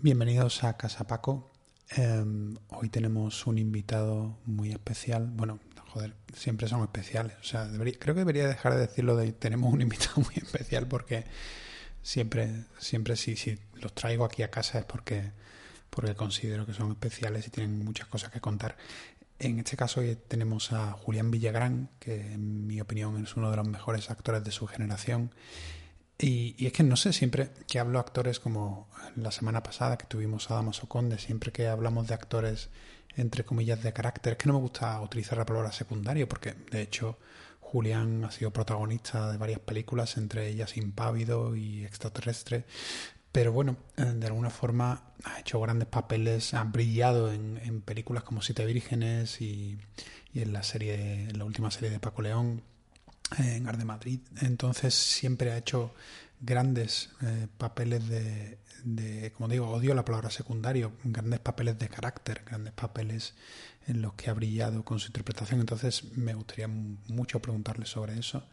Bienvenidos a Casa Paco. Em, hoy tenemos un invitado muy especial. Bueno, joder, siempre son especiales. O sea, creo que debería dejar de decirlo de tenemos un invitado muy especial porque siempre, siempre si, si los traigo aquí a casa es porque, porque considero que son especiales y tienen muchas cosas que contar. En este caso hoy tenemos a Julián Villagrán, que en mi opinión es uno de los mejores actores de su generación. Y, es que no sé, siempre que hablo actores como la semana pasada que tuvimos a Damaso Conde, siempre que hablamos de actores entre comillas de carácter, es que no me gusta utilizar la palabra secundario porque de hecho Julián ha sido protagonista de varias películas, entre ellas Impávido y Extraterrestre, pero bueno, eh, de alguna forma ha hecho grandes papeles, ha brillado en, películas como Siete Vírgenes y, en la serie, en la última serie de Paco León, en Arde Madrid. Entonces siempre ha hecho grandes eh, papeles de, de, como digo, odio la palabra secundario, grandes papeles de carácter, grandes papeles en los que ha brillado con su interpretación. Entonces me gustaría mucho preguntarle sobre eso.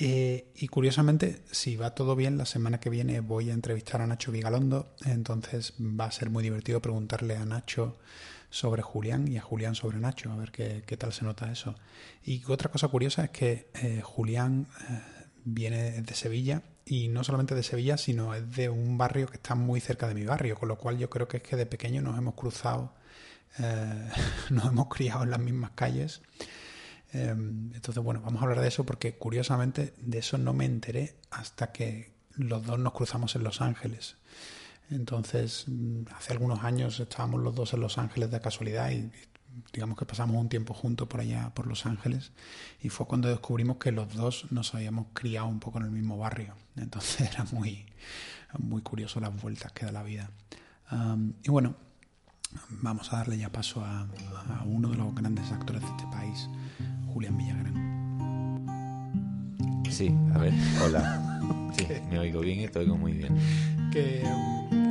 Eh, y curiosamente, si va todo bien, la semana que viene voy a entrevistar a Nacho Vigalondo, entonces va a ser muy divertido preguntarle a Nacho sobre Julián y a Julián sobre Nacho, a ver qué, tal se nota eso. Y otra cosa curiosa es que eh, Julián eh, viene de Sevilla y no solamente de Sevilla, sino es de un barrio que está muy cerca de mi barrio, con lo cual yo creo que es que de pequeño nos hemos cruzado, nos hemos criado en las mismas calles. Em, entonces, bueno, vamos a hablar de eso porque curiosamente de eso no me enteré hasta que los dos nos cruzamos en Los Ángeles. Entonces, mm, hace algunos años estábamos los dos en Los Ángeles de casualidad y digamos que pasamos un tiempo juntos por allá, por Los Ángeles, y fue cuando descubrimos que los dos nos habíamos criado un poco en el mismo barrio. Entonces era muy, muy curioso las vueltas que da la vida. y bueno, vamos a darle ya paso a uno de los grandes actores de este país, Julián Villagrán. Sí, a ver, hola. Sí, me oigo bien y te oigo muy bien. Que,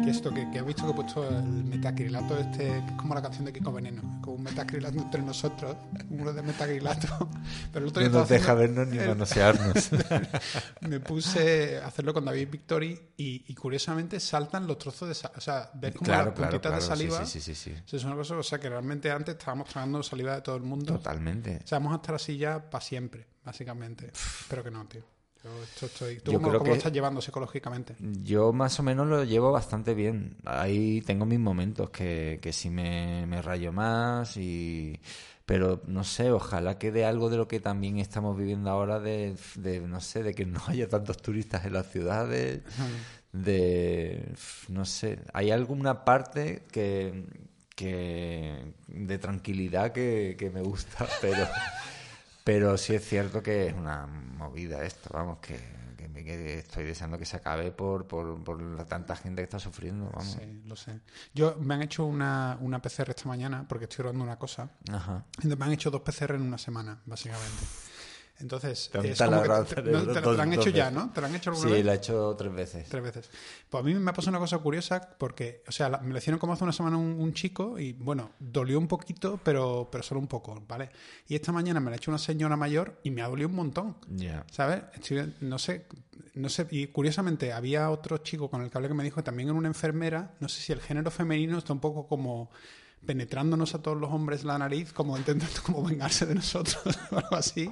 que esto, que, que, has visto que he puesto el metacrilato este, que es como la canción de Kiko Veneno, como un metacrilato entre nosotros, uno de metacrilato. Pero el otro no nos deja vernos ni manosearnos. me puse a hacerlo con David Victory y, y curiosamente saltan los trozos de saliva. O sea, ves como las puntitas de saliva. Sí, sí, sí, sí. Es una cosa, o sea, que realmente antes estábamos tragando saliva de todo el mundo. Totalmente. O sea, vamos a estar así ya para siempre, básicamente. Espero que no, tío. ¿Tú cómo, lo estás llevando psicológicamente? Yo más o menos lo llevo bastante bien. Ahí tengo mis momentos que, que sí me, me rayo más y pero no sé, ojalá quede algo de lo que también estamos viviendo ahora de, de no sé, de que no haya tantos turistas en las ciudades, de no sé, hay alguna parte que, que de tranquilidad que, que me gusta, pero pero sí es cierto que es una movida esto, vamos, que, estoy deseando que se acabe por, por, por, tanta gente que está sufriendo, vamos. Sí, lo sé. Yo me han hecho una, una PCR esta mañana porque estoy rodando una cosa. Ajá. me han hecho dos PCR en una semana, básicamente. Entonces, es como que te, lo han hecho ya, ¿no? ¿Te lo han hecho alguna sí, vez? lo he hecho tres veces. Tres veces. Pues a mí me ha pasado una cosa curiosa porque, o sea, me lo hicieron como hace una semana un, chico y, bueno, dolió un poquito, pero, pero solo un poco, ¿vale? Y esta mañana me la ha hecho una señora mayor y me ha dolido un montón, Ya. ¿sabes? no sé, no sé, y curiosamente había otro chico con el que hablé que me dijo que también era una enfermera, no sé si el género femenino está un poco como penetrándonos a todos los hombres la nariz, como intentando como vengarse de nosotros o algo así.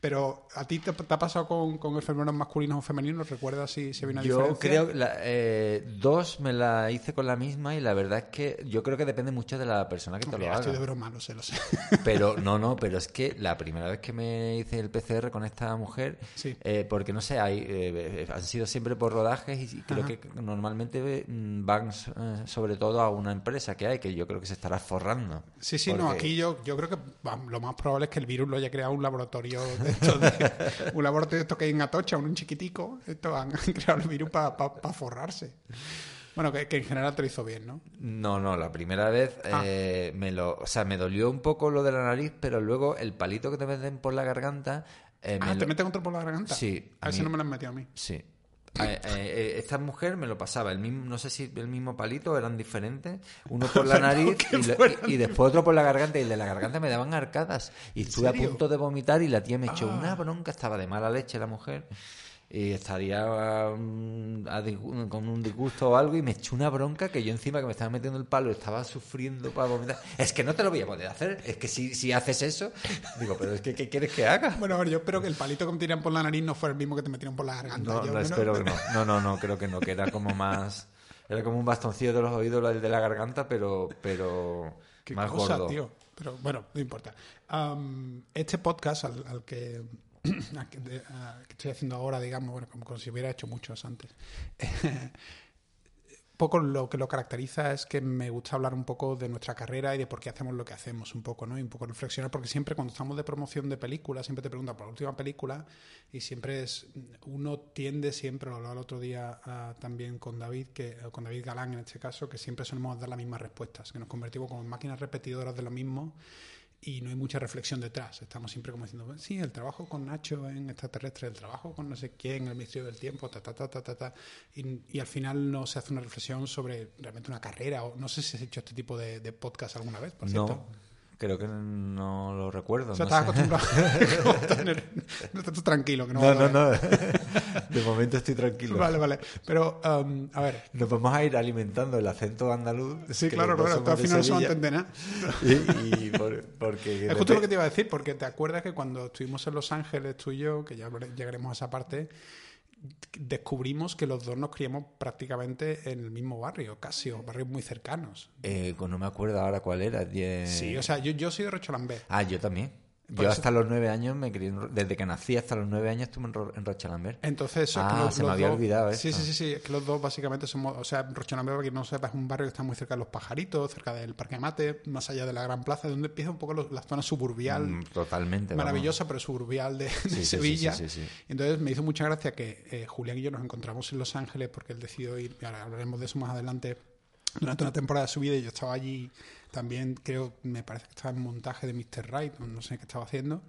Pero ¿a ti te, ha pasado con, con, enfermeros masculinos o femeninos? ¿Recuerdas si se viene a Yo creo que eh, dos me la hice con la misma y la verdad es que yo creo que depende mucho de la persona que te lo haga. Estoy de broma, lo sé, lo sé. Pero no, no, pero es que la primera vez que me hice el PCR con esta mujer, eh, porque no sé, hay, eh, han sido siempre por rodajes y creo que normalmente mm, van sobre todo a una empresa que hay, que yo creo que se estará forrando. Sí, sí, no, aquí yo, yo creo que lo más probable es que el virus lo haya creado un laboratorio un laboratorio de esto que hay en Atocha, un chiquitico, esto han, creado el virus para forrarse. Bueno, que, en general te lo hizo bien, ¿no? No, no, la primera vez ah. eh, me lo, o sea, me dolió un poco lo de la nariz, pero luego el palito que te meten por la garganta. Eh, ah, ¿te meten otro por la garganta? Sí. A, ver si no me lo han metido a mí. Sí. Eh, eh, esta mujer me lo pasaba, el mismo, no sé si el mismo palito, eran diferentes, uno por la nariz y, después otro por la garganta, y de la garganta me daban arcadas. Y estuve a punto de vomitar y la tía me echó una ah. bronca, estaba de mala leche la mujer. Y estaría a disgu- con un disgusto o algo y me echó una bronca que yo encima que me estaba metiendo el palo estaba sufriendo para vomitar. Es que no te lo voy a poder hacer, es que si, si haces eso, digo, pero es que ¿qué quieres que haga? Bueno, a ver, yo espero que el palito que me tiran por la nariz no fuera el mismo que te metieron por la garganta. No, Yo no, espero que no. No, no, no, creo que no, que era como más... Era como un bastoncillo de los oídos, el de la garganta, pero, pero Qué más cosa, gordo. tío. Pero bueno, no importa. Este podcast al, al que, de- a- que estoy haciendo ahora, digamos, bueno, como, como si hubiera hecho muchos antes. poco lo que lo caracteriza es que me gusta hablar un poco de nuestra carrera y de por qué hacemos lo que hacemos un poco, ¿no? Y un poco reflexionar, porque siempre cuando estamos de promoción de películas, siempre te preguntan por la última película y siempre es, uno tiende siempre, lo hablaba el otro día también con David, que, con David Galán en este caso, que siempre solemos dar las mismas respuestas, que nos convertimos como en máquinas repetidoras de lo mismo y no hay mucha reflexión detrás. Estamos siempre como diciendo, sí, el trabajo con Nacho en extraterrestre, el trabajo con no sé quién, el Ministerio del Tiempo, ta, ta, ta, ta, ta, ta. Y, y al final no se hace una reflexión sobre realmente una carrera. o No sé si has hecho este tipo de, de podcast alguna vez, por cierto. Creo que no lo recuerdo. O sea, no estás acostumbrado a tener... No estás tranquilo, que no, No, no, no. De momento estoy tranquilo. Vale, vale. Pero, um, a ver. Nos vamos a ir alimentando el acento andaluz. Sí, claro, claro, tú al final no entender nada. Y, y por- porque Es justo lo que te iba a decir, porque te acuerdas que cuando estuvimos en Los Ángeles, tú y yo, que ya llegaremos a esa parte, descubrimos que los dos nos criamos prácticamente en el mismo barrio, casi, o barrios muy cercanos. Eh, pues no me acuerdo ahora cuál era. die- Sí, o sea, yo, yo soy de Rocholambé. Ah, yo también. Por Yo eso- hasta los nueve años me crié, desde que nací hasta los nueve años estuve en, Ro- en Rochalambert. Entonces, eso es Ah, que los, se me los había dos- olvidado Sí, esto. sí, sí, sí, es que los dos básicamente somos, o sea, Rocholambé, para quien no sepa, es un barrio que está muy cerca de los pajaritos, cerca del Parque Mate, más allá de la Gran Plaza, donde empieza un poco lo- la zona suburbial. Mm, Totalmente. vamos. maravillosa, pero suburbial de, de Sí, sí, sí, Sevilla. sí, sí, sí. Entonces me hizo mucha gracia que eh, Julián y yo nos encontramos en Los Ángeles porque él decidió ir, y ahora hablaremos de eso más adelante, durante una temporada de su vida y yo estaba allí también, creo, me parece que estaba en montaje de Mr. Right, no sé qué estaba haciendo.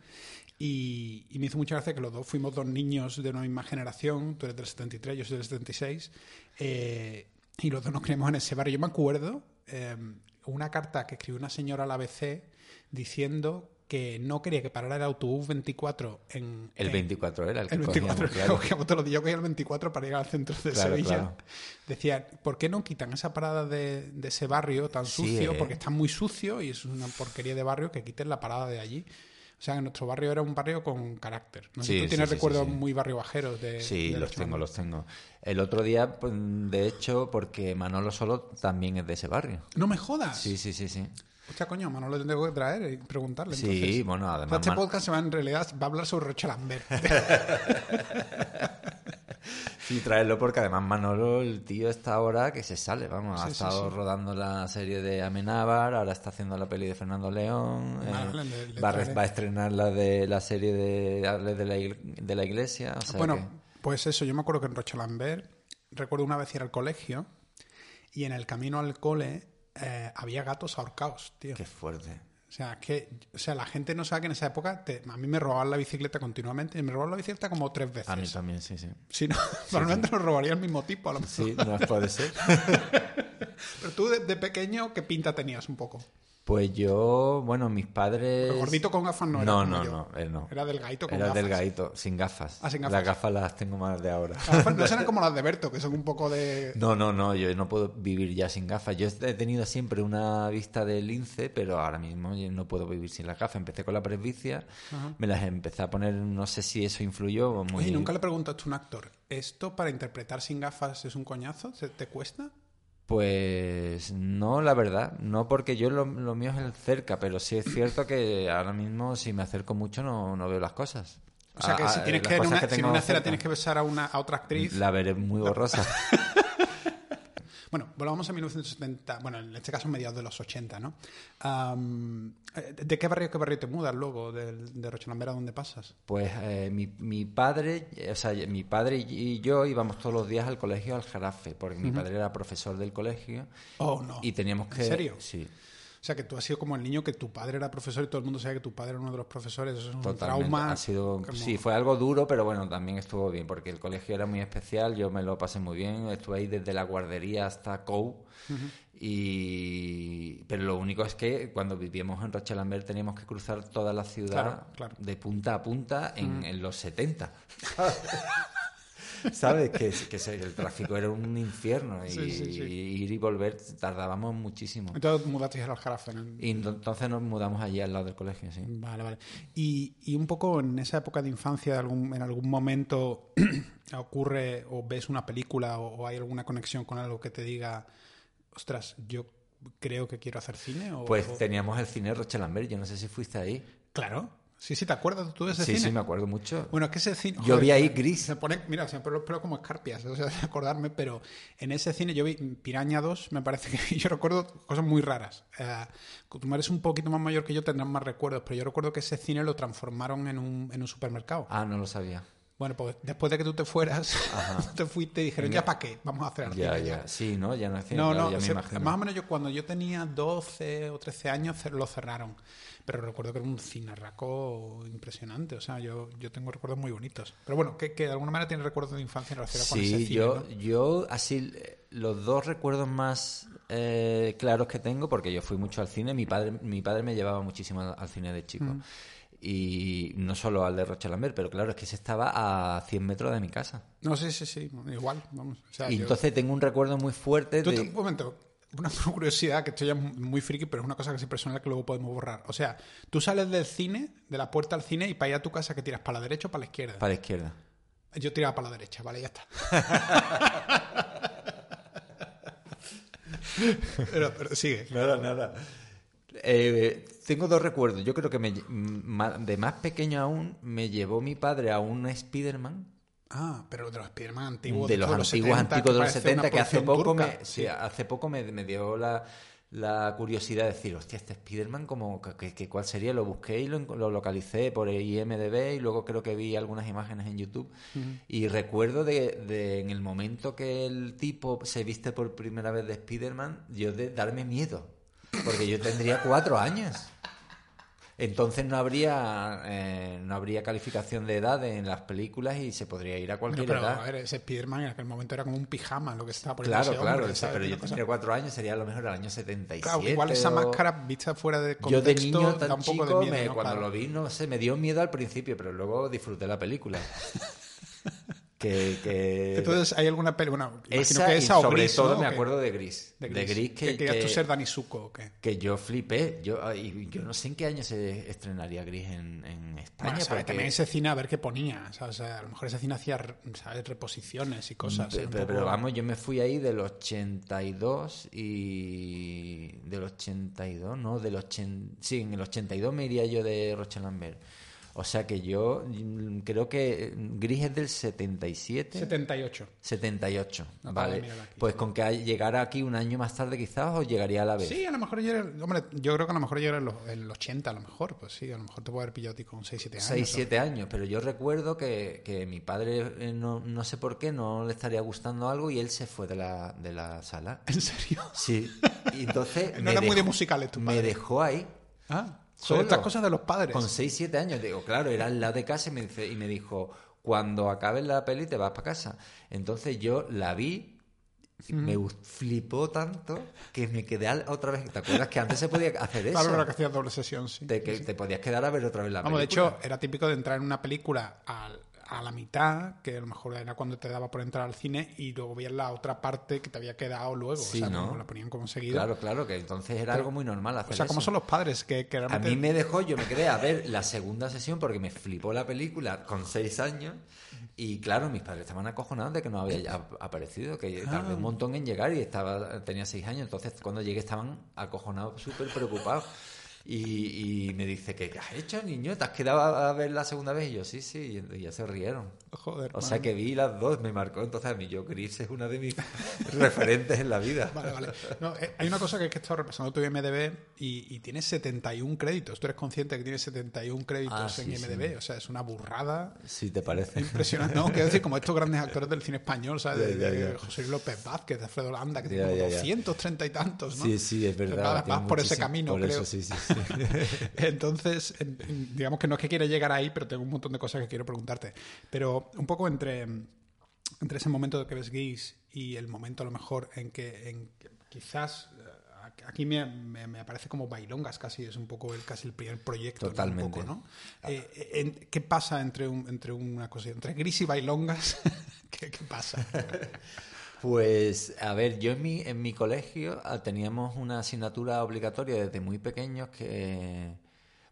Y, me hizo mucha gracia que los dos fuimos dos niños de una misma generación, tú eres del 73, yo soy del 76, eh, y los dos nos creemos en ese barrio. Yo me acuerdo eh, una carta que escribió una señora al ABC diciendo que no quería que parara el autobús 24 en... El en- 24 era el que el 24, cogíamos, claro. cogíamos todos los días. Yo cogía el 24 para llegar al centro de Claro, Sevilla. claro. Decía, ¿por qué no quitan esa parada de, de ese barrio tan Sí, sucio? eh. Porque está muy sucio y es una porquería de barrio que quiten la parada de allí. O sea, que nuestro barrio era un barrio con carácter. No sé Sí, si tú tienes sí, recuerdos sí, muy barrio bajeros de... Sí, de los tengo, los tengo. El otro día, pues, de hecho, porque Manolo Solo también es de ese barrio. No me jodas. Sí, sí, sí, sí. Hostia, coño, Manolo tengo que traer y preguntarle. Sí, entonces. bueno, además Este Man- podcast se va, en realidad va a hablar sobre Rochelambert. Sí, traerlo porque además Manolo, el tío está ahora que se sale, vamos, ha Sí, estado sí. rodando la serie de Amenábar, ahora está haciendo la peli de Fernando León, eh, Vale, le- le va, a va estrenar la de la serie de, de, la, de la iglesia, o sea bueno, que- pues eso, yo me acuerdo que en Rochelambert, recuerdo una vez ir al colegio y en el camino al cole eh, había gatos ahorcados, tío. qué fuerte. O sea, es que o sea, la gente no sabe que en esa época te- a mí me robaban la bicicleta continuamente y me robaban la bicicleta como tres veces. A mí también, sí, sí. Si no, probablemente nos robaría el mismo tipo a lo mejor. Sí, no puede ser. Pero tú de, de pequeño, ¿qué pinta tenías un poco? Pues yo, bueno, mis padres... El gordito con gafas no era No, no, yo. no, él no. Era delgadito con Era gafas. delgadito, sin gafas. Ah, sin gafas. Las gafas las tengo más de ahora. Las no serán como las de Berto, que son un poco de... No, no, no, yo no puedo vivir ya sin gafas. Yo he tenido siempre una vista de lince, pero ahora mismo yo no puedo vivir sin las gafas. Empecé con la presbicia, me las empecé a poner, no sé si eso influyó. Muy... Oye, nunca le preguntaste a un actor, ¿esto para interpretar sin gafas es un coñazo? ¿Te, te cuesta? Pues no, la verdad, no porque yo lo, lo mío es el cerca, pero sí es cierto que ahora mismo si me acerco mucho no, no veo las cosas. O sea, que Ah, si tienes que, en una, si en tengo una escena cerca, tienes que besar a, una, a otra actriz... La veré muy borrosa. Bueno, volvamos a 1970, bueno, en este caso mediados de los 80, ¿no? Eh, ¿De qué barrio, qué barrio te mudas luego? ¿Del- ¿De Rochelambera dónde pasas? Pues eh, mi, mi padre, o sea, mi padre y yo íbamos todos los días al colegio al Jarafe, porque mi padre era profesor del colegio Oh, no. y teníamos que... ¿En serio? Sí, O sea, que tú has sido como el niño que tu padre era profesor y todo el mundo sabe que tu padre era uno de los profesores. Eso es un totalmente. trauma. Ha sido, como- Sí, fue algo duro, pero bueno, también estuvo bien, porque el colegio era muy especial, yo me lo pasé muy bien, estuve ahí desde la guardería hasta COU. Y... Pero lo único es que cuando vivíamos en Rochelambert teníamos que cruzar toda la ciudad Claro, claro. de punta a punta en, en los 70. ¿sabes? Que, que se- el tráfico era un infierno y, Sí, sí, sí. y ir y volver tardábamos muchísimo. Entonces mudasteis al Aljarafe. ¿no? Y ento- entonces nos mudamos allí al lado del colegio, sí. Vale, vale. Y, y un poco en esa época de infancia, de algún, en algún momento ocurre o ves una película o, o hay alguna conexión con algo que te diga, ostras, yo creo que quiero hacer cine. O, Pues teníamos el cine Rochelambert, yo no sé si fuiste ahí. Claro. Sí, sí, ¿te acuerdas tú de ese Sí, cine? sí, me acuerdo mucho. Bueno, es que ese cine. Yo vi ahí Gris. Se pone, mira, se me ponen los pelos como escarpias, o sea, de acordarme, pero en ese cine yo vi Piraña 2, me parece que yo recuerdo cosas muy raras. Eh, tú eres un poquito más mayor que yo, tendrás más recuerdos, pero yo recuerdo que ese cine lo transformaron en un, en un supermercado. Ah, no lo sabía. Bueno, pues después de que tú te fueras, te fuiste y dijeron, ¿ya para qué? Vamos a hacer Ya, cine ya. Sí, ¿no? Ya no cine, no, claro, no, ya me se- más o menos yo cuando yo tenía 12 o 13 años lo cerraron. Pero recuerdo que era un cinarraco impresionante. O sea, yo, yo tengo recuerdos muy bonitos. Pero bueno, que, que de alguna manera tiene recuerdos de infancia relacionados con ese Sí, cine. yo, ¿no? yo así, eh, los dos recuerdos más eh, claros que tengo, porque yo fui mucho al cine, mi padre, mi padre me llevaba muchísimo al, cine de chico. Mm. Y no solo al de Rochelambert, pero claro, es que se estaba a 100 metros de mi casa. No, sí, sí, sí. Igual, vamos. O sea, Y yo- entonces tengo un recuerdo muy fuerte Tú de... un momento, una curiosidad, que esto ya es muy friki, pero es una cosa que sí personal que luego podemos borrar. O sea, tú sales del cine, de la puerta al cine, y para ir a tu casa, que tiras? ¿Para la derecha o para la izquierda? Para la izquierda. Yo tiraba para la derecha, vale, ya está. pero, pero sigue. Nada, nada. Eh, tengo dos recuerdos. Yo creo que me de más pequeño aún me llevó mi padre a un Spider-Man. Ah, pero de los Spiderman antiguos. de los todos antiguos 70, antiguos de los parece 70 una que hace poco turca. me, sí, hace poco me, me dio la, la curiosidad de decir, hostia, este Spider-Man, como, que, que- ¿cuál sería? Lo busqué y lo, lo localicé por IMDB y luego creo que vi algunas imágenes en YouTube. Y recuerdo de, de en el momento que el tipo se viste por primera vez de Spider-Man, yo de darme miedo, porque yo tendría cuatro años. Entonces no habría eh, no habría calificación de edad en las películas y se podría ir a cualquier pero edad. a ver, ese Spiderman en aquel momento era como un pijama lo que se estaba poniendo Claro, ese claro, hombre, pero yo tendría cuatro años, sería a lo mejor el año 77. Claro, igual esa o- máscara vista fuera de Yo contexto de niño da tan un poco chico, de miedo, me- ¿no? cuando Claro. lo vi, no sé, me dio miedo al principio, pero luego disfruté la película. que, que- Entonces, ¿hay alguna peli? Bueno, esa, que y esa o sobre Gris, todo ¿no? me acuerdo de Gris. de De Gris. Gris, que, que querías tú ser Dani Zuko o qué. que yo flipé. Yo, ay, yo no sé en qué año se estrenaría Gris en, en España. Bueno, porque- También ese cine a ver qué ponía. ¿sabes? O sea, a lo mejor ese cine hacía ¿sabes? reposiciones y cosas. Un pero, poco- pero vamos, yo me fui ahí del 82 y... Del 82, ¿no? Del 80... Sí, en el 82 me iría yo de Rochelambert. O sea que yo mm, creo que Gris es del 77, 78. 78, Acabo de ¿vale? aquí. Pues con que llegara aquí un año más tarde quizás o llegaría a la vez. Sí, a lo mejor llega, hombre, yo creo que a lo mejor llega en los, los 80, a lo mejor, pues sí, a lo mejor te puede haber pillado a ti con 6, 7 años. 6, ¿no? 7 años, pero yo recuerdo que, que mi padre, eh, no, no sé por qué, no le estaría gustando algo y él se fue de la, de la sala. ¿En serio? Sí, y entonces... No me era muy de musicales tu Me padre. dejó ahí, Ah. Son estas cosas de los padres. con 6, 7 años. Digo, claro, era al lado de casa y me, dice, y me dijo, cuando acabes la peli te vas para casa. Entonces yo la vi, y me flipó tanto que me quedé al- otra vez. ¿Te acuerdas que antes se podía hacer eso? Claro, pero que hacías doble sesión, sí. Te, que te podías quedar a ver otra vez la Vamos, de película. hecho, era típico de entrar en una película al- a la mitad, que a lo mejor era cuando te daba por entrar al cine, y luego veías la otra parte que te había quedado luego. Sí, o sea, ¿no? como la ponían como seguido. Claro, claro, que entonces era algo muy normal hacer o sea, como eso. son los padres que, que A mí me dejó, yo me quedé a ver la segunda sesión porque me flipó la película con seis años y claro, mis padres estaban acojonados de que no había aparecido, que tardé Ah. un montón en llegar y estaba tenía seis años, entonces cuando llegué estaban acojonados, súper preocupados. Y, y me dice, ¿qué, qué has hecho, niño? ¿Te has quedado a a ver la segunda vez? Y yo, sí, sí, y ya se rieron. Joder, O sea que vi las dos, me marcó. Entonces a mí yo, Gris es una de mis referentes en la vida. Vale, vale. No, eh, hay una cosa que es que he estado repasando tu IMDB y, y tienes 71 créditos. Tú eres consciente que tienes 71 créditos Ah, sí, en IMDB. O sea, es una burrada Si te parece. impresionante. No, quiero decir, como estos grandes actores del cine español, ¿sabes? De. José Luis López Vázquez, de Alfredo Landa, que tiene como ya, ya. 230 y tantos, ¿no? Sí, sí, es verdad. Vas- por ese camino, por creo. eso, sí, sí, sí. Entonces, en- en- digamos que no es que quiera llegar ahí, pero tengo un montón de cosas que quiero preguntarte. Pero un poco entre, entre ese momento de que ves Geese y el momento a lo mejor en que, en que quizás eh, aquí me, me, me aparece como bailongas casi, es un poco el, casi el primer proyecto. ¿no? Un Totalmente. poco, ¿no? Eh, eh, en- ¿Qué pasa entre, un- entre una cosa, entre gris y bailongas? ¿Qué, qué pasa? Pues, a ver, yo en mi, en mi colegio ah, teníamos una asignatura obligatoria desde muy pequeños que,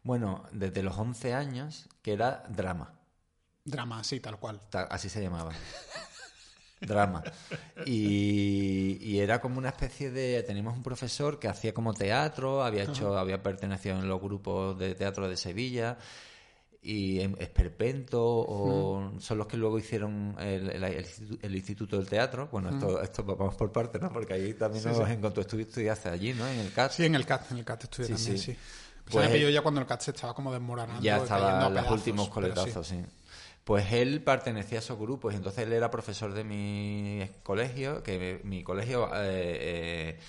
bueno, desde los 11 años, que era drama. Drama, sí, tal cual. Así se llamaba. Drama. Y, y era como una especie de. Teníamos un profesor que hacía como teatro, había hecho, había pertenecido en los grupos de teatro de Sevilla. Y en Esperpento, o son los que luego hicieron el, el- el institu- el Instituto del Teatro. Bueno, esto, esto vamos por parte, ¿no? Porque ahí también Sí, nos sí. encontró. Estudiaste allí, ¿no? En el CAT. Sí, en el CAT, en el CAT estudié Sí, también, sí. sí. Pues que yo ya cuando el CAT se estaba como desmoronando. ya estaba a los pedazos, últimos coletazos, sí. Pues él pertenecía a esos grupos entonces él era profesor de mi colegio, que mi colegio, eh, eh,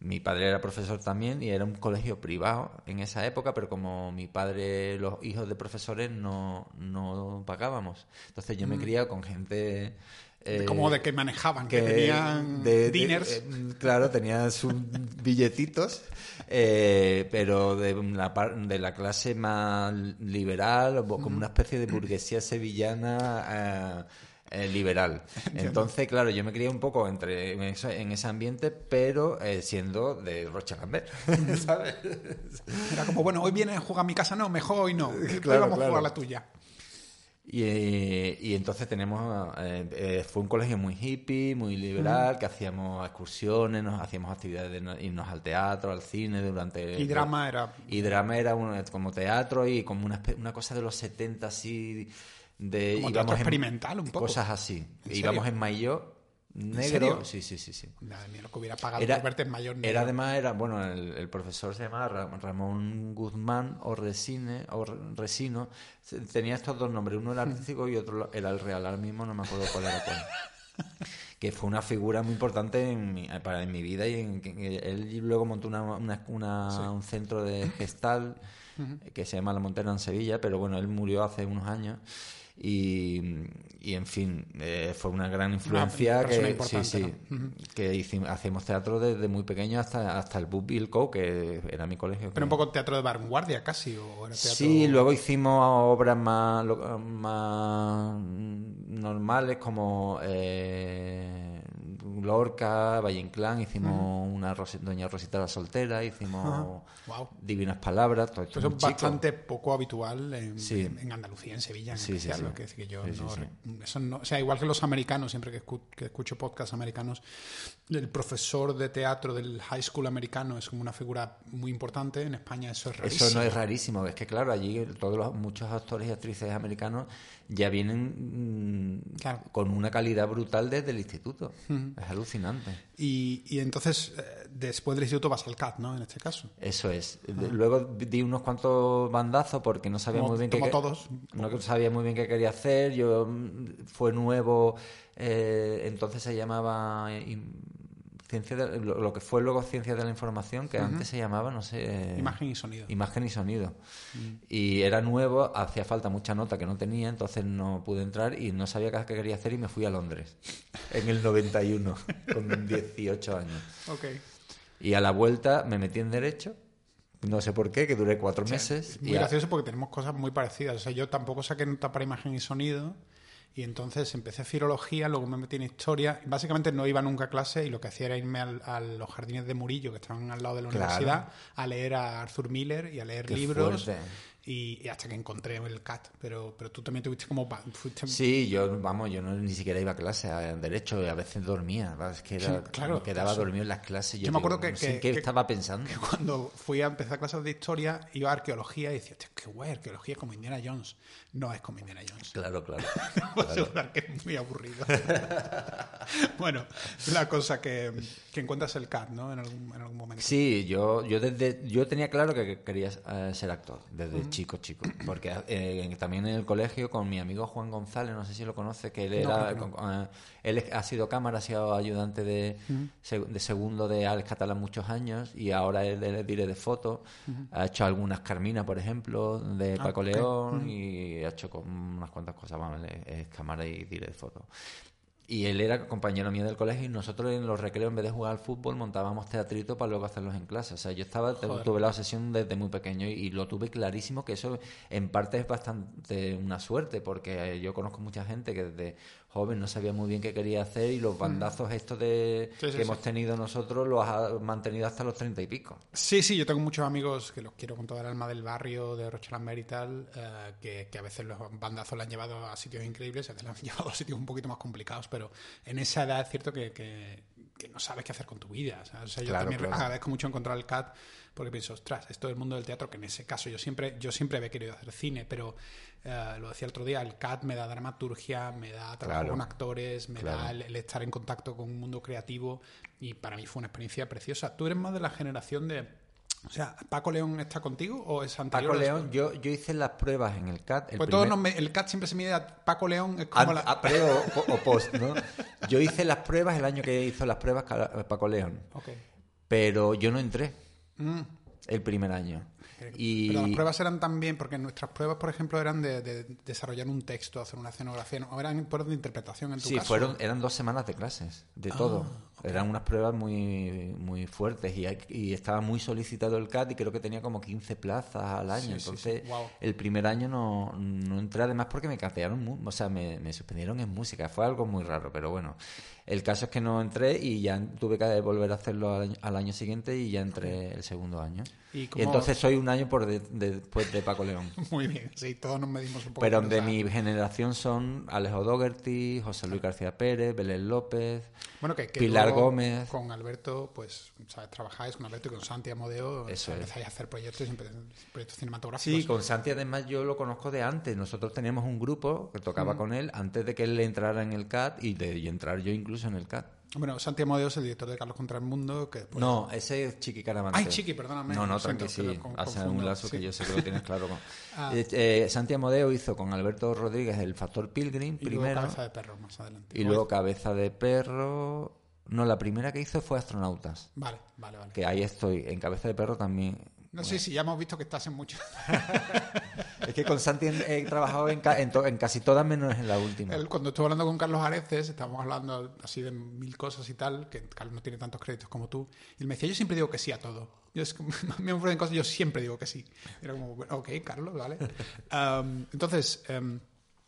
mi padre era profesor también y era un colegio privado en esa época, pero como mi padre, los hijos de profesores no, no pagábamos. Entonces yo me criaba con gente... eh, como de que manejaban, que, que tenían de- de- dinners. eh, claro, tenía sus billetitos, eh, pero de la, de la clase más liberal, como una especie de burguesía sevillana. Eh, liberal. Entonces, claro, yo me crié un poco entre en, ese ambiente, pero eh, siendo de Rocha ¿sabes? Era como, bueno, hoy vienes a jugar a mi casa, no, mejor hoy no. Hoy Claro, vamos a jugar a la tuya. Y, eh, y entonces tenemos, eh, fue un colegio muy hippie, muy liberal, que hacíamos excursiones, nos hacíamos actividades de no- irnos al teatro, al cine durante... Y drama era. Y drama era un- como teatro y como una, una cosa de los 70 así, de... Como íbamos teatro en- experimental un poco. Cosas así. ¿En Íbamos en maillot negro. Sí, sí, sí, sí. Madre mía, lo que hubiera pagado Era, por verte en mayor negro. era además, era, bueno, el, el profesor se llamaba Ra- Ramón Guzmán o Resine, o Re- Resino. Tenía estos dos nombres, uno era artístico y otro era el real. Ahora mismo no me acuerdo cuál era cuál. que fue una figura muy importante en mi, para, en mi vida y en, que él luego montó una, una- una- un centro de gestal que se llama La Montera en Sevilla, pero bueno, él murió hace unos años. Y, y, en fin, eh, fue una gran influencia que, sí, sí, que hicimos, hacemos teatro desde muy pequeño hasta, hasta el Book Bill Co, que era mi colegio. Pero un poco teatro de vanguardia casi, o era teatro... Sí, luego hicimos obras más, más normales como eh, Lorca, Valle Inclán, hicimos una Doña Rosita la Soltera, hicimos Wow. Divinas Palabras, todo esto es chico. bastante poco habitual en, Sí. en Andalucía, en Sevilla en Sí, sí, especial. sí. lo que decir que yo no, eso no- o sea, igual que los americanos, siempre que, escu- que escucho podcasts americanos, el profesor de teatro del high school americano es como una figura muy importante. En España eso es rarísimo. Eso no es rarísimo, es que claro, allí todos los, muchos actores y actrices americanos ya vienen mm, Claro. con una calidad brutal desde el instituto. Es alucinante. Y, y entonces, eh, después del instituto vas al CAT, ¿no? En este caso. Eso es. Luego di unos cuantos bandazos porque no sabía Como- muy bien qué como que- todos. No sabía muy bien qué quería hacer. Yo mm, fue nuevo, eh, entonces se llamaba eh, ciencia de- lo, lo que fue luego ciencia de la información, que antes se llamaba, no sé, eh, Imagen y sonido. Imagen y sonido. Mm. Y era nuevo, hacía falta mucha nota que no tenía, entonces no pude entrar y no sabía qué quería hacer y me fui a Londres en el 91, con 18 años. Ok. Y a la vuelta me metí en Derecho, no sé por qué, que duré cuatro meses. Es muy y a- gracioso porque tenemos cosas muy parecidas. O sea, yo tampoco saqué nota para imagen y sonido. Y entonces empecé filología, luego me metí en historia. Básicamente no iba nunca a clase y lo que hacía era irme al- a los jardines de Murillo, que estaban al lado de la Claro. universidad, a leer a Arthur Miller y a leer Qué libros. fuerte. Y, y hasta que encontré el CAT. Pero, pero tú también tuviste como... Fuiste, Sí, yo, vamos, yo no, ni siquiera iba a clase a Derecho y a veces dormía. ¿verdad? Es que era, Sí, claro, me quedaba dormido en las clases. Yo, Yo me digo, acuerdo que- no sé que- qué que- estaba pensando. que cuando fui a empezar clases de historia, iba a arqueología y decía, "Hostia, qué guay, arqueología como Indiana Jones. No es como Indiana Jones. Claro, claro. Puedo asegurar que es muy aburrido. bueno, la cosa que, que encuentras el CAT, ¿no? En algún, en algún momento. Sí, yo, yo desde yo tenía claro que quería eh, ser actor desde chico, chico, porque eh, también en el colegio con mi amigo Juan González, no sé si lo conoce, que él No, era, con- eh, él ha sido cámara, ha sido ayudante de, seg- de segundo de Alex Catalán muchos años y ahora él es diré de foto, ha hecho algunas Carmina, por ejemplo, de Ah, Paco. León y ha hecho unas cuantas cosas, vamos, es, es cámara y diré de foto. Y él era compañero mío del colegio y nosotros en los recreos, en vez de jugar al fútbol, montábamos teatrito para luego hacerlos en clase. O sea, yo estaba, tuve la obsesión desde muy pequeño y, lo tuve clarísimo que eso en parte es bastante una suerte, porque yo conozco mucha gente que desde joven no sabía muy bien qué quería hacer y los mm. bandazos estos de que hemos tenido nosotros los ha mantenido hasta los treinta y pico. Sí, sí, yo tengo muchos amigos que los quiero con toda el alma del barrio, de Rochelamber y tal, eh, que, que, a veces los bandazos le han llevado a sitios increíbles, a veces le han llevado a sitios un poquito más complicados, pero en esa edad es cierto que, que, no sabes qué hacer con tu vida. O sea, yo también agradezco mucho encontrar el CAT porque pienso, ostras, esto del mundo del teatro, que en ese caso yo siempre, yo siempre había querido hacer cine, pero eh, lo decía el otro día, el CAT me da dramaturgia, me da trabajo con actores, me da el, estar en contacto con un mundo creativo y para mí fue una experiencia preciosa. ¿Tú eres más de la generación de o sea, ¿Paco León está contigo o es anterior? Paco León, yo, yo hice las pruebas en el CAT. El pues todos el CAT siempre se mide a Paco León. Es como la... pre o, post, ¿no? Yo hice las pruebas el año que hizo las pruebas Paco León. Okay. Pero yo no entré mm. el primer año. Y... Pero las pruebas eran también, porque nuestras pruebas, por ejemplo, eran de, desarrollar un texto, hacer una escenografía, no, eran por de interpretación en tu sí, fueron, eran dos semanas de clases, de ah, todo. Eran unas pruebas muy, muy fuertes y, y, estaba muy solicitado el CAT y creo que tenía como 15 plazas al año. Entonces, el primer año no, no, entré además porque me catearon, o sea, me, me suspendieron en música. Fue algo muy raro, pero bueno. El caso es que no entré y ya tuve que volver a hacerlo al año, siguiente y ya entré el segundo año. ¿Y, entonces soy un año por después de Paco León. Muy bien, sí, todos nos medimos un poco. Pero de mi generación son Alejo Dogerty, José Luis García Pérez, Belén López, bueno, que, Pilar Gómez. Con Alberto, pues, ¿sabes? Trabajáis con Alberto y con Santi Amodeo. Eso empezáis a hacer proyectos, proyectos cinematográficos. Sí, con Santi además yo lo conozco de antes. Nosotros teníamos un grupo que tocaba con él antes de que él entrara en el CAT y de entrar yo incluso en el CAT. Bueno, Santiago Modeo es el director de Carlos contra el Mundo. Que No, ese es Chiqui Caramantes. Ay, Chiqui, perdóname. No, no, tranqui, sí. Hace un lazo que yo sé que lo tienes claro. ah. eh, eh Santiago Modeo hizo con Alberto Rodríguez el Factor Pilgrim y primero. Luego Cabeza de Perro más adelante. Y luego Cabeza de Perro. No, la primera que hizo fue Astronautas. Vale, vale, vale. Que ahí estoy. En Cabeza de Perro también no sé si ya hemos visto que estás en mucho. es que con Santi he trabajado en, en, casi todas menos en la última. cuando estuve hablando con Carlos Areces, estábamos hablando así de mil cosas y tal, que Carlos no tiene tantos créditos como tú, y él me decía, yo siempre digo que sí a todo. Yo, es, me ofrecen cosas, yo siempre digo que sí. Era como, ok, Carlos, vale. entonces... Um,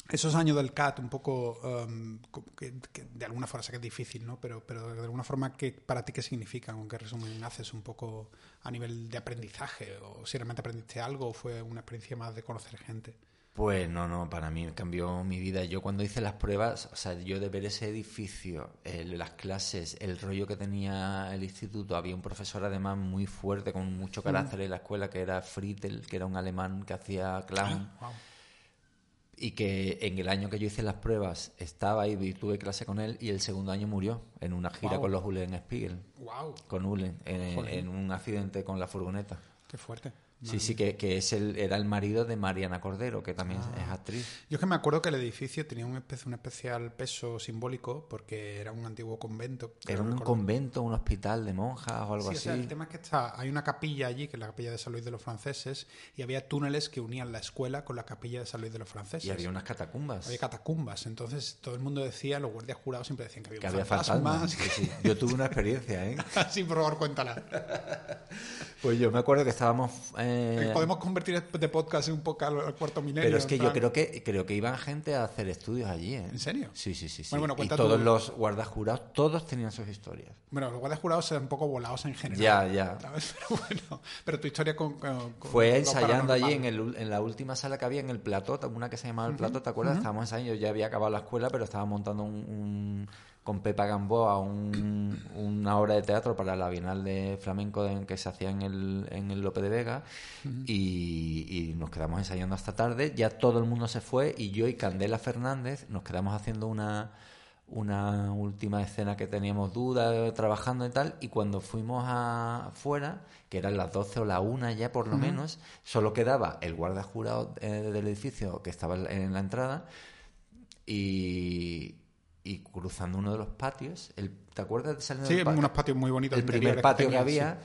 esos años del CAT, un poco, um, que, de alguna forma sé que es difícil, ¿no? Pero, pero de alguna forma, ¿qué, ¿para ti qué significan? ¿Con qué resumen haces un poco a nivel de aprendizaje? ¿O si realmente aprendiste algo o fue una experiencia más de conocer gente? Pues no, no, para mí cambió mi vida. Yo cuando hice las pruebas, o sea, yo de ver ese edificio, las clases, el rollo que tenía el instituto, había un profesor además muy fuerte, con mucho carácter en la escuela, que era Friedel, que era un alemán que hacía clown. Ah, y que en el año que yo hice las pruebas estaba ahí y tuve clase con él y el segundo año murió en una gira con los Ulen Spiegel. Wow. Con Ulen, en, un accidente con la furgoneta. Qué fuerte. Sí, sí, que, que, es el, era el marido de Mariana Cordero, que también es ah. actriz. Yo es que me acuerdo que el edificio tenía un, un especial peso simbólico porque era un antiguo convento. Era un convento, un hospital de monjas o algo así. el tema es que está, hay una capilla allí, que es la capilla de San Luis de los Franceses, y había túneles que unían la escuela con la capilla de San Luis de los Franceses. Y había unas catacumbas. Había catacumbas. Entonces todo el mundo decía, los guardias jurados siempre decían que había, que había fantasmas. Yo tuve una experiencia, ¿eh? sí, por favor, cuéntala. pues yo me acuerdo que estábamos eh, podemos convertir este podcast en un poco al cuarto milenio. Pero es que yo creo que creo que iban gente a hacer estudios allí. ¿eh? ¿En serio? Sí, sí, sí. Bueno, y todos los guardas jurados, todos tenían sus historias. Bueno, los guardas jurados eran un poco volados en general. Ya, ya. Pero bueno, pero tu historia con. Fue ensayando allí en, el, en la última sala que había en el plató, una que se llamaba el plató, ¿te acuerdas? Estábamos ensayando, yo ya había acabado la escuela, pero estaba montando un con Pepa Gamboa un, una obra de teatro para la Bienal de Flamenco que se hacía en el, en el Lope de Vega y, nos quedamos ensayando hasta tarde. Ya todo el mundo se fue y yo y Candela Fernández nos quedamos haciendo una, una última escena que teníamos dudas, trabajando y tal, y cuando fuimos afuera, que eran las 12 o la 1 ya por lo menos, solo quedaba el guardia jurado eh, del edificio que estaba en la entrada y, y cruzando uno de los patios, el, ¿te acuerdas de salir Sí, unos patios muy bonitos. El primer patio que, había,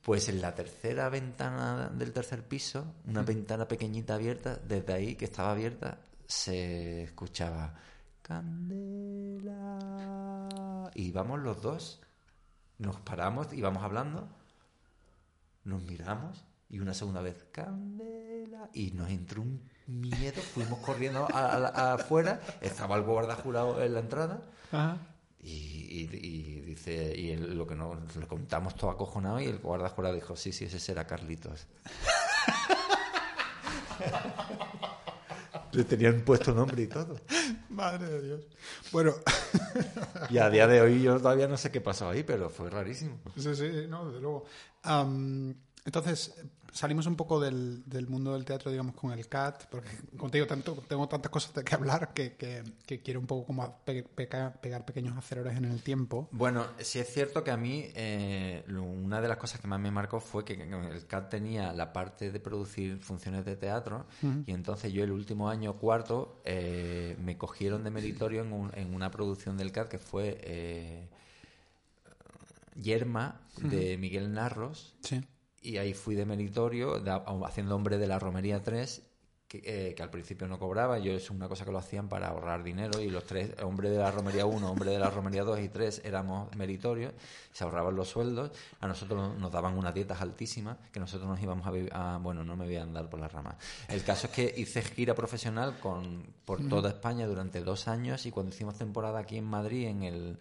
pues en la tercera ventana del tercer piso, una ventana pequeñita abierta, desde ahí que estaba abierta, se escuchaba Candela. Y vamos los dos, nos paramos y vamos hablando, nos miramos y una segunda vez, Candela. Y nos entró un miedo, fuimos corriendo a- a- afuera, estaba el guarda jurado en la entrada. Ajá. Y, y- y dice, y él- lo que nos le contamos todo acojonado y el guarda jurado dijo, sí, sí, ese será Carlitos. Le tenían puesto nombre y todo. Madre de Dios. Bueno, Y a día de hoy yo todavía no sé qué pasó ahí, pero fue rarísimo. sí, sí, no, desde luego. Entonces, salimos un poco del, del mundo del teatro, digamos, con el CAT, porque, como te digo, tanto, tengo tantas cosas de que hablar que, que- que quiero un poco como pe- peca- pegar pequeños aceleradores en el tiempo. Bueno, sí es cierto que a mí eh, una de las cosas que más me marcó fue que el CAT tenía la parte de producir funciones de teatro y entonces yo el último año cuarto eh, me cogieron de meritorio en, un- en una producción del CAT que fue eh, Yerma de Miguel Narros Sí. Y ahí fui de meritorio da- haciendo hombre de la Romería 3 que, eh, que al principio no cobraba. Yo es una cosa que lo hacían para ahorrar dinero y los tres hombre de la Romería 1 hombre de la Romería 2 y 3 éramos meritorios se ahorraban los sueldos. A nosotros nos daban unas dietas altísimas que nosotros nos íbamos a, a- bueno no me voy a andar por las ramas el caso es que hice gira profesional con por toda España durante dos años y cuando hicimos temporada aquí en Madrid en el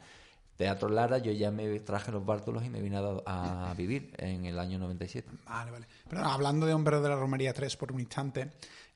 Teatro Lara, yo ya me traje los bártulos y me vine a, a vivir en el año 97. Vale, vale. Pero hablando de Hombres de la Romería 3 por un instante,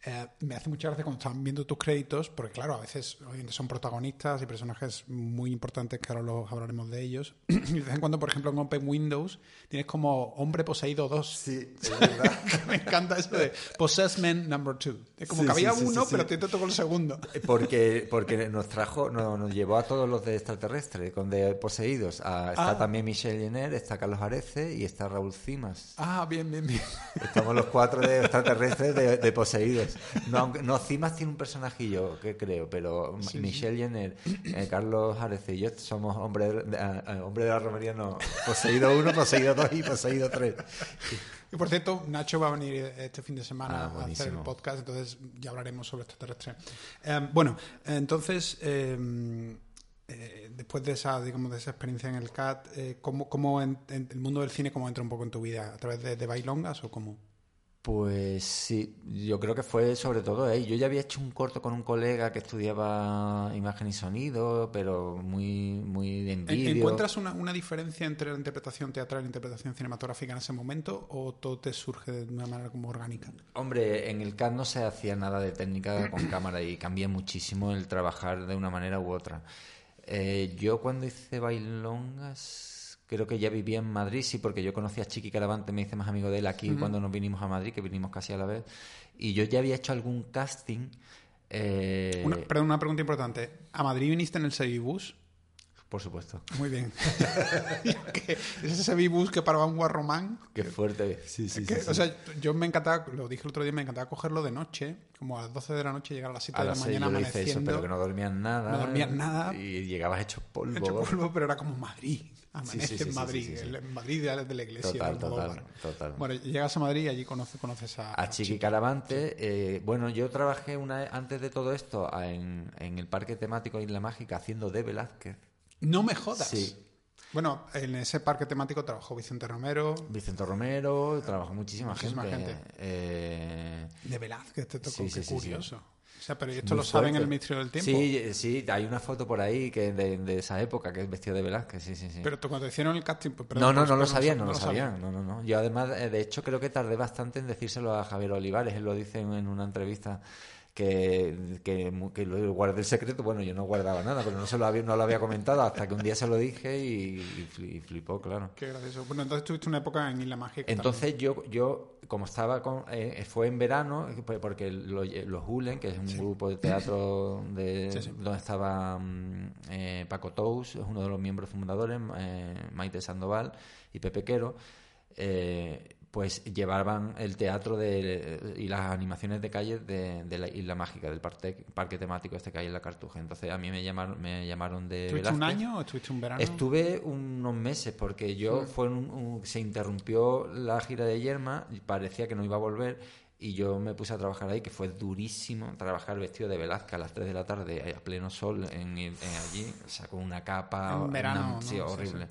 eh, me hace mucha gracia cuando estaban viendo tus créditos, porque claro, a veces son protagonistas y personajes muy importantes que ahora los hablaremos de ellos. y de vez en cuando, por ejemplo, en Open Windows tienes como Hombre Poseído 2. Sí, es verdad. me encanta eso de Possessment Number 2. Es como Sí, que había sí, sí, uno, pero te tocó el segundo. Porque, porque nos trajo, nos, nos llevó a todos los de extraterrestres, con de poseídos. Ah, está Ah. también Michelle Jenner, está Carlos Arece y está Raúl Cimas. Ah, bien, bien, bien. Estamos los cuatro de extraterrestres de, de poseídos. No, no, Cimas tiene un personajillo, que creo, pero Sí, Michelle Jenner, eh, Carlos Arece y yo somos hombres de, hombre de la romería, no. Poseído uno, poseído dos y poseído tres. Y por cierto, Nacho va a venir este fin de semana Ah, a hacer el podcast, entonces ya hablaremos sobre extraterrestre. Eh, bueno, entonces, eh, eh, después de esa, digamos, de esa experiencia en el CAT, eh, ¿cómo, cómo en, en el mundo del cine cómo entra un poco en tu vida? ¿A través de, de bailongas o cómo? Pues sí, yo creo que fue sobre todo ahí. Yo ya había hecho un corto con un colega que estudiaba imagen y sonido, pero muy, muy de ¿En- vídeo. ¿Encuentras una, una diferencia entre la interpretación teatral y la interpretación cinematográfica en ese momento o todo te surge de una manera como orgánica? Hombre, en el CAD no se hacía nada de técnica con cámara y cambia muchísimo el trabajar de una manera u otra. Eh, yo cuando hice bailongas, creo que ya vivía en Madrid, sí, porque yo conocí a Chiqui Caravante, me hice más amigo de él aquí cuando nos vinimos a Madrid, que vinimos casi a la vez. Y yo ya había hecho algún casting. eh, Una, perdón, una pregunta importante. ¿A Madrid viniste en el Sevibus? Por supuesto. Muy bien. Es ese Sevibus que paraba un guarromán. Qué fuerte. Sí, sí, Que, sí. O sea, yo me encantaba, lo dije el otro día, me encantaba cogerlo de noche, como a las 12 de la noche, llegar a las 7 a de la mañana hice eso, amaneciendo. pero que no dormías nada. No dormías nada. Y llegabas hecho polvo. hecho polvo, pero era como Madrid. Amanece Sí, sí, en Madrid. en Madrid de, de la iglesia. Total, de total, total. Bueno, llegas a Madrid y allí conoces, conoces a, A Chiqui Caravante, eh, bueno, yo trabajé una antes de todo esto en, en el parque temático Isla Mágica haciendo de Velázquez. No me jodas. Sí. Bueno, en ese parque temático trabajó Vicente Romero, Vicente Romero, trabajó muchísima, Muchísima gente. gente. Eh, de Velázquez, te tocó, Sí, qué sí, sí. O sea, pero esto muy lo saben en el Ministerio del Tiempo. Sí, sí, hay una foto por ahí que de, de esa época que es vestido de Velázquez, sí, sí, sí. Pero tú cuando hicieron el casting... pues, no, perdón, no, pues, no lo sabían, no lo sabían. No, no, no. Yo además, eh, de hecho, creo que tardé bastante en decírselo a Javier Olivares. Él lo dice en una entrevista que, que, que lo guardé el secreto. Bueno, yo no guardaba nada, pero no se lo había, no lo había comentado hasta que un día se lo dije y, y fli- y flipó, claro. Qué gracioso. Bueno, entonces tuviste una época en Isla Mágica. Entonces yo, yo como estaba con, eh, fue en verano, pues, porque lo- los Hulen, que es un grupo de teatro de, Sí, sí. donde estaba mm, eh, Paco Tous, es uno de los miembros fundadores, eh, Maite Sandoval y Pepe Quero, eh, pues llevaban el teatro de, y las animaciones de calle de, de la Isla Mágica, del parque, parque temático este que hay en la Cartuja. Entonces a mí me llamaron, me llamaron de ¿Estuviste un Velázquez. año o estuviste un verano? Estuve unos meses porque yo fue un- un- se interrumpió la gira de Yerma y parecía que no iba a volver y yo me puse a trabajar ahí, que fue durísimo trabajar vestido de Velazca a las 3 de la tarde, a pleno sol, en, allí, o sea, con una capa. En verano, sí, horrible.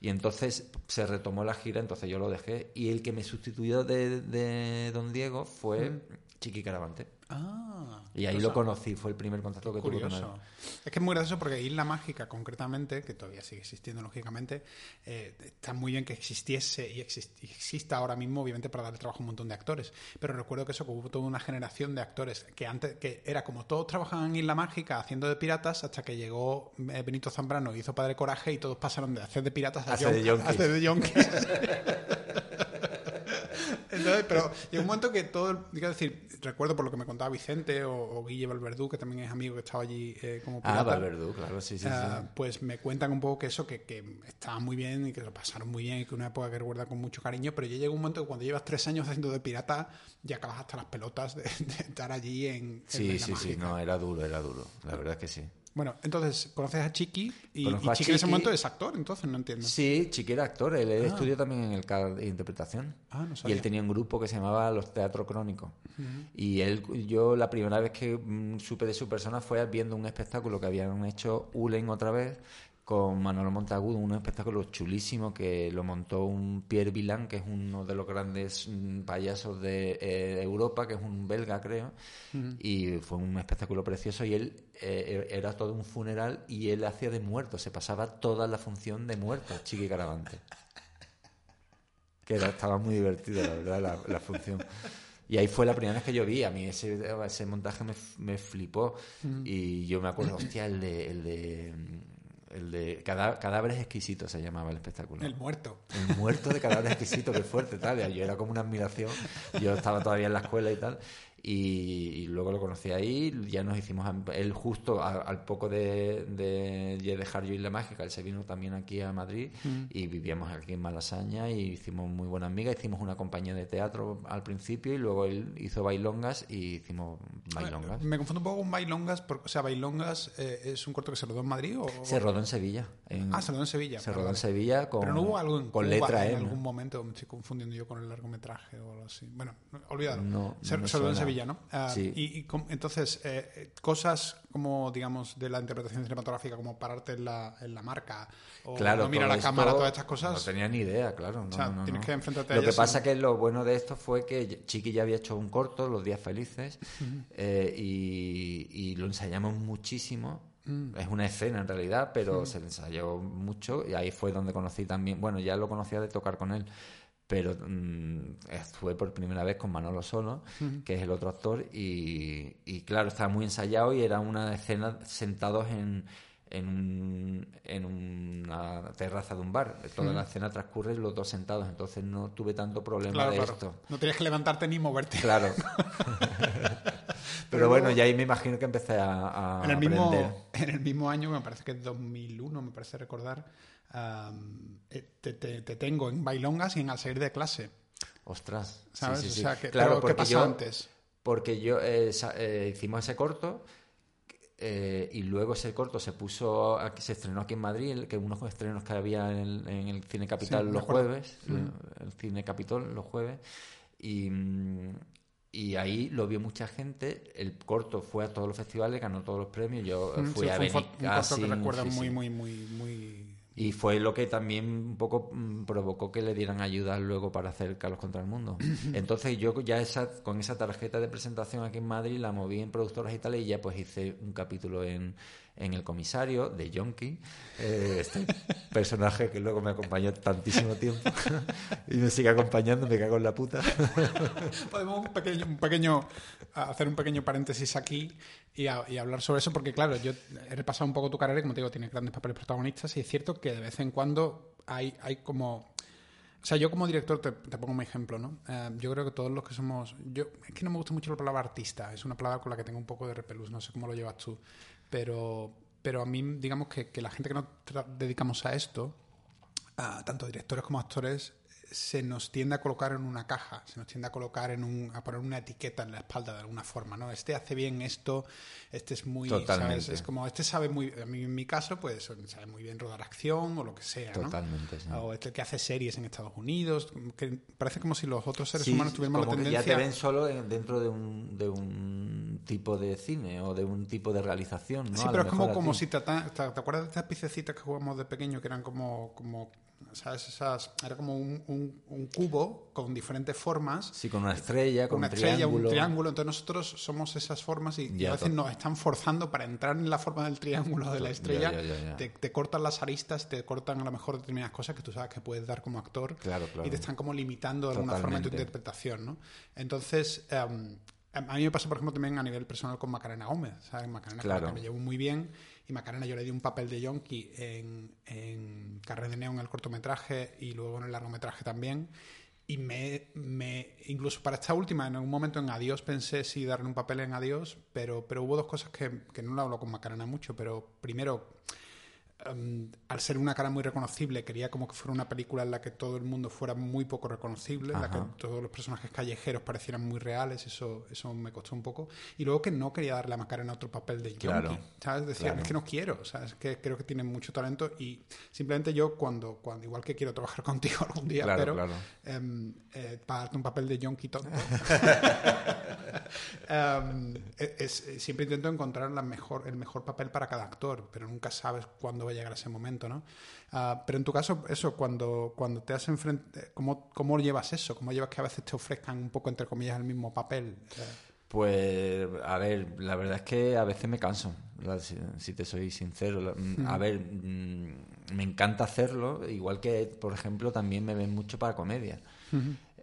Y entonces se retomó la gira, entonces yo lo dejé. Y el que me sustituyó de, de Don Diego fue mm. Chiqui Caravante. Ah, y ahí lo conocí, fue el primer contacto que tuve con él. Es que es muy gracioso porque Isla Mágica, concretamente, que todavía sigue existiendo lógicamente, eh, está muy bien que existiese y exista ahora mismo, obviamente, para darle trabajo a un montón de actores. Pero recuerdo que eso, que hubo toda una generación de actores que antes, que era como todos trabajaban en Isla Mágica haciendo de piratas, hasta que llegó eh, Benito Zambrano y hizo Padre Coraje y todos pasaron de hacer de piratas a, hacer de yonkis. Entonces, pero llegó un momento que todo, digo decir, recuerdo por lo que me contaba Vicente o, Guille Valverdú, que también es amigo que estaba allí eh, como pirata. Ah, Valverdú, claro, sí, sí, ah, Pues me cuentan un poco que eso, que, que estaba muy bien y que lo pasaron muy bien y que una época que recuerda con mucho cariño, pero ya llegó un momento que cuando llevas tres años haciendo de pirata, ya acabas hasta las pelotas de, estar allí en... sí, sí, sí, no, era duro, era duro, la verdad es que sí. Bueno, entonces conoces a Chiqui y, Chiqui, en ese momento es actor, entonces no entiendo. Sí, Chiqui era actor, él ah. estudió también en el CAD de interpretación. Ah, no y él tenía un grupo que se llamaba Los Teatro Crónicos. Y él, yo la primera vez que mm, supe de su persona fue viendo un espectáculo que habían hecho Ulen otra vez, con Manolo Montagudo, un espectáculo chulísimo que lo montó un Pierre Villain, que es uno de los grandes mm, payasos de eh, Europa, que es un belga, creo, y fue un espectáculo precioso y él eh, e-, era todo un funeral y él hacía de muerto, se pasaba toda la función de muerto, Chiqui Caravante. Que estaba muy divertido, la verdad, la, función. Y ahí fue la primera vez que yo vi. A mí ese, ese montaje me, me flipó. Y yo me acuerdo, hostia, el de, el de el de Cadáveres Exquisitos se llamaba el espectáculo. El muerto. El muerto de Cadáveres Exquisitos, qué fuerte, tal. Yo era como una admiración. Yo estaba todavía en la escuela y tal. Y, luego lo conocí ahí, ya nos hicimos, él justo al poco de, de, dejar yo Isla Mágica, él se vino también aquí a Madrid mm. y vivíamos aquí en Malasaña y hicimos muy buena amiga, hicimos una compañía de teatro al principio y luego él hizo bailongas y hicimos bailongas. Me confundo un poco con bailongas, porque, o sea, bailongas eh, es un corto que se rodó en Madrid o... Se rodó en Sevilla. ah, se rodó en Sevilla. Se rodó en Sevilla con, Pero no hubo algo en con letra en ¿eh? algún momento, me estoy confundiendo yo con el largometraje o algo así. Bueno, olvídalo. No, se, rodó en Sevilla, ¿no? Ah, y, entonces, eh, cosas como, digamos, de la interpretación cinematográfica, como pararte en la, en la marca, o no mirar la cámara, todas estas cosas. No tenía ni idea, claro. o sea, tienes que enfrentarte a Lo que pasa que lo bueno de esto fue que Chiqui ya había hecho un corto, Los Días Felices, eh, y, lo ensayamos muchísimo. Mm. Es una escena en realidad, pero se ensayó mucho y ahí fue donde conocí también, bueno, ya lo conocía de tocar con él, pero mm, fue por primera vez con Manolo Solo, que es el otro actor, y, y, claro, estaba muy ensayado y era una escena sentados en, en, en una terraza de un bar. Toda la escena transcurre los dos sentados, entonces no tuve tanto problema de esto. No tenías que levantarte ni moverte. Claro. Pero, bueno, ya ahí me imagino que empecé a, en el Mismo, en el mismo año, me parece que es 2001, me parece recordar, eh, te, tengo en bailongas y en al salir de clase. Ostras. ¿Sabes? Sí, o sea, que, claro, ¿qué pasó antes? Porque yo eh, eh, hicimos ese corto y luego ese corto se puso aquí, se estrenó aquí en Madrid, que unos estrenos que había en el, Cine Capital los jueves, mm. el, Cine Capitol los jueves, y, y ahí lo vio mucha gente. El corto fue a todos los festivales, ganó todos los premios. Yo mm, fui a ver. Un, corto que recuerda muy, muy, muy, muy y fue lo que también un poco mm, provocó que le dieran ayuda luego para hacer Carlos contra el Mundo. Entonces yo ya esa, con esa tarjeta de presentación aquí en Madrid la moví en productoras y tal y ya pues hice un capítulo en, en El Comisario de Yonki, eh, este personaje que luego me acompañó tantísimo tiempo y me sigue acompañando, me cago en la puta. Podemos un pequeño, un pequeño, hacer un pequeño paréntesis aquí y, hablar sobre eso, porque claro, yo he repasado un poco tu carrera y como te digo, tienes grandes papeles protagonistas y es cierto que de vez en cuando hay, hay como... O sea, yo como director te, pongo un ejemplo, ¿no? Eh, yo creo que todos los que somos... yo Es que no me gusta mucho la palabra artista, es una palabra con la que tengo un poco de repelús, no sé cómo lo llevas tú. Pero, pero a mí, digamos que, que la gente que nos dedicamos a esto, tanto directores como actores, se nos tiende a colocar en una caja, se nos tiende a colocar en un, a poner una etiqueta en la espalda de alguna forma, ¿no? Este hace bien esto, este es muy, Totalmente. ¿sabes? Es como, este sabe muy, a mí en mi caso, pues sabe muy bien rodar acción o lo que sea, ¿no? Totalmente, sí. O este que hace series en Estados Unidos, que parece como si los otros seres Sí, humanos tuvieran la como que tendencia... ya te ven solo en- dentro de un, de un tipo de cine o de un tipo de realización, ¿no? Sí, pero es como, como si te, te, ¿te acuerdas de estas piececitas que jugamos de pequeño que eran como, como ¿sabes? Esas, era como un, un- un cubo con diferentes formas, Sí, con una estrella, con una un estrella, triángulo. un triángulo. Entonces nosotros somos esas formas y, Ya, a veces nos están forzando para entrar en la forma del triángulo de la estrella. ya, ya, ya. Te, te cortan las aristas, te cortan a lo mejor determinadas cosas que tú sabes que puedes dar como actor Claro, claro. y te están como limitando de alguna forma tu Totalmente. interpretación, ¿no? Entonces, em, a mí me pasa, por ejemplo, también a nivel personal con Macarena Gómez, ¿sabes? Macarena Claro. que me llevo muy bien Macarena yo le di un papel de yonki en, en de Neón, en el cortometraje y luego en el largometraje también. Y me, me, incluso para esta última, en algún momento en Adiós pensé si darle un papel en Adiós, pero, pero hubo dos cosas que, que no lo hablo con Macarena mucho, pero primero, em, al ser una cara muy reconocible, quería como que fuera una película en la que todo el mundo fuera muy poco reconocible, en la que Ajá. todos los personajes callejeros parecieran muy reales, eso, eso me costó un poco. Y luego que no quería darle a Macarena otro papel de Claro. ¿sabes? Decir, Claro. es que no quiero, ¿sabes? Que creo que tiene mucho talento y simplemente yo cuando, cuando igual que quiero trabajar contigo algún día, Claro, pero em, eh, para darte un papel de yonki tonto. Em, es, es- siempre intento encontrar la mejor, el mejor papel para cada actor, pero nunca sabes cuándo va a llegar ese momento, ¿no? Ah, pero en tu caso, eso, cuando, cuando te has enfrentado, ¿cómo, ¿cómo llevas eso? ¿Cómo llevas que a veces te ofrezcan un poco, entre comillas, el mismo papel? Eh, Pues, a ver, la verdad es que a veces me canso, si, si te soy sincero. Mm, A ver, mm, me encanta hacerlo, igual que, por ejemplo, también me ven mucho para comedia.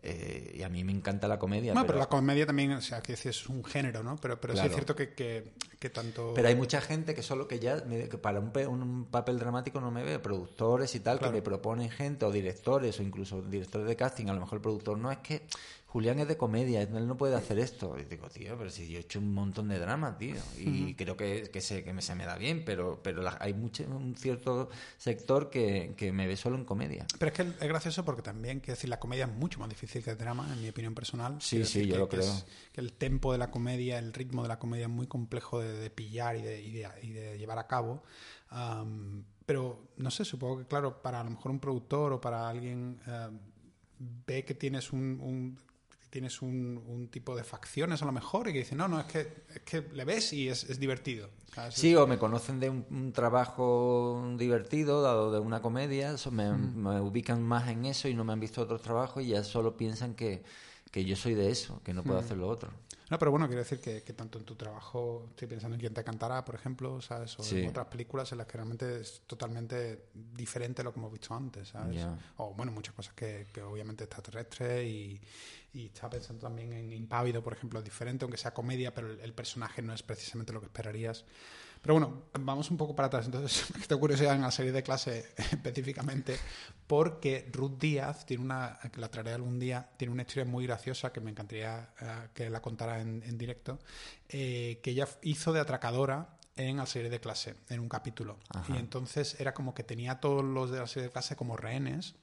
Eh, y a mí me encanta la comedia. no, pero, pero la comedia también, o sea, que es un género, ¿no? Pero, pero sí es cierto que, que, que tanto... pero hay mucha gente que solo que ya, me- que para un, un papel dramático no me ve, productores y tal, Claro. que me proponen gente, o directores, o incluso directores de casting, a lo mejor el productor, no, es que Julián es de comedia, él no puede hacer esto. Y digo, tío, pero si yo he hecho un montón de drama, tío, y creo que, que, se, que me, se me da bien, pero, pero la- hay mucho, un cierto sector que, que me ve solo en comedia. Pero es que es gracioso porque también, quiero decir, la comedia es mucho más difícil que el drama, en mi opinión personal. Sí, Quiero sí, yo que- lo creo. es- que el tempo de la comedia, el ritmo de la comedia es muy complejo de, de pillar y de, y de- y de llevar a cabo. Pero, no sé, supongo que, claro, para a lo mejor un productor o para alguien am, ve que tienes un... tienes un, un tipo de facciones a lo mejor y que dice no, no, es que, es que le ves y es, es divertido. ¿sabes? Sí, o me conocen de un, un trabajo divertido, dado de una comedia, eso me, me ubican más en eso y no me han visto otros trabajos y ya solo piensan que, que yo soy de eso, que no puedo hacer lo otro. No, pero bueno, quiero decir que, que tanto en tu trabajo, estoy pensando en Quién te cantará, por ejemplo, ¿sabes? O Sí. en otras películas en las que realmente es totalmente diferente a lo que hemos visto antes, ¿sabes? O bueno, muchas cosas que, que obviamente extraterrestres y, y estaba pensando también en Impávido, por ejemplo, es diferente, aunque sea comedia, pero el, el personaje no es precisamente lo que esperarías. Pero bueno, vamos un poco para atrás. Entonces, me tengo curiosidad en la serie de clase específicamente, porque Ruth Díaz tiene una, que la traeré algún día, tiene una historia muy graciosa que me encantaría eh, que la contara en, en directo, eh, que ella hizo de atracadora en la serie de clase, en un capítulo. Ajá. Y entonces era como que tenía a todos los de la serie de clase como rehenes.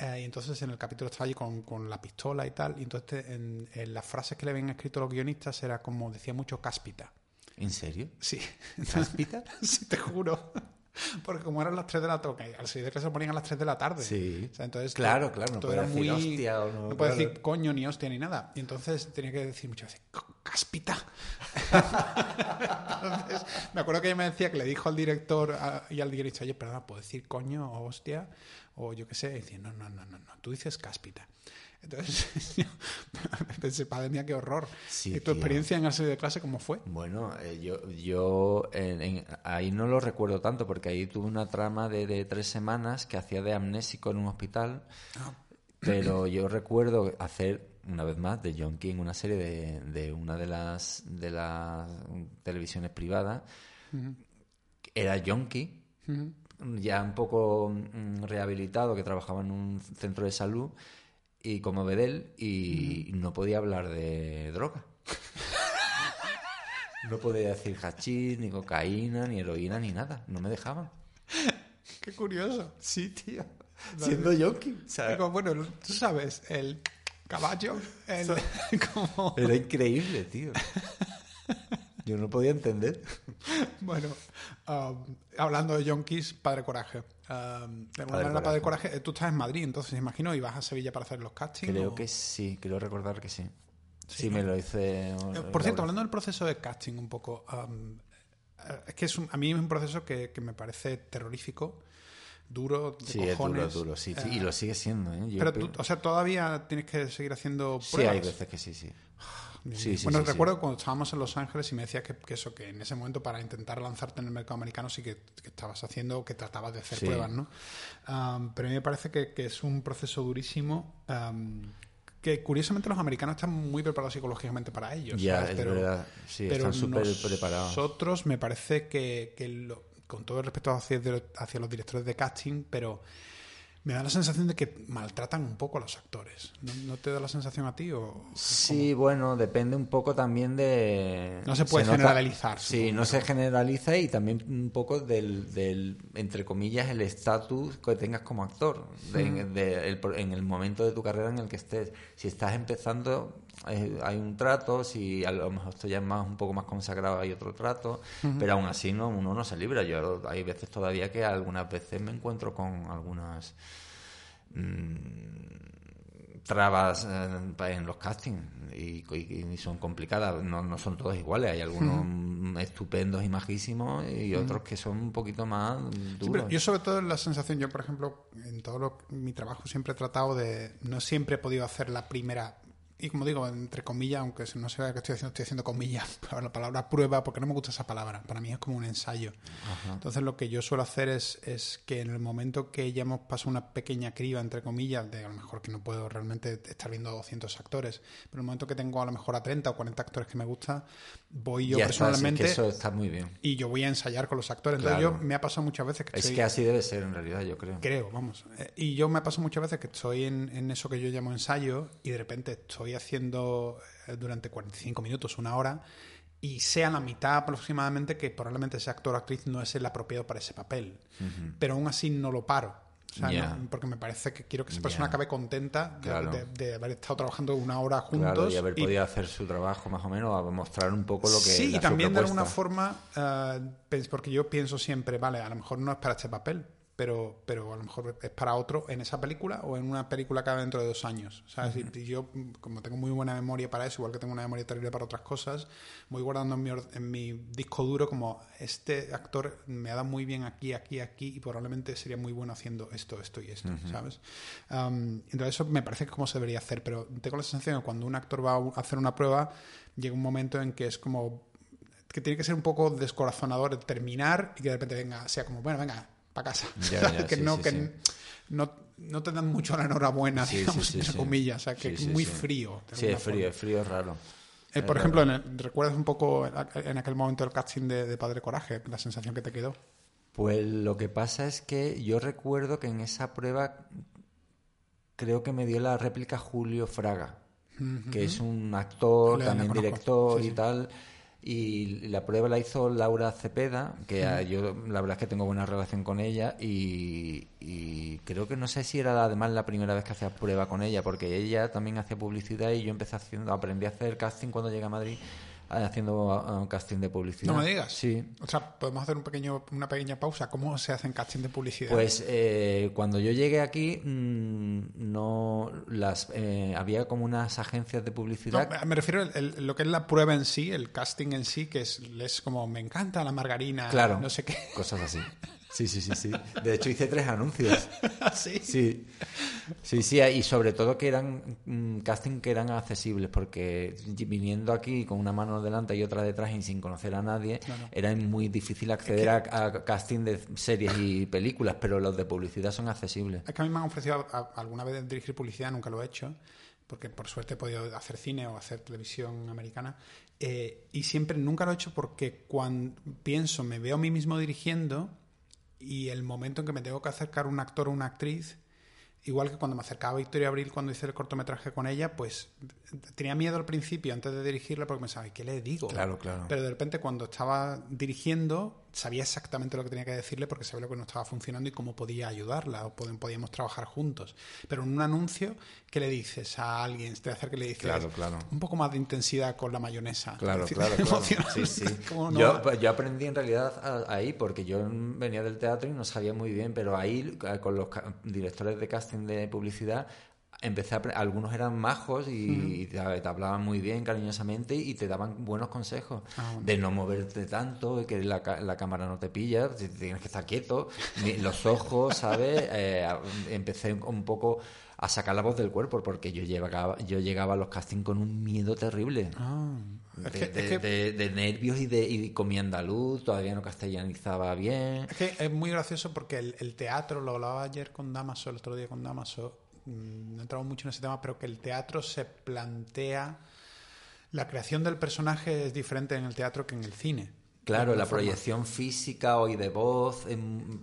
eh, y entonces en el capítulo estaba allí con, con la pistola y tal. Y entonces en, en las frases que le habían escrito los guionistas era como decía mucho cáspita. ¿En serio? Sí. ¿Cáspita? sí, te juro. Porque como eran las 3 de la tarde, al serie de clase se ponían a las 3 de la tarde. Sí. O sea, entonces, Claro, todo- claro, no era decir muy- hostia o no, No decir coño ni hostia ni nada. Y entonces tenía que decir muchas veces, "C- cáspita. entonces, me acuerdo que ella me decía que le dijo al director a- y al guionista, oye, perdona, ¿puedo decir coño o hostia? O yo qué sé. Y decía, no, no, no, no, no, tú dices cáspita. Entonces, yo pensé, padre mía, qué horror. Sí, ¿Y tu tío. experiencia en la serie de clase cómo fue? Bueno, eh, yo, yo en- en- ahí no lo recuerdo tanto porque ahí tuve una trama de, de tres semanas que hacía de amnésico en un hospital, pero yo recuerdo hacer una vez más de John King una serie de, de una de las de las televisiones privadas. Era Yonki, ya un poco mm, rehabilitado, que trabajaba en un centro de salud y como Bedel y no podía hablar de droga. No podía decir hachís, ni cocaína, ni heroína, ni nada. No me dejaban. Qué curioso. Sí, tío. siendo yonki. O sea, bueno, tú sabes, el caballo, el, como... era increíble, tío. Yo no podía entender. Bueno, um, hablando de yonkis, Padre Coraje. Um, de alguna manera, Coraje. Eh, tú estás en Madrid, entonces imagino, y vas a Sevilla para hacer los castings. Creo o- que sí, quiero recordar que sí. Sí, me lo hice. Eh, Por cierto, hablando del proceso de casting un poco, um, eh, es que es un- a mí es un proceso que, que me parece terrorífico, duro, de Sí, es duro, cojones. es duro, sí, sí, Eh, y lo sigue siendo, ¿eh? Yo pero tú, o sea, todavía tienes que seguir haciendo sí, pruebas. hay veces que sí, sí. Sí, sí, bueno, sí, sí. recuerdo cuando estábamos en Los Ángeles y me decías que, que eso, que en ese momento para intentar lanzarte en el mercado americano sí que, que estabas haciendo, que tratabas de hacer Sí. pruebas, ¿no? Pero a mí me parece que, que es un proceso durísimo. que curiosamente los americanos están muy preparados psicológicamente para ellos. Ya, ¿sabes? es Pero- verdad. Sí, pero están súper preparados. Nosotros me parece que, que lo- con todo el respeto hacia, hacia los directores de casting, pero me da la sensación de que maltratan un poco a los actores. ¿No, no te da la sensación a ti? O, Sí, bueno, depende un poco también de... No se puede nota- generalizar, Sí, supongo, no se generaliza y también un poco del, del entre comillas, el estatus que tengas como actor de- de- el- en el momento de tu carrera en el que estés. Si estás empezando, eh, hay un trato, si a lo mejor esto ya es más, un poco más consagrado, hay otro trato, pero aún así no, uno no se libra. Yo hay veces todavía que algunas veces me encuentro con algunas mm, trabas eh, en los castings y, y- y son complicadas, no, no son todas iguales, hay algunos mm, estupendos y majísimos y otros que son un poquito más Sí, duros. pero yo sobre todo la sensación, yo por ejemplo, en todo lo- mi trabajo siempre he tratado de, no siempre he podido hacer la primera, y como digo, entre comillas, aunque no se vea que estoy haciendo, estoy haciendo comillas, para la palabra prueba, porque no me gusta esa palabra, para mí es como un ensayo. Entonces lo que yo suelo hacer es, es que en el momento que ya hemos pasado una pequeña criba, entre comillas, de a lo mejor que no puedo realmente estar viendo a 200 actores, pero en el momento que tengo a lo mejor a 30 o 40 actores que me gusta, voy yo Ya está, sí, personalmente que eso está muy bien. y yo voy a ensayar con los actores. Entonces Claro. yo me ha pasado muchas veces que Es estoy- que así debe ser en realidad, yo creo. Creo, vamos. Eh, Y yo me ha pasado muchas veces que estoy en, en eso que yo llamo ensayo y de repente estoy haciendo eh, durante 45 minutos, una hora, y sea la mitad aproximadamente que probablemente ese actor o actriz no es el apropiado para ese papel. Pero aún así no lo paro. O sea, Ya. no- porque me parece que quiero que esa persona acabe contenta de, Claro. de- de haber estado trabajando una hora juntos. Claro, y haber y- podido hacer su trabajo más o menos, a mostrar un poco lo que Sí, y también de alguna forma, pens- porque yo pienso siempre, vale, a lo mejor no es para este papel, pero, pero a lo mejor es para otro en esa película o en una película que haga dentro de dos años. ¿sabes? Y- y yo, como tengo muy buena memoria para eso, igual que tengo una memoria terrible para otras cosas, voy guardando en mi, en mi disco duro como este actor me ha dado muy bien aquí, aquí, aquí, y probablemente sería muy bueno haciendo esto, esto y esto, ¿sabes? Um, entonces eso me parece que es como se debería hacer, pero tengo la sensación de que cuando un actor va a hacer una prueba, llega un momento en que es como que tiene que ser un poco descorazonador terminar y que de repente venga, sea como, bueno, venga, para casa. Ya, ¿Sabes? ya, que sí, no, sí, que sí. no, no te dan mucho la enhorabuena, digamos, entre comillas. O sea, que es muy frío. Sí, es frío, es frío, es raro. Eh, Es por raro. ejemplo, en el- ¿recuerdas un poco en aquel momento del casting de, de Padre Coraje, la sensación que te quedó? Pues lo que pasa es que yo recuerdo que en esa prueba creo que me dio la réplica Julio Fraga, que es un actor, Le- también director Sí, y sí. tal. Y la prueba la hizo Laura Cepeda, que yo la verdad es que tengo buena relación con ella y, y creo que no sé si era además la primera vez que hacía prueba con ella, porque ella también hacía publicidad y yo empecé haciendo, aprendí a hacer casting cuando llegué a Madrid, haciendo casting de publicidad. No me digas. Sí, O sea, podemos hacer un pequeño, una pequeña pausa. ¿Cómo se hacen casting de publicidad? Pues eh, cuando yo llegué aquí, mm, no las eh, había como unas agencias de publicidad. me- me refiero a lo que es la prueba en sí, el casting en sí, que es, es como, me encanta la margarina, claro, no sé qué. cosas así. Sí, sí, sí, sí. De hecho hice tres anuncios. Así. Sí, sí, sí, y sobre todo que eran mm, casting que eran accesibles, porque viniendo aquí con una mano delante y otra detrás y sin conocer a nadie, era muy difícil acceder a, a casting de series y películas, pero los de publicidad son accesibles. Es que a mí me han ofrecido a- alguna vez dirigir publicidad, nunca lo he hecho, porque por suerte he podido hacer cine o hacer televisión americana. eh, y siempre, nunca lo he hecho porque cuando pienso, me veo a mí mismo dirigiendo y el momento en que me tengo que acercar a un actor o una actriz, igual que cuando me acercaba a Victoria Abril cuando hice el cortometraje con ella, pues tenía miedo al principio antes de dirigirla porque pensaba, ¿y qué le digo? Claro, claro. Pero de repente cuando estaba dirigiendo sabía exactamente lo que tenía que decirle porque sabía lo que no estaba funcionando y cómo podía ayudarla o podíamos trabajar juntos. Pero en un anuncio, ¿qué le dices a alguien? Te hacer que le dices claro, claro. un poco más de intensidad con la mayonesa. Claro, claro, claro. Sí, sí. yo, yo, aprendí en realidad ahí porque yo venía del teatro y no sabía muy bien, pero ahí con los directores de casting de publicidad empecé a algunos eran majos y, te, hablaban muy bien cariñosamente y te daban buenos consejos. Ah, de no moverte tanto que la, la, cámara no te pilla tienes que estar quieto. Los ojos sabes eh, empecé un poco a sacar la voz del cuerpo porque yo llegaba yo llegaba a los castings con un miedo terrible. Ah, de, nervios y de y comí andaluz todavía no castellanizaba bien. Es que es muy gracioso porque el, el teatro lo hablaba ayer con Damaso el otro día con Damaso no he entrado mucho en ese tema, pero que el teatro se plantea. La creación del personaje es diferente en el teatro que en el cine. Claro, la proyección física hoy de voz,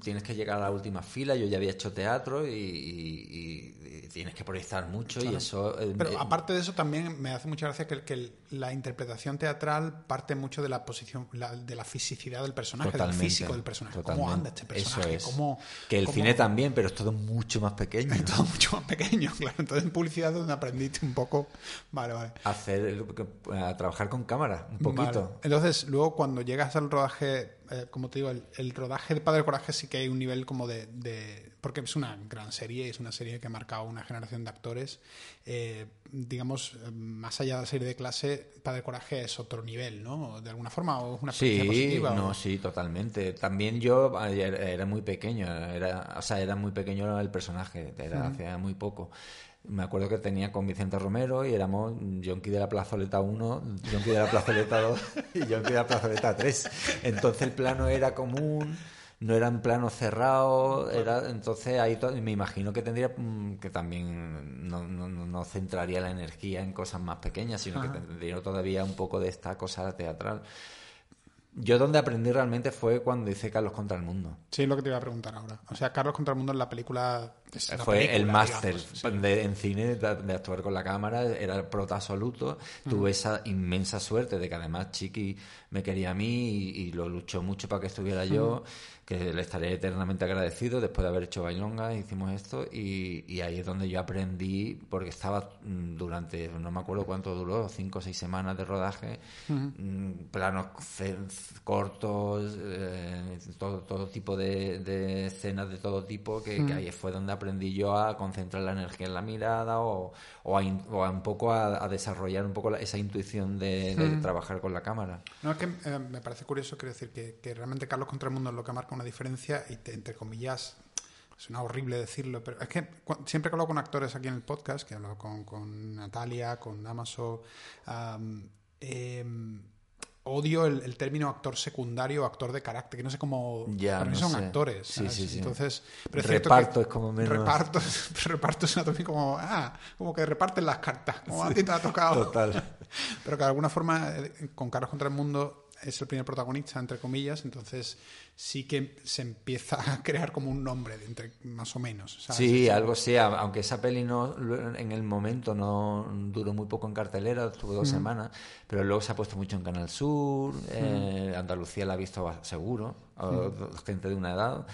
tienes que llegar a la última fila. Yo ya había hecho teatro y, tienes que proyectar mucho y eso. Eh, Pero eh, aparte de eso, también me hace mucha gracia que, la interpretación teatral parte mucho de la posición, de la fisicidad del personaje, del físico del personaje. ¿Cómo anda este personaje? Eso es. que el cine también, pero es todo mucho más pequeño. Es todo mucho más pequeño, claro. Entonces en publicidad donde aprendiste un poco. Vale, vale. Hacer, a trabajar con cámara, un poquito. Entonces, luego cuando llegas al rodaje, eh, como te digo, el, rodaje de Padre Coraje sí que hay un nivel como de, porque es una gran serie, es una serie que ha marcado una generación de actores. Eh, digamos, más allá de la serie de clase, Padre Coraje es otro nivel, ¿no? De alguna forma, o es una experiencia sí, positiva. No, sí, totalmente. También yo era muy pequeño, era, o sea, era muy pequeño el personaje, era hace muy poco me acuerdo que tenía con Vicente Romero y éramos Yonki de la Plazoleta 1, Yonki de la Plazoleta 2 y Yonki de la Plazoleta 3. Entonces el plano era común, no era en plano cerrado, era, entonces ahí me imagino que tendría mm, que también no, no, centraría la energía en cosas más pequeñas, sino que tendría todavía un poco de esta cosa teatral. Yo donde aprendí realmente fue cuando hice Carlos contra el mundo. Sí, lo que te iba a preguntar ahora. O sea, Carlos contra el mundo en la película... fue el máster en cine de, actuar con la cámara, era el prota absoluto. Tuve esa inmensa suerte de que además Chiqui me quería a mí y, lo luchó mucho para que estuviera yo que le estaré eternamente agradecido después de haber hecho Bailonga, hicimos esto y, ahí es donde yo aprendí, porque estaba mm, durante, no me acuerdo cuánto duró, cinco o seis semanas de rodaje, mm, planos cortos, eh, todo, todo tipo de, escenas de todo tipo, que, ahí fue donde aprendí yo a concentrar la energía en la mirada o, o, a, un poco a, desarrollar un poco esa intuición de, trabajar con la cámara. No, es que eh, me parece curioso, quiero decir, que, que realmente Carlos contra el mundo es lo que marca una diferencia y entre comillas suena horrible decirlo, pero es que siempre que hablo con actores aquí en el podcast, que hablo con, con Natalia, con Damaso, em, odio el, término actor secundario o actor de carácter, que no sé cómo... Ya, para mí son actores. Sí, sí, Entonces, reparto es como menos... Reparto, reparto es una como... Ah, como que reparten las cartas, como a ti te ha tocado. Total. Pero que de alguna forma, eh, con Carlos contra el Mundo es el primer protagonista, entre comillas, entonces sí que se empieza a crear como un nombre, entre, más o menos. Sí, algo sí, aunque esa peli no, en el momento no duró muy poco en cartelera, estuvo dos mm. semanas, pero luego se ha puesto mucho en Canal Sur, mm. eh, Andalucía la ha visto seguro, mm. gente de una edad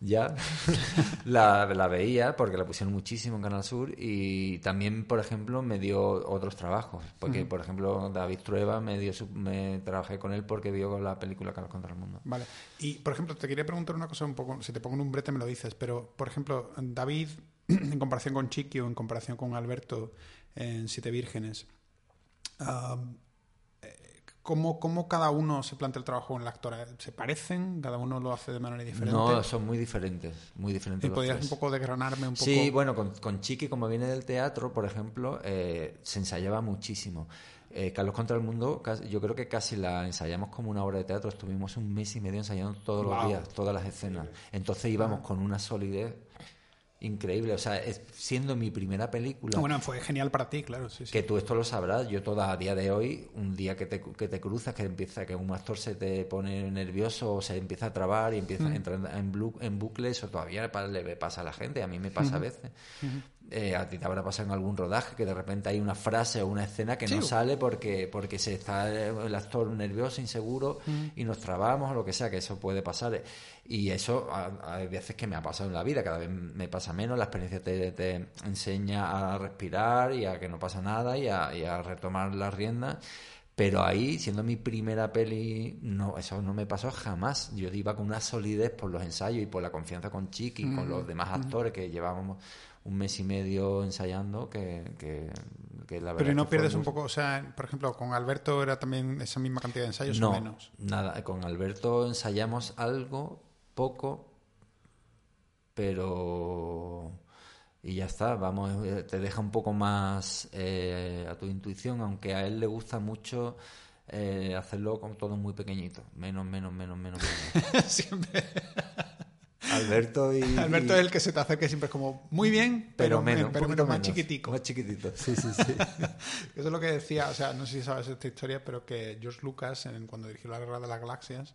ya la, la, veía porque la pusieron muchísimo en Canal Sur y también, por ejemplo, me dio otros trabajos. Porque, por ejemplo, David Trueba me dio me trabajé con él porque vio la película Carlos contra el Mundo. Vale. Y, por ejemplo, te quería preguntar una cosa un poco, si te pongo en un brete me lo dices, pero, por ejemplo, David, en comparación con Chiqui o en comparación con Alberto en Siete Vírgenes, ¿Cómo, ¿Cómo, cada uno se plantea el trabajo en la actora? ¿Se parecen? ¿Cada uno lo hace de manera diferente? No, son muy diferentes. Muy diferentes ¿Y podrías un poco desgranarme un poco? Sí, bueno, con, con, Chiqui, como viene del teatro, por ejemplo, eh, se ensayaba muchísimo. Eh, Carlos contra el Mundo, yo creo que casi la ensayamos como una obra de teatro. Estuvimos un mes y medio ensayando todos los días, todas las escenas. Entonces íbamos con una solidez increíble. O sea, siendo mi primera película. Bueno, fue genial para ti, claro. Que tú esto lo sabrás. Yo toda a día de hoy, un día que te, que te cruzas, que empieza, que un actor se te pone nervioso o se empieza a trabar y empieza a entrar en, en bucle, eso todavía le pasa a la gente. A mí me pasa a veces. Eh, a ti te habrá pasado en algún rodaje que de repente hay una frase o una escena que no sale porque, porque se está el actor nervioso, inseguro Mm. y nos trabamos o lo que sea, que eso puede pasar. Y eso hay veces que me ha pasado en la vida, cada vez me pasa menos, la experiencia te, te enseña a respirar y a que no pasa nada y a, y a retomar las riendas. Pero ahí, siendo mi primera peli, no, eso no me pasó jamás. Yo iba con una solidez por los ensayos y por la confianza con Chiqui, con los demás actores que llevábamos un mes y medio ensayando, que, que, que la verdad Pero ¿y no pierdes un poco, o sea, por ejemplo, con Alberto era también esa misma cantidad de ensayos no, o menos? nada. Con Alberto ensayamos algo, poco, pero... Y ya está, vamos, eh, te deja un poco más eh, a tu intuición, aunque a él le gusta mucho eh, hacerlo con todo muy pequeñito. Menos, menos, menos, menos, menos. Siempre. Alberto y... Alberto es el que se te acerca y siempre es como, muy bien, pero pero, menos, pero poquito más menos, chiquitico. Más chiquitito, sí, sí, sí. Eso es lo que decía, o sea, no sé si sabes esta historia, pero que George Lucas, en- cuando dirigió La Guerra de las Galaxias,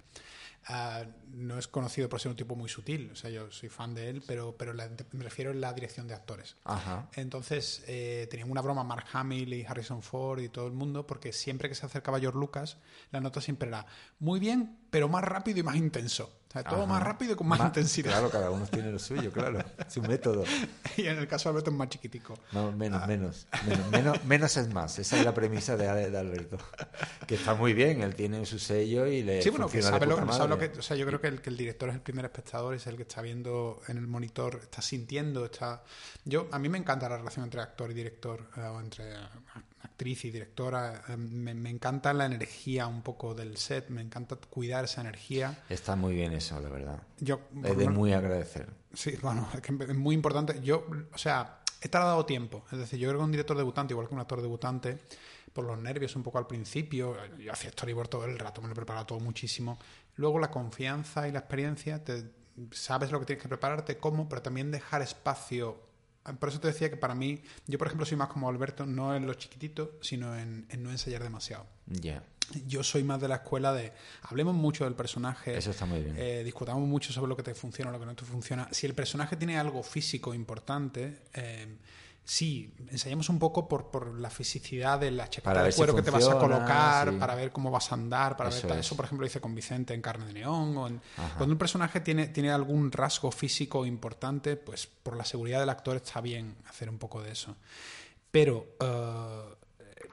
ah, no es conocido por ser un tipo muy sutil. O sea, yo soy fan de él, pero, pero la- me refiero en la dirección de actores. Ajá. Entonces, eh, tenían una broma Mark Hamill y Harrison Ford y todo el mundo, porque siempre que se acercaba George Lucas, la nota siempre era muy bien, pero más rápido y más intenso. O sea, todo Ajá. más rápido y con más Ma- intensidad. Claro, cada uno tiene lo suyo, claro. Su método. Y en el caso de Alberto es más chiquitico. No, menos, Ah. menos, menos, menos, menos es más. Esa es la premisa de, de Alberto. Que está muy bien, él tiene su sello y le Sí, bueno, que sabe lo, sabe que. O sea, yo creo que el, que el director es el primer espectador, es el que está viendo en el monitor, está sintiendo, está. Yo, a mí me encanta la relación entre actor y director, eh, o entre actriz y directora. eh, me, me encanta la energía un poco del set, me encanta cuidar esa energía. Está muy bien eso, la verdad. Yo, Es de muy agradecer. Sí, bueno, es que es muy importante. Yo, o sea, he tardado tiempo. Es decir, yo creo que un director debutante, igual que un actor debutante, por los nervios un poco al principio, yo hacía storyboard todo el rato, me lo he preparado todo muchísimo. Luego la confianza y la experiencia, te, sabes lo que tienes que prepararte, cómo, pero también dejar espacio. Por eso te decía que para mí, yo por ejemplo soy más como Alberto, no en lo chiquitito, sino en, en no ensayar demasiado. Ya, Yo soy más de la escuela de hablemos mucho del personaje, eso está muy bien. eh, discutamos mucho sobre lo que te funciona o lo que no te funciona. Si el personaje tiene algo físico importante, eh, sí, ensayamos un poco por, por la fisicidad de la chaqueta de si cuero que te vas a colocar, sí. para ver cómo vas a andar, para Eso ver tal. es. Eso, por ejemplo, lo hice con Vicente en Carne de Neón. o en- Ajá. Cuando un personaje tiene, tiene algún rasgo físico importante, pues por la seguridad del actor está bien hacer un poco de eso. Pero eh,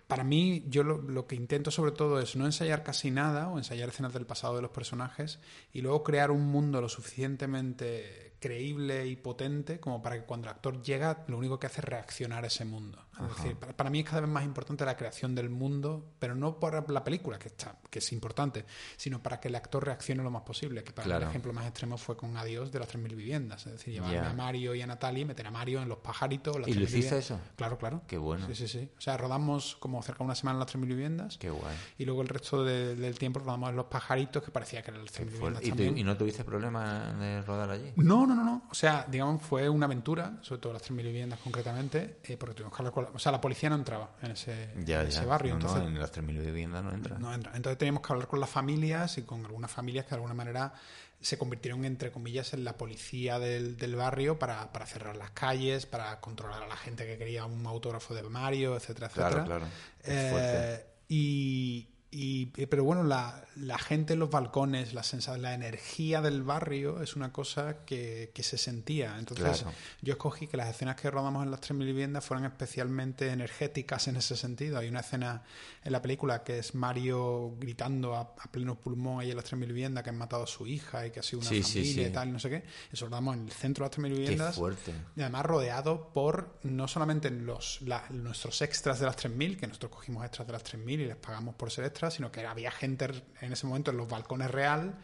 para mí, yo lo, lo que intento sobre todo es no ensayar casi nada o ensayar escenas del pasado de los personajes y luego crear un mundo lo suficientemente creíble y potente como para que cuando el actor llega lo único que hace es reaccionar a ese mundo. Es decir, para, para mí es cada vez más importante la creación del mundo, pero no por la película, que, está, que es importante, sino para que el actor reaccione lo más posible. Que para mí Claro. el ejemplo más extremo fue con Adiós de las 3.000 viviendas. Es decir, llevarme Ya. a Mario y a Natalie, meter a Mario en los pajaritos. las ¿Y lo 3.000 hiciste eso? Claro, claro. Qué bueno. Sí, sí, sí. O sea, rodamos como cerca de una semana en las 3.000 viviendas Qué guay. y luego el resto de- del tiempo rodamos en los pajaritos, que parecía que eran las 3.000 Qué viviendas. ¿Y, también. y no tuviste problema de rodar allí? No, no, no, no. O sea, digamos, fue una aventura, sobre todo las 3.000 viviendas concretamente, eh, porque tuvimos que hablar con la- O sea, la policía no entraba en ese, Ya, en ese ya. barrio. No, no, entonces, en las 3.000 viviendas no entra. no entra. Entonces teníamos que hablar con las familias y con algunas familias que de alguna manera se convirtieron, entre comillas, en la policía del, del barrio para, para cerrar las calles, para controlar a la gente que quería un autógrafo de Mario, etcétera, etcétera. Claro, claro. Eh, y, y- pero bueno, la, la gente en los balcones, la, la energía del barrio es una cosa que, que se sentía. Entonces, Claro. yo escogí que las escenas que rodamos en las 3.000 viviendas fueran especialmente energéticas en ese sentido. Hay una escena en la película que es Mario gritando a, a pleno pulmón ahí en las 3.000 viviendas que han matado a su hija y que ha sido una Sí, familia sí. y tal, no sé qué. Eso lo rodamos en el centro de las 3.000 Qué viviendas. fuerte. Y además rodeado por no solamente los, la- nuestros extras de las 3.000, que nosotros cogimos extras de las 3.000 y les pagamos por ser extras, sino que había gente en ese momento en los balcones real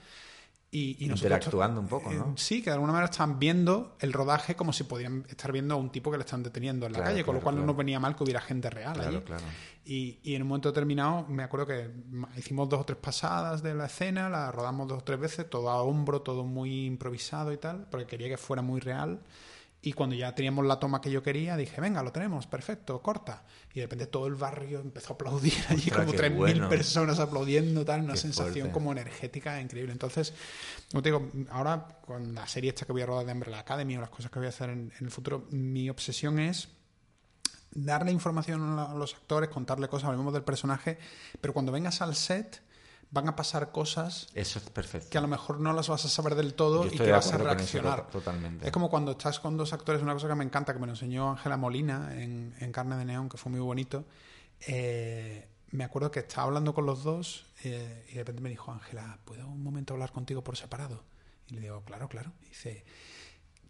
y, y nosotros- Interactuando un poco, ¿no? eh, Sí, que de alguna manera están viendo el rodaje como si podían estar viendo a un tipo que le están deteniendo en la Claro, calle, con lo claro, cual no nos venía mal que hubiera gente real allí. claro. Y, y en un momento determinado, me acuerdo que hicimos dos o tres pasadas de la escena, la rodamos dos o tres veces, todo a hombro, todo muy improvisado y tal, porque quería que fuera muy real. Y cuando ya teníamos la toma que yo quería, dije, venga, lo tenemos, perfecto, corta. Y de repente todo el barrio empezó a aplaudir allí, como qué 3.000 bueno. personas aplaudiendo, tal, una Qué sensación fuerte. como energética increíble. Entonces, como te digo, ahora con la serie esta que voy a rodar de Umbrella Academy o las cosas que voy a hacer en, en el futuro, mi obsesión es darle información a los actores, contarle cosas, hablemos del personaje, pero cuando vengas al set van a pasar cosas Eso es perfecto. que a lo mejor no las vas a saber del todo y que vas a eso reaccionar. to- totalmente. Es como cuando estás con dos actores, una cosa que me encanta, que me lo enseñó Ángela Molina en, en Carne de Neón, que fue muy bonito. Eh, me acuerdo que estaba hablando con los dos eh, y de repente me dijo, Ángela, ¿puedo un momento hablar contigo por separado? Y le digo, claro, claro. Y dice,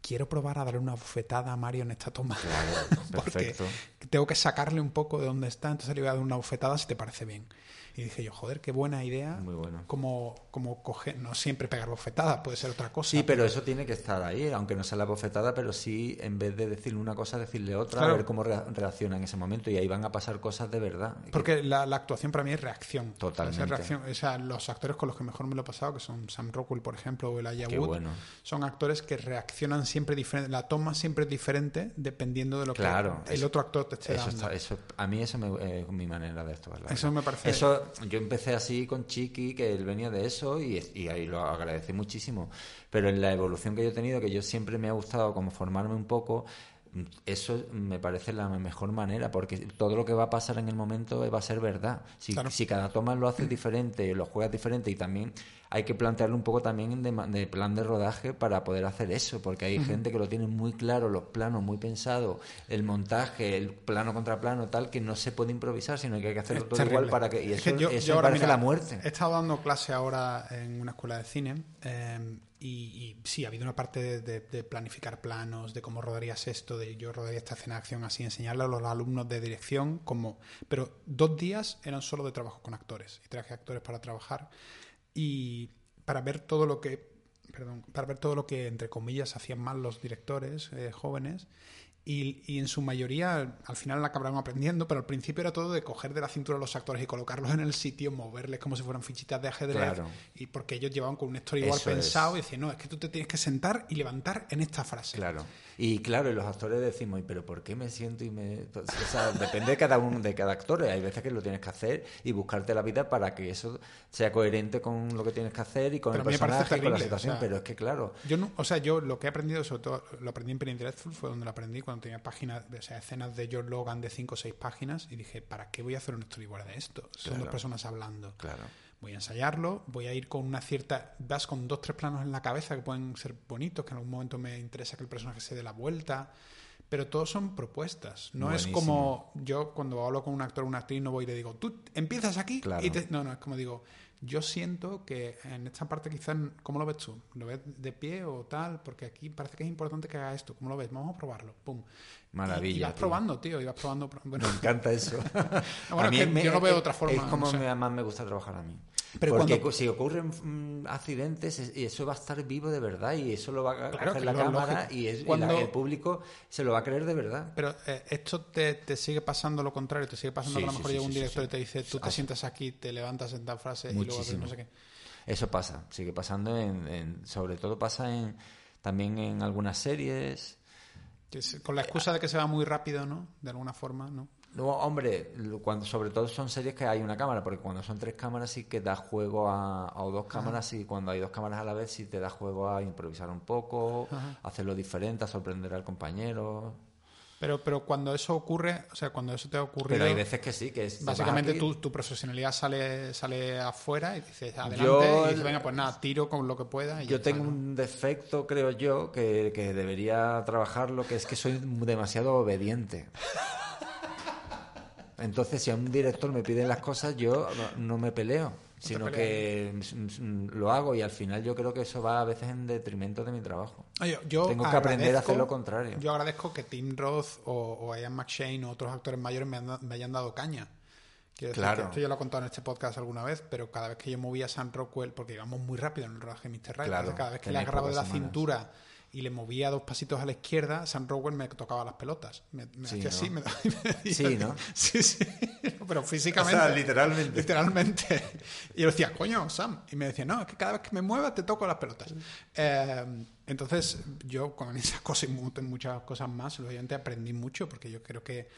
quiero probar a darle una bofetada a Mario en esta toma. Claro, Porque tengo que sacarle un poco de dónde está, entonces le voy a dar una bofetada si te parece bien. Y dije yo, joder, qué buena idea. Muy bueno. Como, como coger, no siempre pegar bofetadas, puede ser otra cosa. Sí, pero eso tiene que estar ahí, aunque no sea la bofetada, pero sí, en vez de decirle una cosa, decirle otra, Claro. a ver cómo rea- reacciona en ese momento. Y ahí van a pasar cosas de verdad. Porque la, la actuación para mí es reacción. Totalmente. Es reacción. O sea, los actores con los que mejor me lo he pasado, que son Sam Rockwell, por ejemplo, o Elijah Wood, bueno. son actores que reaccionan siempre diferente. La toma siempre es diferente dependiendo de lo Claro, que el eso- otro actor te esté Eso dando. está- eso, a mí eso me- es mi manera de actuar. Eso me parece- Eso, yo empecé así con Chiqui, que él venía de eso, y, ahí lo agradecí muchísimo. Pero en la evolución que yo he tenido, que yo siempre me ha gustado como formarme un poco, eso me parece la mejor manera, porque todo lo que va a pasar en el momento va a ser verdad. Si, Claro. si cada toma lo haces diferente, lo juegas diferente, y también hay que plantearlo un poco también de, de plan de rodaje para poder hacer eso, porque hay gente que lo tiene muy claro, los planos muy pensados, el montaje, el plano contra plano, tal, que no se puede improvisar, sino que hay que hacerlo Es todo terrible. igual para que. Y Es eso, que yo- eso yo me ahora, parece mira, la muerte. He estado dando clase ahora en una escuela de cine eh, y, y sí, ha habido una parte de, de- de planificar planos, de cómo rodarías esto, de yo rodaría esta escena de acción así, enseñarle a los alumnos de dirección, como pero dos días eran solo de trabajo con actores y traje actores para trabajar y para ver todo lo que perdón, para ver todo lo que entre comillas hacían mal los directores eh, jóvenes y, y en su mayoría al final la acabaron aprendiendo, pero al principio era todo de coger de la cintura a los actores y colocarlos en el sitio, moverles como si fueran fichitas de ajedrez. Claro. Y porque ellos llevaban con un storyboard Eso es. pensado y decían, no, es que tú te tienes que sentar y levantar en esta frase. Claro. Y claro, y los actores decimos, "¿Y pero ¿por qué me siento y me...? O sea, depende de cada uno, de cada actor. Hay veces que lo tienes que hacer y buscarte la vida para que eso sea coherente con lo que tienes que hacer y con Pero el personaje, con la terrible, situación. o sea, pero es que claro, Yo no, o sea, yo lo que he aprendido, sobre todo lo aprendí en Penny Dreadful, fue donde lo aprendí cuando tenía páginas, o sea, escenas de George Logan de 5 o 6 páginas y dije, ¿para qué voy a hacer un storyboard de esto? Son Claro. dos personas hablando. claro. Voy a ensayarlo, voy a ir con una cierta. Vas con dos, tres planos en la cabeza que pueden ser bonitos, que en algún momento me interesa que el personaje se dé la vuelta. Pero todos son propuestas. No es como yo cuando hablo con un actor o una actriz no voy y le digo, tú empiezas aquí Claro. y te... No, no, es como digo, yo siento que en esta parte quizás, ¿cómo lo ves tú? ¿Lo ves de pie o tal? Porque aquí parece que es importante que haga esto. ¿Cómo lo ves? Vamos a probarlo. Pum. Maravilla, Y, y vas tío. probando, tío, y vas probando. pro- Bueno, Me encanta eso. Bueno, A mí es que me- yo no veo es- otra forma, Es como me- más me gusta trabajar a mí. Pero Porque cuando- si ocurren mm, accidentes, eso va a estar vivo de verdad y eso lo va a Claro, coger la cámara lógico. y, es- y Cuando- la- el público se lo va a creer de verdad. Pero eh, esto te, te sigue pasando lo contrario, te sigue pasando Sí, que a lo mejor sí, llega sí, un director sí. y te dice, tú te Ah, sientas aquí, te levantas en tal frase y luego no sé qué. Eso pasa, sigue pasando, en, en- sobre todo pasa en, también en algunas series. Con la excusa de que se va muy rápido, ¿no? De alguna forma, ¿no? No, hombre, cuando sobre todo son series que hay una cámara, porque cuando son tres cámaras sí que da juego a, o dos cámaras y cuando hay dos cámaras a la vez sí te da juego a improvisar un poco, Ajá. hacerlo diferente, a sorprender al compañero. Pero, pero cuando eso ocurre, o sea, cuando eso te ha ocurrido, Pero hay veces que sí, que es... básicamente tu, tu profesionalidad sale, sale afuera y dices, adelante, Yo- y dices, venga, pues nada, tiro con lo que pueda. Y Yo está, tengo ¿no? un defecto, creo yo, que, que debería trabajarlo, que es que soy demasiado obediente. Entonces, si a un director me piden las cosas, yo no, me peleo, sino que lo hago y al final yo creo que eso va a veces en detrimento de mi trabajo. Yo Tengo que aprender a hacer lo contrario. Yo agradezco que Tim Roth o, o Ian McShane o otros actores mayores me, han me hayan dado caña. Quiero decir Claro. que esto yo lo he contado en este podcast alguna vez, pero cada vez que yo movía a Sam Rockwell, porque íbamos muy rápido en el rodaje de Mr. Right, Claro, cada vez que le agarraba de la semanas. cintura y le movía dos pasitos a la izquierda, Sam Rockwell me tocaba las pelotas. Me, me Sí, hacía ¿no? así, me, me decía- Sí, ¿no? Sí, sí, pero físicamente. O sea, literalmente. Literalmente. Y yo decía, coño, Sam. Y me decía, no, es que cada vez que me muevas te toco las pelotas. Eh, Entonces, yo con esas cosas y muchas cosas más, obviamente aprendí mucho, porque yo creo que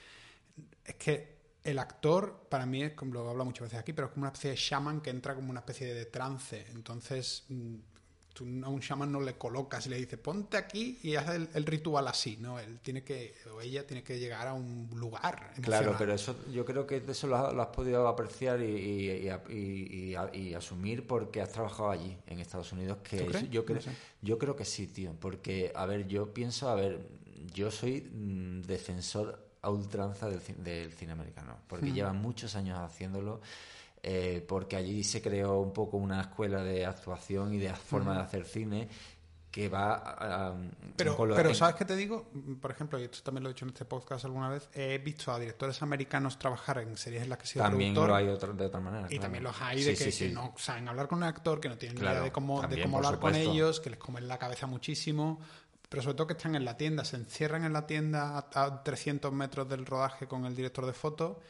es que el actor, para mí, es como lo he hablado muchas veces aquí, pero es como una especie de shaman que entra como una especie de trance. Entonces, mm, tú a un shaman no le colocas y le dices, ponte aquí y haz el, ritual así, ¿no? Él tiene que, o ella tiene que llegar a un lugar. Claro, pero eso yo creo que eso lo, has podido apreciar y, y, asumir porque has trabajado allí, en Estados Unidos. Que yo, creo, yo creo que sí, tío. Porque, a ver, yo pienso, a ver, yo soy mm, defensor a ultranza del, del cine americano, porque llevan muchos años haciéndolo eh, porque allí se creó un poco una escuela de actuación y de forma de hacer cine que va a, pero pero sabes qué te digo por ejemplo y esto también lo he dicho en este podcast alguna vez he visto a directores americanos trabajar en series en las que he sido también lo hay de otra manera y también los hay de que, no saben hablar con un actor que no tienen ni idea de cómo, de cómo hablar con ellos que les comen la cabeza muchísimo pero sobre todo que están en la tienda se encierran en la tienda a, a 300 metros del rodaje con el director de foto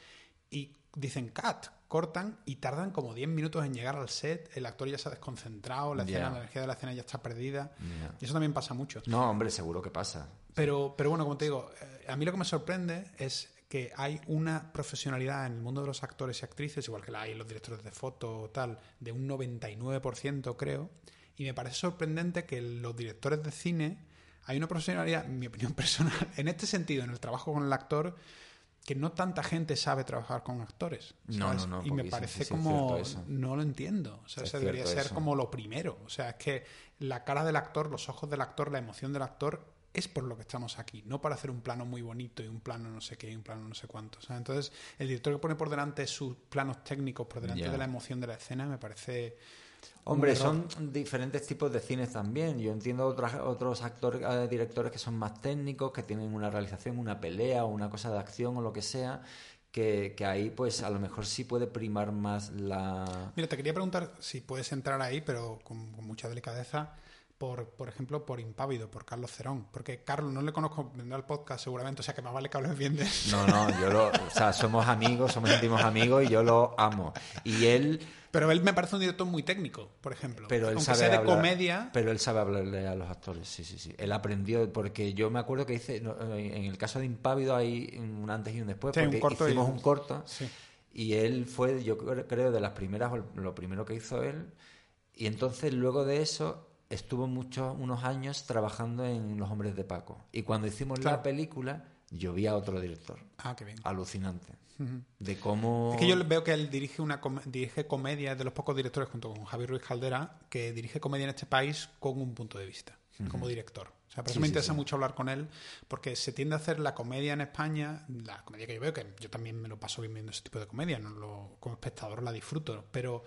y dicen cat cortan y tardan como 10 minutos en llegar al set, el actor ya se ha desconcentrado, la, escena, la energía de la escena ya está perdida. Y eso también pasa mucho. No, hombre, seguro que pasa. Pero, pero bueno, como te digo, eh, a mí lo que me sorprende es que hay una profesionalidad en el mundo de los actores y actrices, igual que la hay en los directores de foto o tal, de un 99% creo, y me parece sorprendente que los directores de cine hay una profesionalidad, en mi opinión personal, en este sentido, en el trabajo con el actor, que no tanta gente sabe trabajar con actores. No, no, no. Y me parece como. No lo entiendo. O sea, eso debería ser como lo primero. O sea, es que la cara del actor, los ojos del actor, la emoción del actor es por lo que estamos aquí, no para hacer un plano muy bonito y un plano no sé qué y un plano no sé cuánto. entonces, el director que pone por delante sus planos técnicos, por delante de la emoción de la escena, me parece Hombre, son diferentes tipos de cines también. Yo entiendo otros, otros actores, eh, directores que son más técnicos, que tienen una realización, una pelea o una cosa de acción o lo que sea, que, ahí pues a lo mejor sí puede primar más la... Mira, te quería preguntar si puedes entrar ahí, pero con, mucha delicadeza, por, por ejemplo, por Impávido, por Carlos Cerón. Porque Carlos no le conozco, vendrá al podcast seguramente, o sea que más vale que hables bien de No, no, yo lo... O sea, somos amigos, somos íntimos amigos y yo lo amo. Y él pero él me parece un director muy técnico, por ejemplo. Pero él sabe de comedia. Pero él sabe hablarle a los actores, sí, sí, sí. Él aprendió, porque yo me acuerdo que hice, en el caso de Impávido hay un antes y un después, porque un corto hicimos un corto. Y él fue, yo creo, de las primeras, lo primero que hizo él. Y entonces luego de eso estuvo muchos, unos años trabajando en Los Hombres de Paco. Y cuando hicimos la película, yo vi a otro director. Ah, qué bien. Alucinante de cómo... Es que yo veo que él dirige una dirige comedia, de los pocos directores junto con Javier Ruiz Caldera, que dirige comedia en este país con un punto de vista, como director. O sea, por eso me interesa mucho hablar con él, porque se tiende a hacer la comedia en España, la comedia que yo veo, que yo también me lo paso bien viendo ese tipo de comedia, no lo, como espectador la disfruto, pero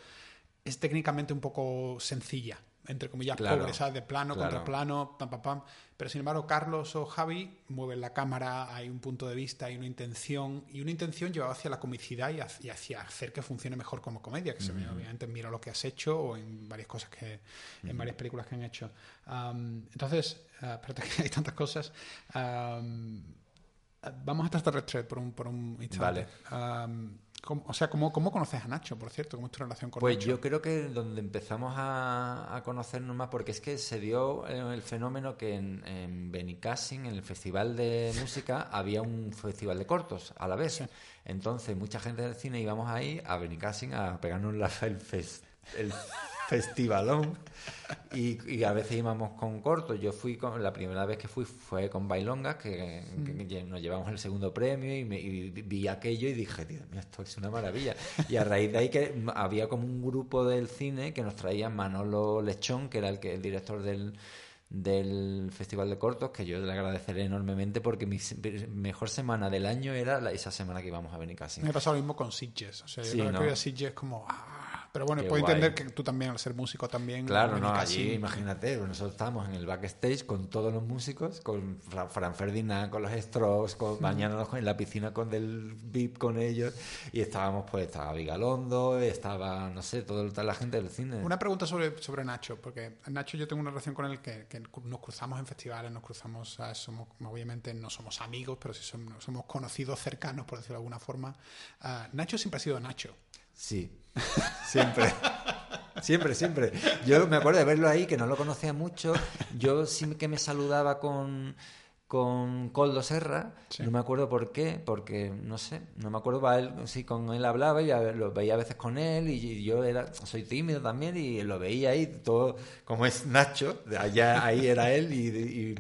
es técnicamente un poco sencilla entre comillas, pobres, De plano contra plano, pam, pam, pam. Pero sin embargo, Carlos o Javi mueven la cámara, hay un punto de vista, hay una intención, y una intención llevada hacia la comicidad y hacia, hacer que funcione mejor como comedia, que se ve, obviamente, mira lo que has hecho o en varias cosas que, en varias películas que han hecho. entonces, uh, espérate que hay tantas cosas. vamos a extraterrestre por un, por un instante. Vale o sea, ¿cómo, ¿cómo, conoces a Nacho, por cierto? ¿Cómo es tu relación con pues Nacho? Pues yo creo que donde empezamos a, conocernos más, porque es que se dio el fenómeno que en, en Benicassin, en el festival de música, había un festival de cortos a la vez. Entonces, mucha gente del cine íbamos ahí a Benicassin a pegarnos la, el, el festivalón y, a veces íbamos con cortos. Yo fui con, la primera vez que fui fue con Bailongas, que, mm. nos llevamos el segundo premio y, me, vi aquello y dije, Dios mío, esto es una maravilla. Y a raíz de ahí que había como un grupo del cine que nos traía Manolo Lechón, que era el, que, el director del del Festival de Cortos, que yo le agradeceré enormemente porque mi mejor semana del año era esa semana que íbamos a venir casi. Me ha pasado lo mismo con Sitges. O sea, yo creo que Sitges como... Ah, pero bueno, puedo entender que tú también, al ser músico también... Claro, no, allí, imagínate, nosotros estábamos en el backstage con todos los músicos, con Fran Ferdinand, con los Strokes, con, bañándonos en la piscina con el VIP con ellos, y estábamos, pues, estaba Vigalondo, estaba, no sé, toda la gente del cine. Una pregunta sobre, sobre Nacho, porque Nacho yo tengo una relación con él que, nos cruzamos en festivales, nos cruzamos, somos, obviamente no somos amigos, pero sí somos, somos conocidos cercanos, por decirlo de alguna forma. Ah, Nacho siempre ha sido Nacho. Sí, siempre. siempre, siempre. Yo me acuerdo de verlo ahí, que no lo conocía mucho. Yo sí que me saludaba con con Coldo Serra, no me acuerdo por qué, porque no sé, no me acuerdo, él, sí, con él hablaba y lo veía a veces con él y yo era, soy tímido también y lo veía ahí, todo como es Nacho, allá ahí era él y,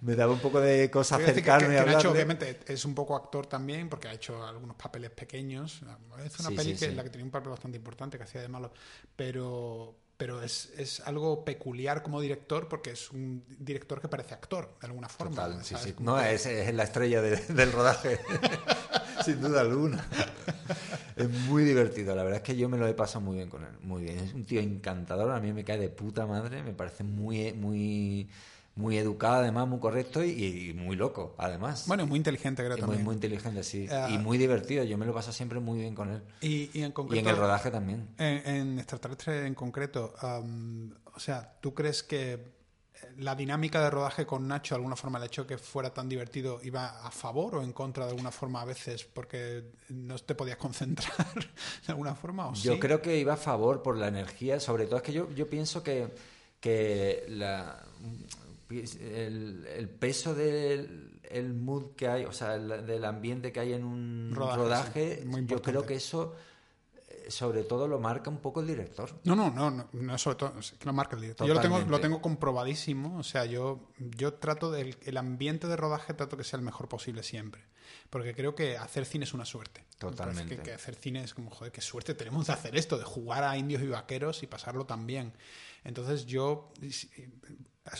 me daba un poco de cosas acercarme que, Nacho obviamente es un poco actor también porque ha hecho algunos papeles pequeños, es una peli que, en la que tenía un papel bastante importante que hacía de malo, pero pero es, es, algo peculiar como director porque es un director que parece actor, de alguna forma. Total, sí, sí. No, es, es, la estrella del rodaje, sin duda alguna. Es muy divertido, la verdad es que yo me lo he pasado muy bien con él, muy bien. Es un tío encantador, a mí me cae de puta madre, me parece muy, muy muy educado, además, muy correcto y, muy loco, además. Bueno, muy inteligente, creo también. Muy, muy inteligente, sí. y ah. muy divertido. Yo me lo paso siempre muy bien con él. Y, en, concreto, y en el rodaje también. En, en Extraterrestre en concreto, o sea, ¿tú crees que la dinámica de rodaje con Nacho, de alguna forma, el hecho que fuera tan divertido, iba a favor o en contra de alguna forma a veces porque no te podías concentrar de alguna forma? ¿o yo creo que iba a favor por la energía, sobre todo es que yo, yo pienso que, que la el, el peso del el mood que hay, o sea, del ambiente que hay en un rodaje, yo creo que eso eh, sobre todo lo marca un poco el director. No, no, no, no, no sobre todo, que lo marca el director. Yo lo tengo, lo tengo comprobadísimo, o sea, yo, yo trato del el ambiente de rodaje, trato que sea el mejor posible siempre, porque creo que hacer cine es una suerte. Totalmente. Que, que, hacer cine es como, joder, qué suerte tenemos de hacer esto, de jugar a indios y vaqueros y pasarlo tan bien. Entonces yo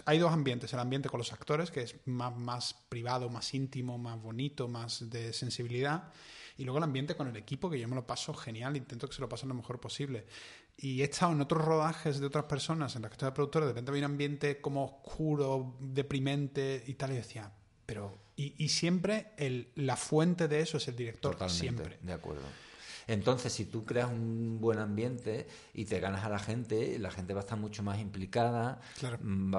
hay dos ambientes, el ambiente con los actores, que es más, más, privado, más íntimo, más bonito, más de sensibilidad, y luego el ambiente con el equipo, que yo me lo paso genial, intento que se lo pasen lo mejor posible. Y he estado en otros rodajes de otras personas en las que estoy de productor, de repente había un ambiente como oscuro, deprimente y tal, y decía, pero... Y, y siempre el, la fuente de eso es el director, Totalmente, siempre. De acuerdo. Entonces, si tú creas un buen ambiente y te ganas a la gente, la gente va a estar mucho más implicada. Mm,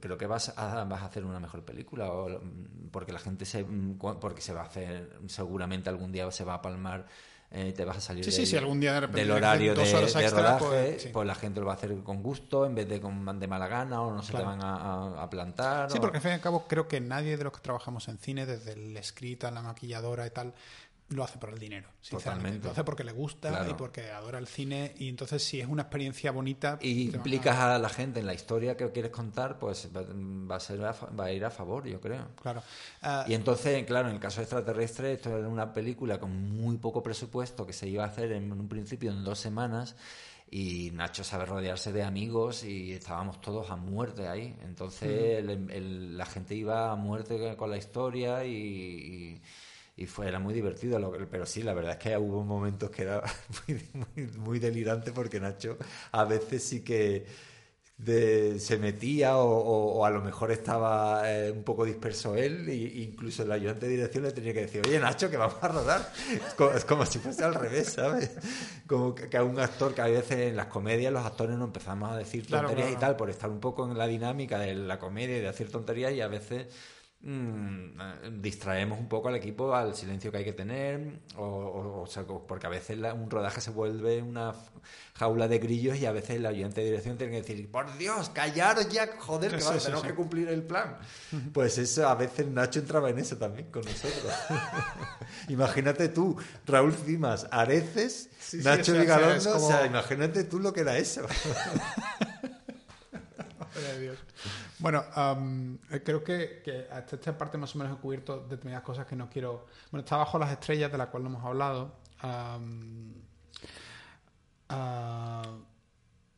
creo que vas a, vas a hacer una mejor película, o, mm, porque la gente se, mm, porque se va a hacer, seguramente algún día se va a palmar. Eh, te vas a salir del, algún día del horario de, rodaje, pues, pues, la gente lo va a hacer con gusto en vez de con de mala gana o no se te van a, plantar. Sí, porque al fin y al cabo creo que nadie de los que trabajamos en cine, desde el escrita, la maquilladora y tal, lo hace por el dinero, sinceramente. Lo hace porque le gusta y porque adora el cine y entonces si es una experiencia bonita... Y implicas a... la gente en la historia que quieres contar, pues va a, ser va a ir a favor, yo creo. Claro. Ah, y entonces, claro, en el caso extraterrestre, esto era una película con muy poco presupuesto que se iba a hacer en un principio en dos semanas y Nacho sabe rodearse de amigos y estábamos todos a muerte ahí. Entonces la gente iba a muerte con la historia y y fue, era muy divertido, pero sí, la verdad es que hubo momentos que era muy, muy, delirante porque Nacho a veces sí que se metía o, a lo mejor estaba eh, un poco disperso él e incluso el ayudante de dirección le tenía que decir, oye Nacho, que vamos a rodar. Es como, si fuese al revés, ¿sabes? Como que, a un actor que a veces en las comedias los actores no empezamos a decir tonterías y tal por estar un poco en la dinámica de la comedia y de hacer tonterías y a veces Mm, eh, distraemos un poco al equipo al silencio que hay que tener, o, porque a veces un rodaje se vuelve una jaula de grillos y a veces el ayudante de dirección tiene que decir, por Dios, callaros ya, joder, que tenemos que cumplir el plan. Pues eso, a veces Nacho entraba en eso también con nosotros. Imagínate tú, Raúl Cimas, Areces, Nacho Vigalondo, o sea, imagínate tú lo que era eso. Bueno, eh, creo que, hasta esta parte más o menos he cubierto determinadas cosas que no quiero. Bueno, está bajo las estrellas de la cual no hemos hablado. Ah,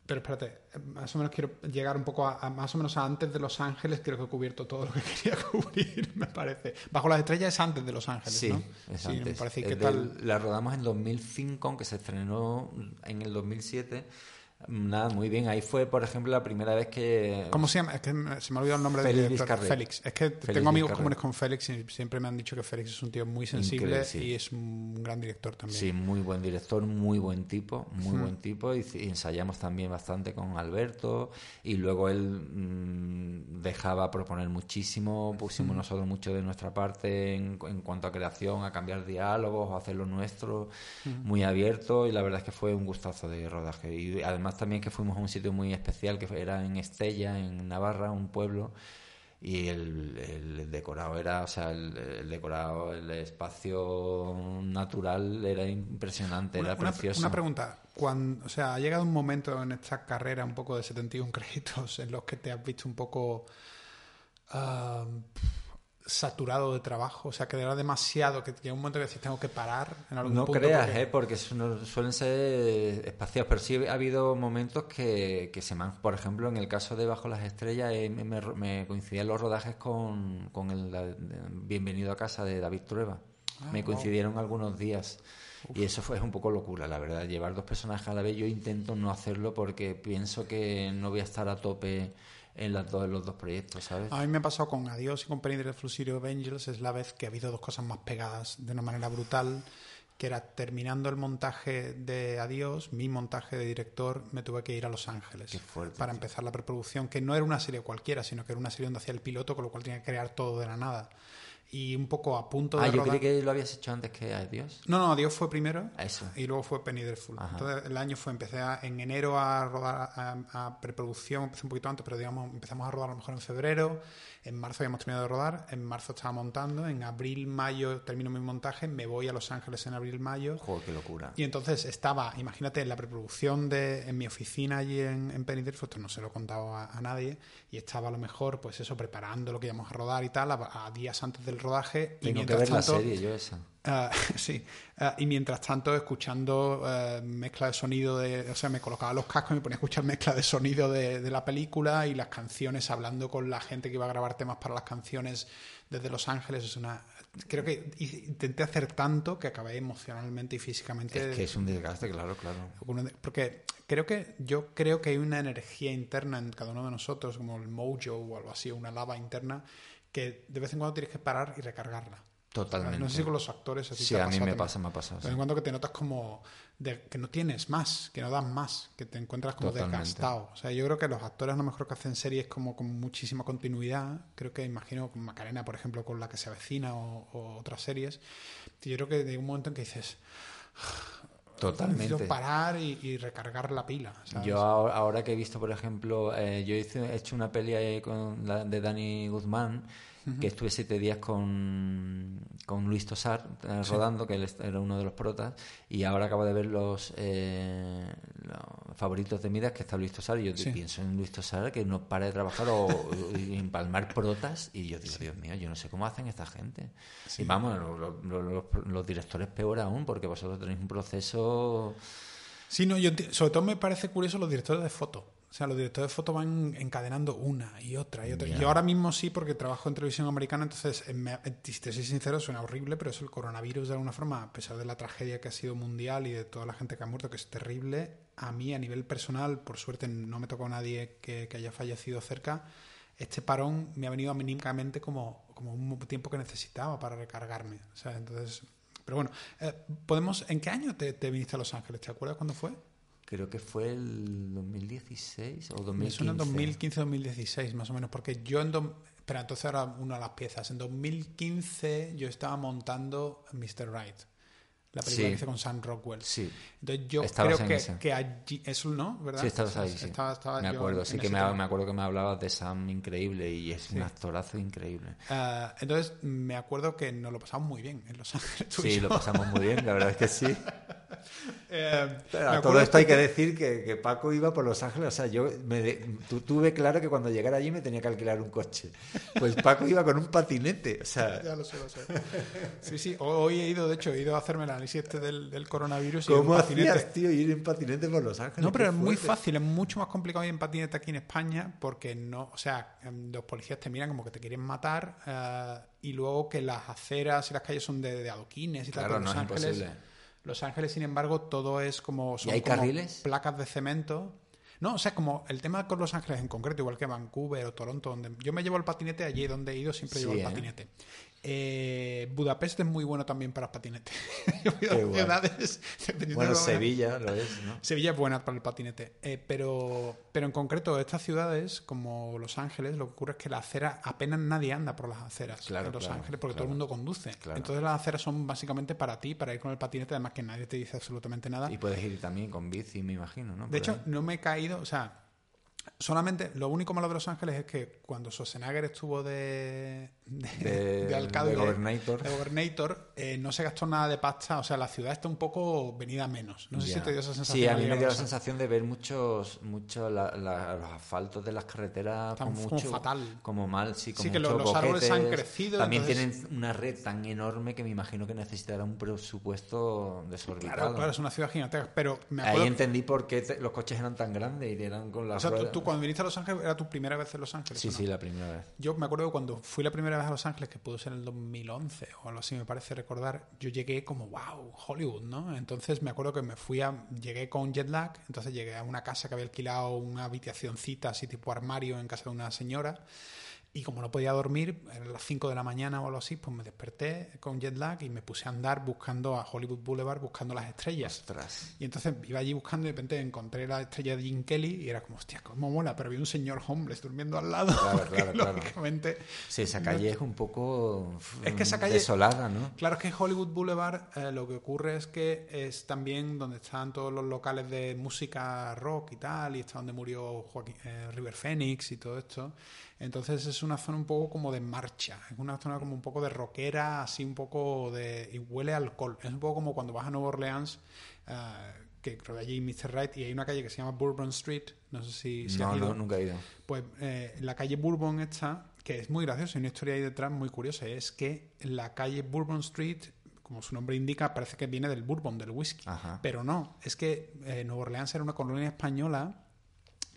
pero espérate, más o menos quiero llegar un poco a, más o menos a antes de Los Ángeles. Creo que he cubierto todo lo que quería cubrir, me parece. Bajo las estrellas es antes de Los Ángeles, sí, ¿no? Es antes. me parece. ¿Qué tal? La rodamos en 2005, aunque se estrenó en el 2007 Nada, muy bien. Ahí fue, por ejemplo, la primera vez que... ¿Cómo se llama? Es que se me ha olvidado el nombre de director. Félix. Es que tengo amigos comunes con Félix y siempre me han dicho que Félix es un tío muy sensible y es un gran director también. Sí, muy buen director, muy buen tipo, muy buen tipo. Y, ensayamos también bastante con Alberto y luego él mm, dejaba proponer muchísimo. Pusimos nosotros mucho de nuestra parte en, cuanto a creación, a cambiar diálogos, a hacer lo nuestro, muy abierto y la verdad es que fue un gustazo de rodaje. Y además además también que fuimos a un sitio muy especial que era en Estella, en Navarra, un pueblo y el, el, decorado era, o sea, el, decorado, el espacio natural era impresionante, era precioso. Una pregunta, cuando, o sea, ha llegado un momento en esta carrera un poco de 71 créditos en los que te has visto un poco ah, saturado de trabajo, o sea, que era demasiado, que llega un momento que decís tengo que parar en algún no creas, porque... ¿eh? porque suelen ser espacios, pero sí ha habido momentos que, que se me han, por ejemplo, en el caso de Bajo las Estrellas, eh, me, coincidían los rodajes con, con el, Bienvenido a casa de David Trueba. Ah, me coincidieron algunos días. Y eso fue un poco locura, la verdad. Llevar dos personajes a la vez, yo intento no hacerlo porque pienso que no voy a estar a tope en, las dos, los dos proyectos, ¿sabes? A mí me ha pasado con Adiós y con Penny Dreadful City of Angels, es la vez que ha habido dos cosas más pegadas de una manera brutal, que era terminando el montaje de Adiós, mi montaje de director, me tuve que ir a Los Ángeles para empezar la preproducción, que no era una serie cualquiera, sino que era una serie donde hacía el piloto, con lo cual tenía que crear todo de la nada y un poco a punto de. Ah, yo creí que lo habías hecho antes que Adiós. No, no, Adiós fue primero. Eso. Y luego fue Penny Dreadful. Entonces el año fue, empecé en enero a rodar a, preproducción, empecé un poquito antes, pero digamos, empezamos a rodar a lo mejor en febrero. En marzo habíamos terminado de rodar, en marzo estaba montando, en abril, mayo termino mi montaje, me voy a Los Ángeles en abril, mayo. Joder, qué locura. Y entonces estaba, imagínate, en la preproducción de, en mi oficina allí en, en Dreadful, esto no se lo he contado a, nadie, y estaba a lo mejor, pues eso, preparando lo que íbamos a rodar y tal, a, días antes del rodaje. y que ver la serie, yo esa. Ah, sí, ah, y mientras tanto escuchando uh, mezcla de sonido de, o sea, me colocaba los cascos y me ponía a escuchar mezcla de sonido de, de, la película y las canciones, hablando con la gente que iba a grabar temas para las canciones desde Los Ángeles. Es una, creo que intenté hacer tanto que acabé emocionalmente y físicamente. Es que es un desgaste, claro, claro. Porque creo que yo creo que hay una energía interna en cada uno de nosotros, como el mojo o algo así, una lava interna, que de vez en cuando tienes que parar y recargarla. Totalmente. No sé si con los actores así Sí, a mí me pasa, me pasa. De vez en cuando que te notas como de, que no tienes más, que no das más, que te encuentras como desgastado. O sea, yo creo que los actores a lo mejor que hacen series como con muchísima continuidad, creo que imagino con Macarena, por ejemplo, con la que se avecina o, otras series, yo creo que de un momento en que dices... Totalmente. Necesito parar y, recargar la pila. Yo ahora que he visto, por ejemplo, eh, yo hice, he hecho una peli con la, de Dani Guzmán que estuve siete días con, con Luis Tosar eh, rodando, que él era uno de los protas, y ahora acabo de ver los, eh, los favoritos de Midas, que está Luis Tosar, y yo pienso en Luis Tosar que no para de trabajar o, empalmar protas, y yo digo, Dios mío, yo no sé cómo hacen esta gente. Y vamos, los directores peor aún, porque vosotros tenéis un proceso... Sí, no, yo sobre todo me parece curioso los directores de foto. O sea, los directores de foto van encadenando una y otra y otra. Yo ahora mismo sí, porque trabajo en televisión americana, entonces, si te soy sincero, suena horrible, pero es el coronavirus de alguna forma, a pesar de la tragedia que ha sido mundial y de toda la gente que ha muerto, que es terrible, a mí a nivel personal, por suerte no me tocó a nadie que, haya fallecido cerca, este parón me ha venido mínimamente como, como un tiempo que necesitaba para recargarme. O sea, entonces... Pero bueno, eh, podemos, ¿en qué año te, te viniste a Los Ángeles? ¿Te acuerdas cuándo fue? Creo que fue el 2016 o 2015. Me suena 2015-2016 más o menos, porque yo en... pero entonces ahora una de las piezas. En 2015 yo estaba montando Mr. Right. La película que hice con Sam Rockwell. Sí. Entonces yo creo que, que allí... Eso no, ¿verdad? Sí, estabas ahí, sí. me acuerdo, sí que me, me, acuerdo que me hablabas de Sam increíble y es un actorazo increíble. Ah, entonces me acuerdo que nos lo pasamos muy bien en Los Ángeles. Sí, lo pasamos muy bien, la verdad es que sí. Eh, todo esto hay que decir que, Paco iba por Los Ángeles. O sea, yo me tuve claro que cuando llegara allí me tenía que alquilar un coche. Pues Paco iba con un patinete. O sea... Ya lo sé, lo sé. Sí, sí. Hoy he ido, de hecho, he ido a hacerme el análisis este del, coronavirus. ¿Cómo hacías, tío, ir en patinete por Los Ángeles? No, pero es muy fácil. Es mucho más complicado ir en patinete aquí en España porque no. O sea, em, los policías te miran como que te quieren matar eh, y luego que las aceras y las calles son de, adoquines y tal. Claro, no es imposible los Ángeles, sin embargo, todo es como, son carriles? placas de cemento. No, o sea, como el tema con Los Ángeles en concreto, igual que Vancouver o Toronto, donde yo me llevo el patinete allí donde he ido, siempre llevo el ¿eh? patinete. Eh, Budapest es muy bueno también para el patinete. Ciudades, Bueno, de Sevilla lo es, ¿no? Sevilla es buena para el patinete, eh, pero, pero en concreto estas ciudades como Los Ángeles, lo que ocurre es que la acera apenas nadie anda por las aceras Claro, en Los claro, Ángeles porque claro. todo el mundo conduce. Entonces las aceras son básicamente para ti, para ir con el patinete, además que nadie te dice absolutamente nada. Y puedes ir también con bici, me imagino, ¿no? De Por hecho, ahí. no me he caído, o sea, solamente lo único malo de Los Ángeles es que cuando Schwarzenegger estuvo de, de, de, de alcalde, de Gobernator. eh, no se gastó nada de pasta, o sea, la ciudad está un poco venida menos. No sé si te dio esa sensación. Sí, a mí me dio la sensación de ver muchos, muchos la- la- los asfaltos de las carreteras como como mucho, fatal. como mal, sí, como Sí, que los árboles han crecido, También entonces- tienen una red tan enorme que me imagino que necesitará un presupuesto desorbitado. Claro, claro, es una ciudad gigantesca, pero me Ahí acuerdo... entendí por qué te- los coches eran tan grandes y eran con o las sea, tú, ruedas. Tú cuando viniste a Los Ángeles era tu primera vez en Los Ángeles. Sí, ¿o no? sí, la primera vez. Yo me acuerdo que cuando fui la primera vez a Los Ángeles, que pudo ser en el 2011 o algo así, me parece recordar, yo llegué como, wow, Hollywood, ¿no? Entonces me acuerdo que me fui a, llegué con jet lag, entonces llegué a una casa que había alquilado una habitacioncita así tipo armario en casa de una señora. Y como no podía dormir, eran las 5 de la mañana o algo así, pues me desperté con jet lag y me puse a andar buscando a Hollywood Boulevard, buscando las estrellas. Ostras. Y entonces iba allí buscando y de repente encontré la estrella de Jim Kelly y era como, hostia, cómo mola, pero había un señor homeless durmiendo al lado. Claro, claro, claro. lógicamente, Sí, esa calle es un poco Es que esa mm, calle- desolada, ¿no? Claro, es que en Hollywood Boulevard eh, lo que ocurre es que es también donde están todos los locales de música rock y tal, y está donde murió Joaquín- eh, River Phoenix y todo esto. Entonces es una zona un poco como de marcha, es una zona como un poco de rockera, así un poco de... y huele a alcohol. Es un poco como cuando vas a Nueva Orleans, eh, que creo que allí Mr. Right, y hay una calle que se llama Bourbon Street, no sé si, si No, has ido. no, nunca he ido. Pues eh, la calle Bourbon esta, que es muy graciosa, hay una historia ahí detrás muy curiosa, es que la calle Bourbon Street, como su nombre indica, parece que viene del bourbon, del whisky. Ajá. Pero no, es que eh, Nueva Orleans era una colonia española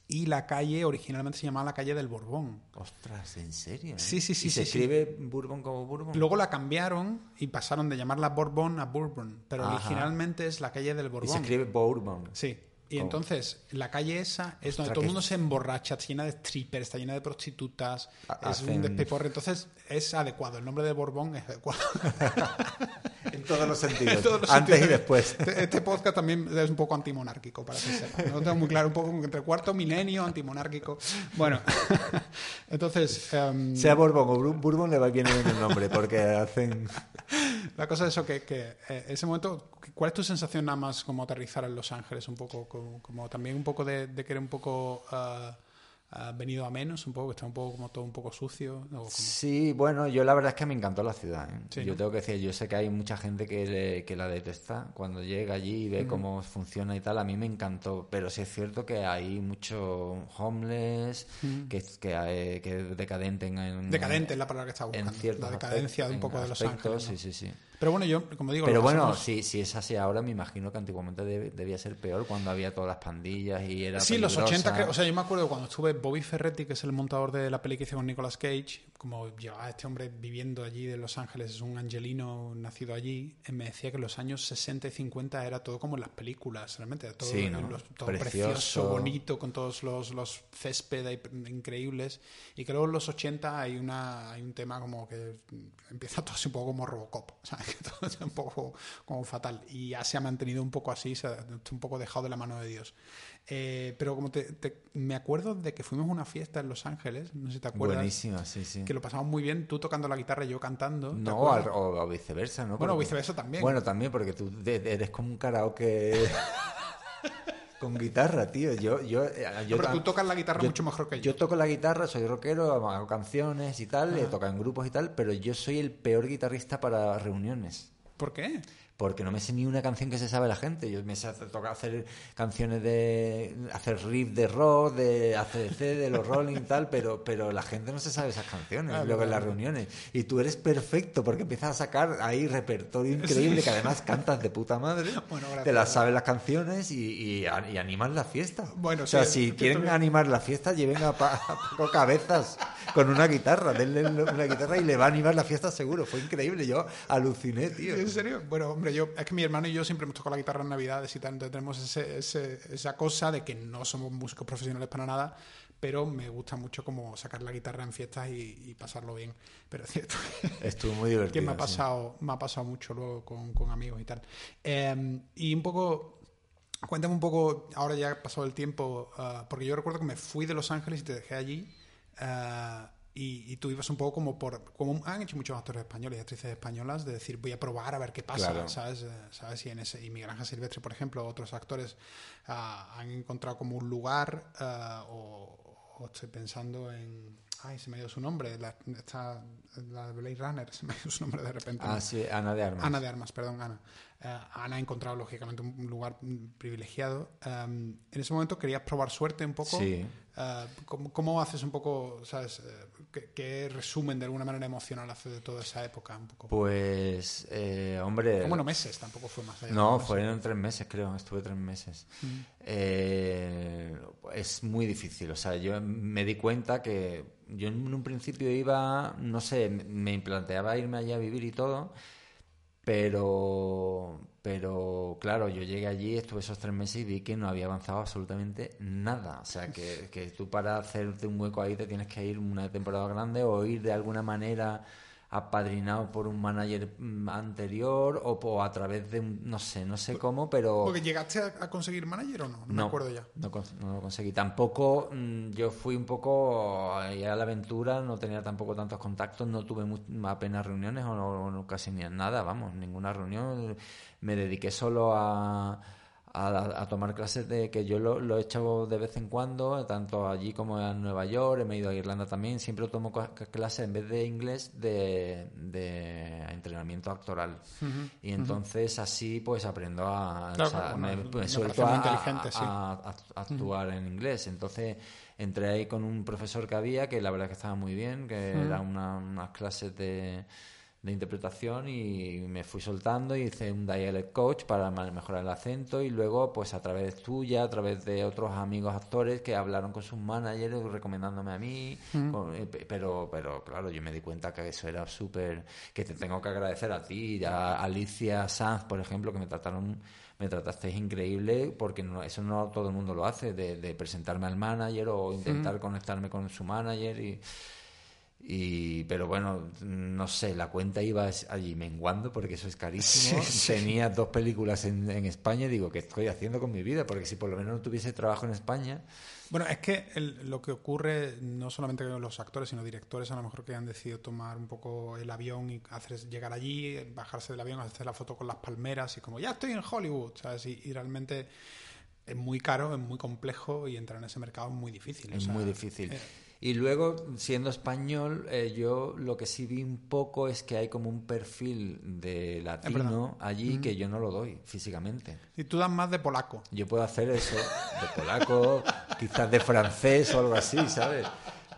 y la calle originalmente se llamaba la calle del Borbón. Ostras, ¿en serio? Sí, sí, sí, ¿Y se sí, sí. escribe Bourbon como Bourbon? Luego la cambiaron y pasaron de llamarla Bourbon a Bourbon, pero Ajá. originalmente es la calle del y Borbón. se escribe Bourbon. Sí. Y Oh. entonces, la calle esa es donde todo el mundo se emborracha, está llena de strippers, está llena de prostitutas, Ha- es un despiporre. Entonces, es adecuado. El nombre de Borbón es adecuado. En todos los sentidos. En todos los Antes y después. Este, este podcast también es un poco antimonárquico, para que sepa. No tengo muy claro, un poco entre cuarto milenio, antimonárquico. Bueno, entonces, em, Sea Bourbon o Bourbon le va bien el nombre porque hacen... la cosa es eso, que, que eh, ese momento, ¿cuál es tu sensación nada más como aterrizar en Los Ángeles? Un poco, como, como también un poco de, de que era un poco ah, ah, venido a menos, un poco, que está un poco como todo un poco sucio. o como- Sí, bueno, yo la verdad es que me encantó la ciudad. ¿eh? Sí, yo ¿no? tengo que decir, yo sé que hay mucha gente que, le- que la detesta cuando llega allí y ve cómo funciona y tal. A mí me encantó, pero sí es cierto que hay mucho homeless, que, que, hay- que es decadente en, en- Decadente es la palabra que en buscando. la decadencia de un aspectos- poco de Los aspectos, Ángeles. ¿no? Sí, sí, sí. Pero bueno, yo, como digo, Pero bueno, si, si es así ahora, me imagino que antiguamente deb- debía ser peor cuando había todas las pandillas y era Sí, los peligrosa. 80, creo- o sea, yo me acuerdo cuando estuve Bobby Ferretti, que es el montador de la peli que hice con Nicolas Cage, como llevaba este hombre viviendo allí de Los Ángeles, es un angelino nacido allí, me decía que en los años 60 y 50 era todo como en las películas, realmente, todo, Sí, ¿no? los- todo Precioso. precioso, bonito, con todos los, los césped ahí increíbles, y que luego en los 80 hay, una, hay un tema como que empieza todo así un poco como Robocop, ¿sabes? Que todo es un poco como fatal, y ya se ha mantenido un poco así, se ha un poco dejado de la mano de Dios. Eh, pero como te, te- me acuerdo de que fuimos a una fiesta en Los Ángeles, no sé si te acuerdas, Buenísima, sí, sí. que lo pasamos muy bien, tú tocando la guitarra y yo cantando. ¿te No, al- o, o viceversa, ¿no? Bueno, Porque- viceversa también. Bueno, también, porque tú eres como un karaoke con guitarra, tío. Yo, yo, eh, yo pero tú tocas la guitarra yo- mucho mejor que yo. Yo toco la guitarra, soy rockero, hago canciones y tal, he tocado en grupos y tal, pero yo soy el peor guitarrista para reuniones. ¿Por qué? Porque no me sé ni una canción que se sabe la gente. Yo me sé hacer, tocar, hacer canciones de. hacer riff de rock, de ACDC, de los Rolling y tal, pero, pero la gente no se sabe esas canciones, Ah, luego en las reuniones. Y tú eres perfecto porque empiezas a sacar ahí repertorio increíble que además cantas de puta madre. Bueno, gracias. te las sabes las canciones y, y, animas la fiesta. Bueno, o sea, sí, si quieren también. animar la fiesta, lleven a, Pa- a Paco Cabezas con una guitarra. Denle una guitarra y le va a animar la fiesta seguro. Fue increíble. Yo aluciné, tío. ¿En serio? Bueno, hombre, yo, es que mi hermano y yo siempre hemos tocado la guitarra en Navidades y tal, entonces tenemos ese, ese- esa cosa de que no somos músicos profesionales para nada, pero me gusta mucho como sacar la guitarra en fiestas y, pasarlo bien. Pero es cierto Estuvo muy divertido. que me ha pasado, me ha pasado mucho luego con, con amigos y tal. Em, y un poco, cuéntame un poco, ahora ya ha pasado el tiempo, ah, porque yo recuerdo que me fui de Los Ángeles y te dejé allí. Ah, y, tú ibas un poco como por como han hecho muchos actores españoles y actrices españolas de decir voy a probar a ver qué pasa sabes eh, sabes y en ese y Miguel Ángel Silvestre por ejemplo otros actores ah, han encontrado como un lugar o, o estoy pensando en. Ay, se me dio su nombre. La, esta, la de Blade Runner, se me dio su nombre de repente. Ah, sí, Ana de Armas. Ana de Armas, perdón, Ana. Ana ha encontrado, lógicamente, un lugar privilegiado. Em, en ese momento querías probar suerte un poco. Sí. Eh, ¿cómo, haces un poco, sabes, eh, qué, resumen de alguna manera emocional hace de toda esa época? Un poco? Pues, hombre... Bueno, meses, tampoco fue más allá. No, fueron tres meses, creo, estuve tres meses. Mm. es muy difícil, o sea, yo me di cuenta que yo en un principio iba, no sé, me planteaba irme allá a vivir y todo pero, pero claro, yo llegué allí, estuve esos tres meses y vi que no había avanzado absolutamente nada. O sea, que, que tú para hacerte un hueco ahí te tienes que ir una temporada grande o ir de alguna manera apadrinado por un manager mm, anterior o, a través de un, no sé, no sé cómo, pero... ¿Porque llegaste a, conseguir manager o no? No, me acuerdo ya. No, no, lo conseguí. Tampoco, mm, yo fui un poco a la aventura, no tenía tampoco tantos contactos, no tuve apenas reuniones o, no, casi ni nada, vamos, ninguna reunión. Me dediqué solo a a, tomar clases de que yo lo, he hecho de vez en cuando, tanto allí como en Nueva York, me he ido a Irlanda también, siempre tomo clases en vez de inglés de, entrenamiento actoral. y entonces así pues aprendo a... me, suelto a, actuar en inglés. Entonces entré ahí con un profesor que había, que la verdad que estaba muy bien, que era una, unas clases de de interpretación y me fui soltando y hice un dialect coach para mejorar el acento y luego pues a través tuya, a través de otros amigos actores que hablaron con sus managers recomendándome a mí, eh, pero pero claro, yo me di cuenta que eso era súper que te tengo que agradecer a ti, a Alicia Sanz, por ejemplo, que me trataron me tratasteis increíble porque no, eso no todo el mundo lo hace de, presentarme al manager o intentar conectarme con su manager y y, pero bueno, no sé, la cuenta iba allí menguando porque eso es carísimo. Tenía dos películas en, en, España y digo, ¿qué estoy haciendo con mi vida? Porque si por lo menos no tuviese trabajo en España. Bueno, es que lo que ocurre, no solamente con los actores, sino directores, a lo mejor que han decidido tomar un poco el avión y hacer, llegar allí, bajarse del avión, hacer la foto con las palmeras y como, ya estoy en Hollywood, ¿sabes? Y, realmente es muy caro, es muy complejo y entrar en ese mercado es muy difícil. Es muy difícil. Eh, y luego, siendo español, eh, yo lo que sí vi un poco es que hay como un perfil de latino allí que yo no lo doy físicamente. Y tú das más de polaco. Yo puedo hacer eso, de polaco, quizás de francés o algo así, ¿sabes?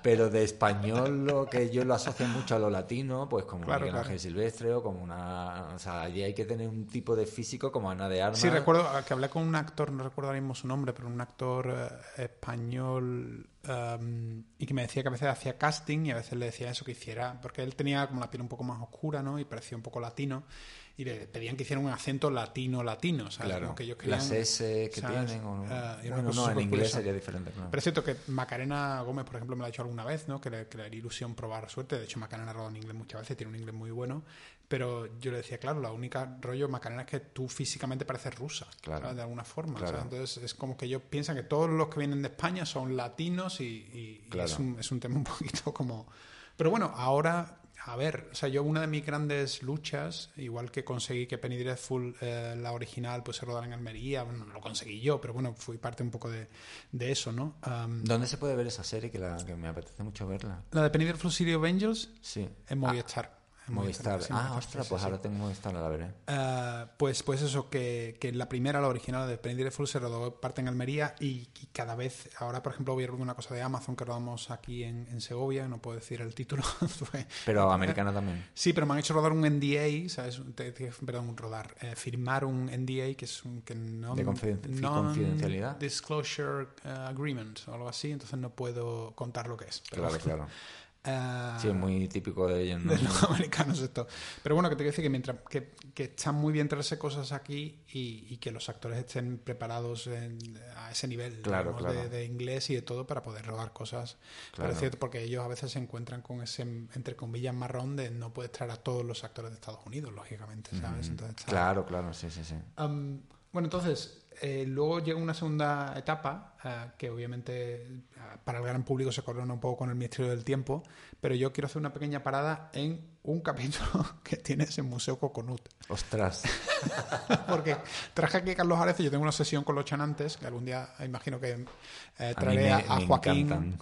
Pero de español lo que yo lo asocio mucho a lo latino, pues como claro, Miguel Ángel Silvestre o como una... O sea, allí hay que tener un tipo de físico como Ana de Armas. Sí, recuerdo que hablé con un actor, no recuerdo ahora mismo su nombre, pero un actor eh, español em, y que me decía que a veces hacía casting y a veces le decía eso que hiciera, porque él tenía como la piel un poco más oscura, ¿no? Y parecía un poco latino y le pedían que hiciera un acento latino-latino, ¿sabes? Claro, que ellos querían, las S que tienen, o no, no en inglés sería diferente. Pero es cierto que Macarena Gómez, por ejemplo, me lo ha dicho alguna vez, ¿no? Que le, que le haría ilusión probar suerte. De hecho, Macarena ha rodado en inglés muchas veces, tiene un inglés muy bueno. Pero yo le decía, claro, la única rollo Macarena es que tú físicamente pareces rusa, claro. de alguna forma. Entonces es como que ellos piensan que todos los que vienen de España son latinos y, es, un, es un tema un poquito como... Pero bueno, ahora a ver, o sea, yo una de mis grandes luchas, igual que conseguí que Penny Dreadful, eh, la original, pues se rodara en Almería, bueno, no lo conseguí yo, pero bueno, fui parte un poco de, eso, ¿no? ¿Dónde se puede ver esa serie que, la, que me apetece mucho verla? La de Penny Dreadful City of Angels. Sí. En Movistar. Movistar. Ah, ostras, pues ahora tengo Movistar, la veré. Uh, pues, pues eso, que, que, la primera, la original de Penny Full se rodó parte en Almería y, cada vez, ahora por ejemplo voy a rodar una cosa de Amazon que rodamos aquí en, en Segovia, no puedo decir el título. pero americana también. Sí, pero me han hecho rodar un NDA, ¿sabes? Perdón, rodar, eh, firmar un NDA que es un... Que no, de confidencialidad. Disclosure eh, Agreement o algo así, entonces no puedo contar lo que es. claro, claro. Eh, Sí, es muy típico de ellos, ¿no? de los americanos esto. Pero bueno, que te quiero decir que mientras que, que está muy bien traerse cosas aquí y, y que los actores estén preparados en- a ese nivel Claro, digamos, claro. De, de inglés y de todo para poder rodar cosas. Pero Claro. es cierto porque ellos a veces se encuentran con ese, entre comillas, marrón de no puedes traer a todos los actores de Estados Unidos, lógicamente, ¿sabes? Entonces Claro, claro, sí, sí, sí. Am, bueno, entonces, eh, luego llega una segunda etapa eh, que obviamente eh, para el gran público se corona un poco con el Ministerio del Tiempo, pero yo quiero hacer una pequeña parada en un capítulo que tienes en Museo Coconut. Ostras. Porque traje aquí a Carlos Ares y yo tengo una sesión con los chanantes, que algún día imagino que eh, traeré me- a, Joaquín. encantan.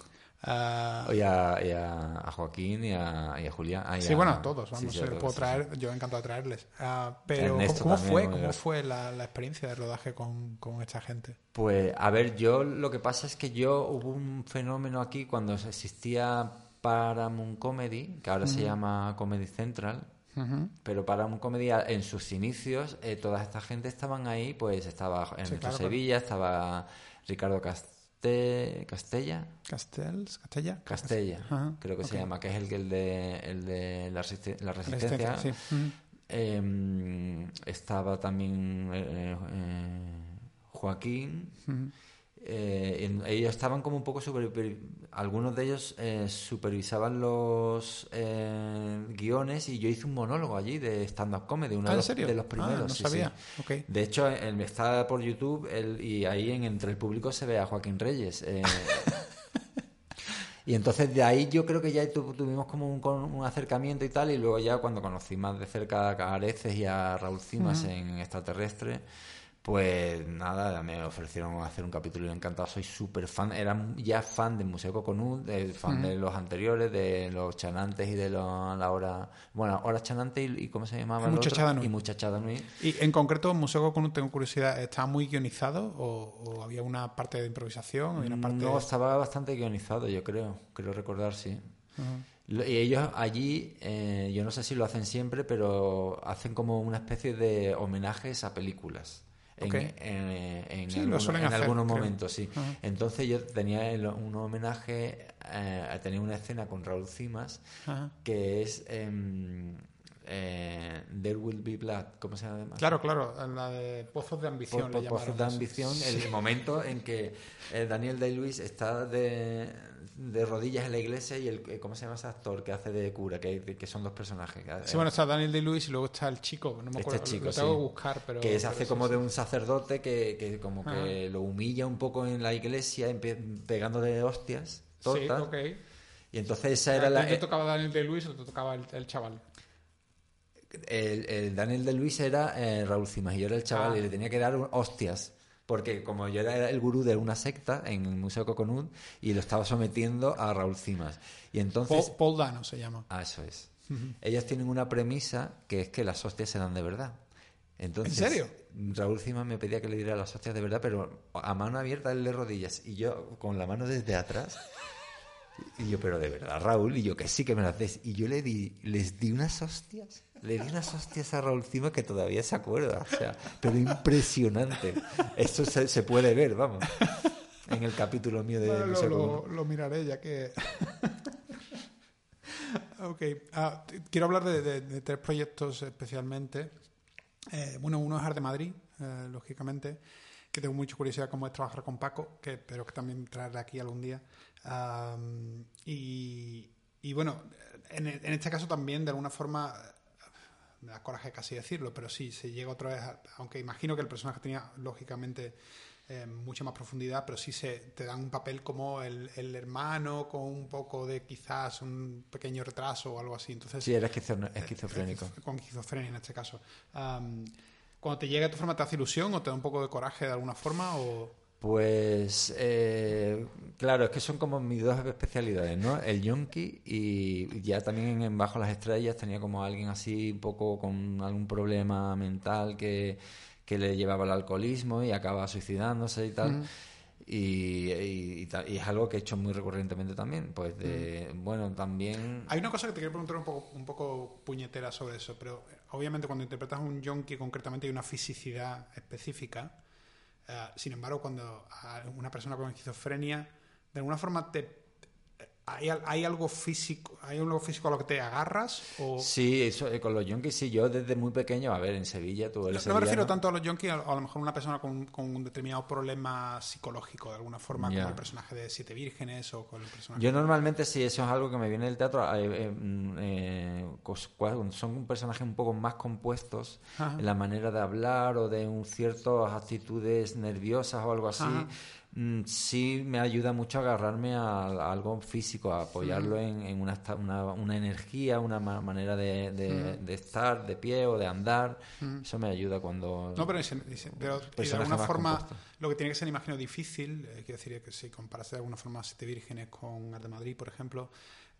A- Y a, y a- a Joaquín y a, y a Julián. Ah, Sí, bueno, a todos, sí, vamos, sí, puedo sí, sí. traer, yo encantado de traerles. Ah, pero, Ernesto ¿cómo, fue, cómo fue la, la experiencia de rodaje con, con esta gente? Pues, a ver, yo lo que pasa es que yo hubo un fenómeno aquí cuando existía Paramount Comedy, que ahora se llama Comedy Central, pero Paramount Comedy en sus inicios, eh, toda esta gente estaban ahí, pues estaba Ernesto claro. Sevilla, estaba Ricardo Caste- Castella, Castells, Castella. Castella, Ajá, creo que se ok. llama, que es el, el de, el de la, resiste- la Resistencia, resistencia. sí. Ujú. Eh, estaba también eh, eh, Joaquín. Ujú. Eh, ellos estaban como un poco super, algunos de ellos eh, supervisaban los eh, guiones y yo hice un monólogo allí de stand-up comedy, uno Ah, de, ¿en los, de los Ah, primeros. no sí, sabía. sí. Ok. De hecho, él está por YouTube él- y ahí en, entre el público se ve a Joaquín Reyes. eh, y entonces de ahí yo creo que ya tu- tuvimos como un, un acercamiento y tal, y luego ya cuando conocí más de cerca a Areces y a Raúl Cimas en Extraterrestre, pues nada, me ofrecieron hacer un capítulo y yo encantado, soy súper fan, era ya fan del Museo Coconut, fan de los anteriores, de los Chanantes y de los, la hora, bueno, Hora Chanante y, y ¿cómo se llamaba? Muchachada. Y Muchachada. Y en concreto, Museo Coconut, tengo curiosidad, ¿estaba muy guionizado o, o había una parte de improvisación? Una parte No, estaba bastante guionizado, yo creo, creo recordar, sí. Y ellos allí, eh, yo no sé si lo hacen siempre, pero hacen como una especie de homenajes a películas. En, en- en Sí, lo algunos- suelen en hacer, algunos creo. momentos, sí. Entonces yo tenía el- un homenaje, eh, tenía una escena con Raúl Cimas, que es em, eh, There Will Be Blood, ¿cómo se llama? además? Claro, claro, la de Pozos de Ambición. le Pozos de ambición, el momento en que eh, Daniel Day-Lewis está de, de rodillas en la iglesia y el eh, ¿cómo se llama ese actor que hace de cura? Que, que son dos personajes. Sí, bueno, está Daniel Day-Lewis y luego está el chico, no me Este acuerdo, chico, lo tengo sí. que buscar, pero... que se hace sí, como sí. de un sacerdote que, que como que lo humilla un poco en la iglesia, pegándole hostias. Sí, tortas. ok. Y entonces esa era la, ¿Te tocaba Daniel Day-Lewis o te tocaba el, el chaval? el, el Daniel de Luis era eh, Raúl Cimas y yo era el chaval Ah. y le tenía que dar un- hostias. Porque como yo era el gurú de una secta en el Museo Coconut y lo estaba sometiendo a Raúl Cimas. Y entonces... Paul, Paul Dano se llama. Ah, eso es. Ellos tienen una premisa que es que las hostias se dan de verdad. Entonces, ¿En serio? Raúl Cimas me pedía que le diera las hostias de verdad, pero a mano abierta él de rodillas y yo con la mano desde atrás. Y yo, pero de verdad, Raúl, y yo que sí que me las des. Y yo le di, les di unas hostias. Le di unas hostias a Raúl Cimas que todavía se acuerda. O sea, pero impresionante. Esto se, se puede ver, vamos. En el capítulo mío de Bueno, lo, lo- miraré ya que... ok, ah, quiero hablar de, de- de tres proyectos especialmente. Eh, bueno, uno es Arte Madrid, eh, lógicamente, que tengo mucha curiosidad cómo es trabajar con Paco, que espero que también traerle aquí algún día. Y, y bueno, en, en este caso también, de alguna forma, me da coraje casi decirlo, pero sí, se llega otra vez, a- aunque imagino que el personaje tenía lógicamente eh, mucha más profundidad, pero sí se te dan un papel como el, el hermano con un poco de quizás un pequeño retraso o algo así. Entonces, Sí, era esquizo- esquizofrénico. con esquizofrenia en este caso. Am, cuando te llega de tu forma, ¿te hace ilusión o te da un poco de coraje de alguna forma? O... Pues eh, claro, es que son como mis dos especialidades, ¿no? El yonki y ya también en Bajo las Estrellas tenía como alguien así un poco con algún problema mental que, que le llevaba al alcoholismo y acaba suicidándose y tal. Y, y- y ta- y es algo que he hecho muy recurrentemente también. Pues de, bueno, también... Hay una cosa que te quiero preguntar un poco, un poco puñetera sobre eso, pero obviamente cuando interpretas a un yonki concretamente hay una fisicidad específica. Eh, sin embargo, cuando una persona con esquizofrenia, de alguna forma te ¿Hay, hay algo físico hay algo físico a lo que te agarras? O... Sí, eso, eh, con los yonkis sí. Yo desde muy pequeño, a ver, en Sevilla tú eres No, no me refiero tanto a los yonkis, a, a lo mejor una persona con, con un determinado problema psicológico, de alguna forma, como el personaje de Siete Vírgenes o con el personaje... Yo normalmente sí, eso es algo que me viene del teatro. eh, eh, mm, eh, cua- son personajes un poco más compuestos Ajá. en la manera de hablar o de un ciertas actitudes nerviosas o algo así. Ajá. Mm, Sí me ayuda mucho a agarrarme a, a algo físico, a apoyarlo en, en una, una, una energía, una ma- manera de, de- de estar de pie o de andar. Eso me ayuda cuando... No, pero, ese- ese- pero y de alguna forma compuesto. lo que tiene que ser, imagino, difícil, eh, quiero decir que si comparas de alguna forma Siete Vírgenes con Arte de Madrid, por ejemplo,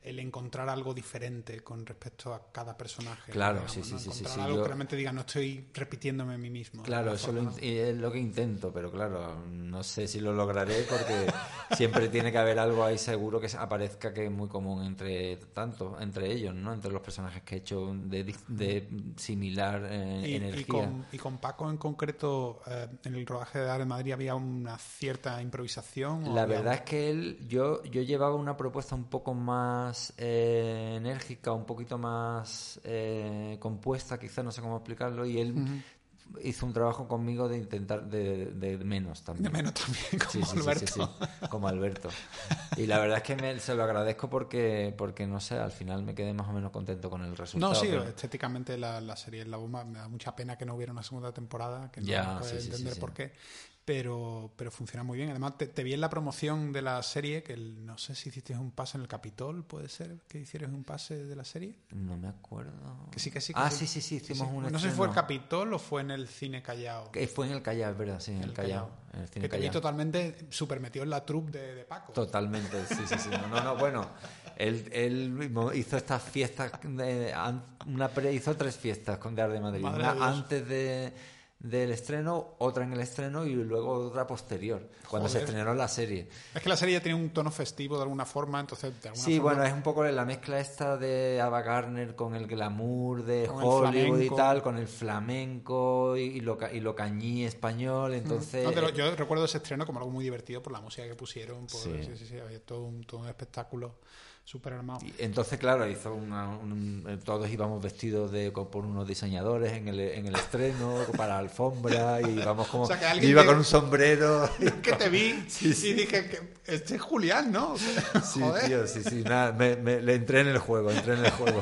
el encontrar algo diferente con respecto a cada personaje. Claro, digamos, sí, sí, ¿no? sí, sí, Encontrar sí, algo yo- que realmente diga, no estoy repitiéndome a mí mismo. Claro, eso lo y es lo que intento, pero claro, no sé si lo lograré porque siempre tiene que haber algo ahí seguro que aparezca que es muy común entre tanto, entre ellos, ¿no? Entre los personajes que he hecho de, de similar eh, Y, y energía. con, y con Paco en concreto, eh, en el rodaje de Arte de Madrid había una cierta improvisación. La verdad es que él, yo, yo llevaba una propuesta un poco más eh, enérgica, un poquito más eh, compuesta, quizás no sé cómo explicarlo, y él hizo un trabajo conmigo de intentar de, de menos también. De menos también, como Sí, sí, Alberto. sí, como Alberto. Y la verdad es que me- se lo agradezco porque, porque, no sé, al final me quedé más o menos contento con el resultado. No, sí, pero- estéticamente la, la serie es la bomba. Me da mucha pena que no hubiera una segunda temporada, que no Ya, puede entender por qué. Pero, pero funciona muy bien. Además, te, te vi en la promoción de la serie, que el- no sé si hiciste un pase en el Capitol, ¿puede ser que hicieras un pase de la serie? No me acuerdo. Que sí, que sí. que Ah, sí, sí, sí, hicimos un No sé si fue el. Capitol o fue en el Cine Callao. Que fue en el Callao, es verdad, sí, en el, El Callao. Callao. En el cine Que te vi totalmente súper metido en la troupe de, de Paco. Totalmente, sí, sí, sí. No, no, no, bueno, él, él hizo estas fiestas, de- una hizo tres fiestas con de Arte Madrid. Madre una Dios. antes de, del estreno, otra en el estreno y luego otra posterior, cuando se estrenó la serie. Es que la serie ya tiene un tono festivo de alguna forma, entonces de alguna Sí, forma- bueno, es un poco la mezcla esta de Ava Gardner con el glamour de Con Hollywood y tal, con el flamenco y, y lo, ca- y lo cañí español, entonces... No, yo recuerdo ese estreno como algo muy divertido por la música que pusieron. Por, sí. Sí. Sí, sí, había todo un, todo un espectáculo súper armado. Y Entonces, claro, hizo una- un- eh, todos íbamos vestidos de, por unos diseñadores en el, en el estreno, para la alfombra, y íbamos como... O sea, que iba te- con un sombrero. que te vi Sí, sí. y dije que este es Julián, ¿no? O sea, Sí, joder. tío, sí, sí, nada, me, me- le entré en el juego, entré en el juego.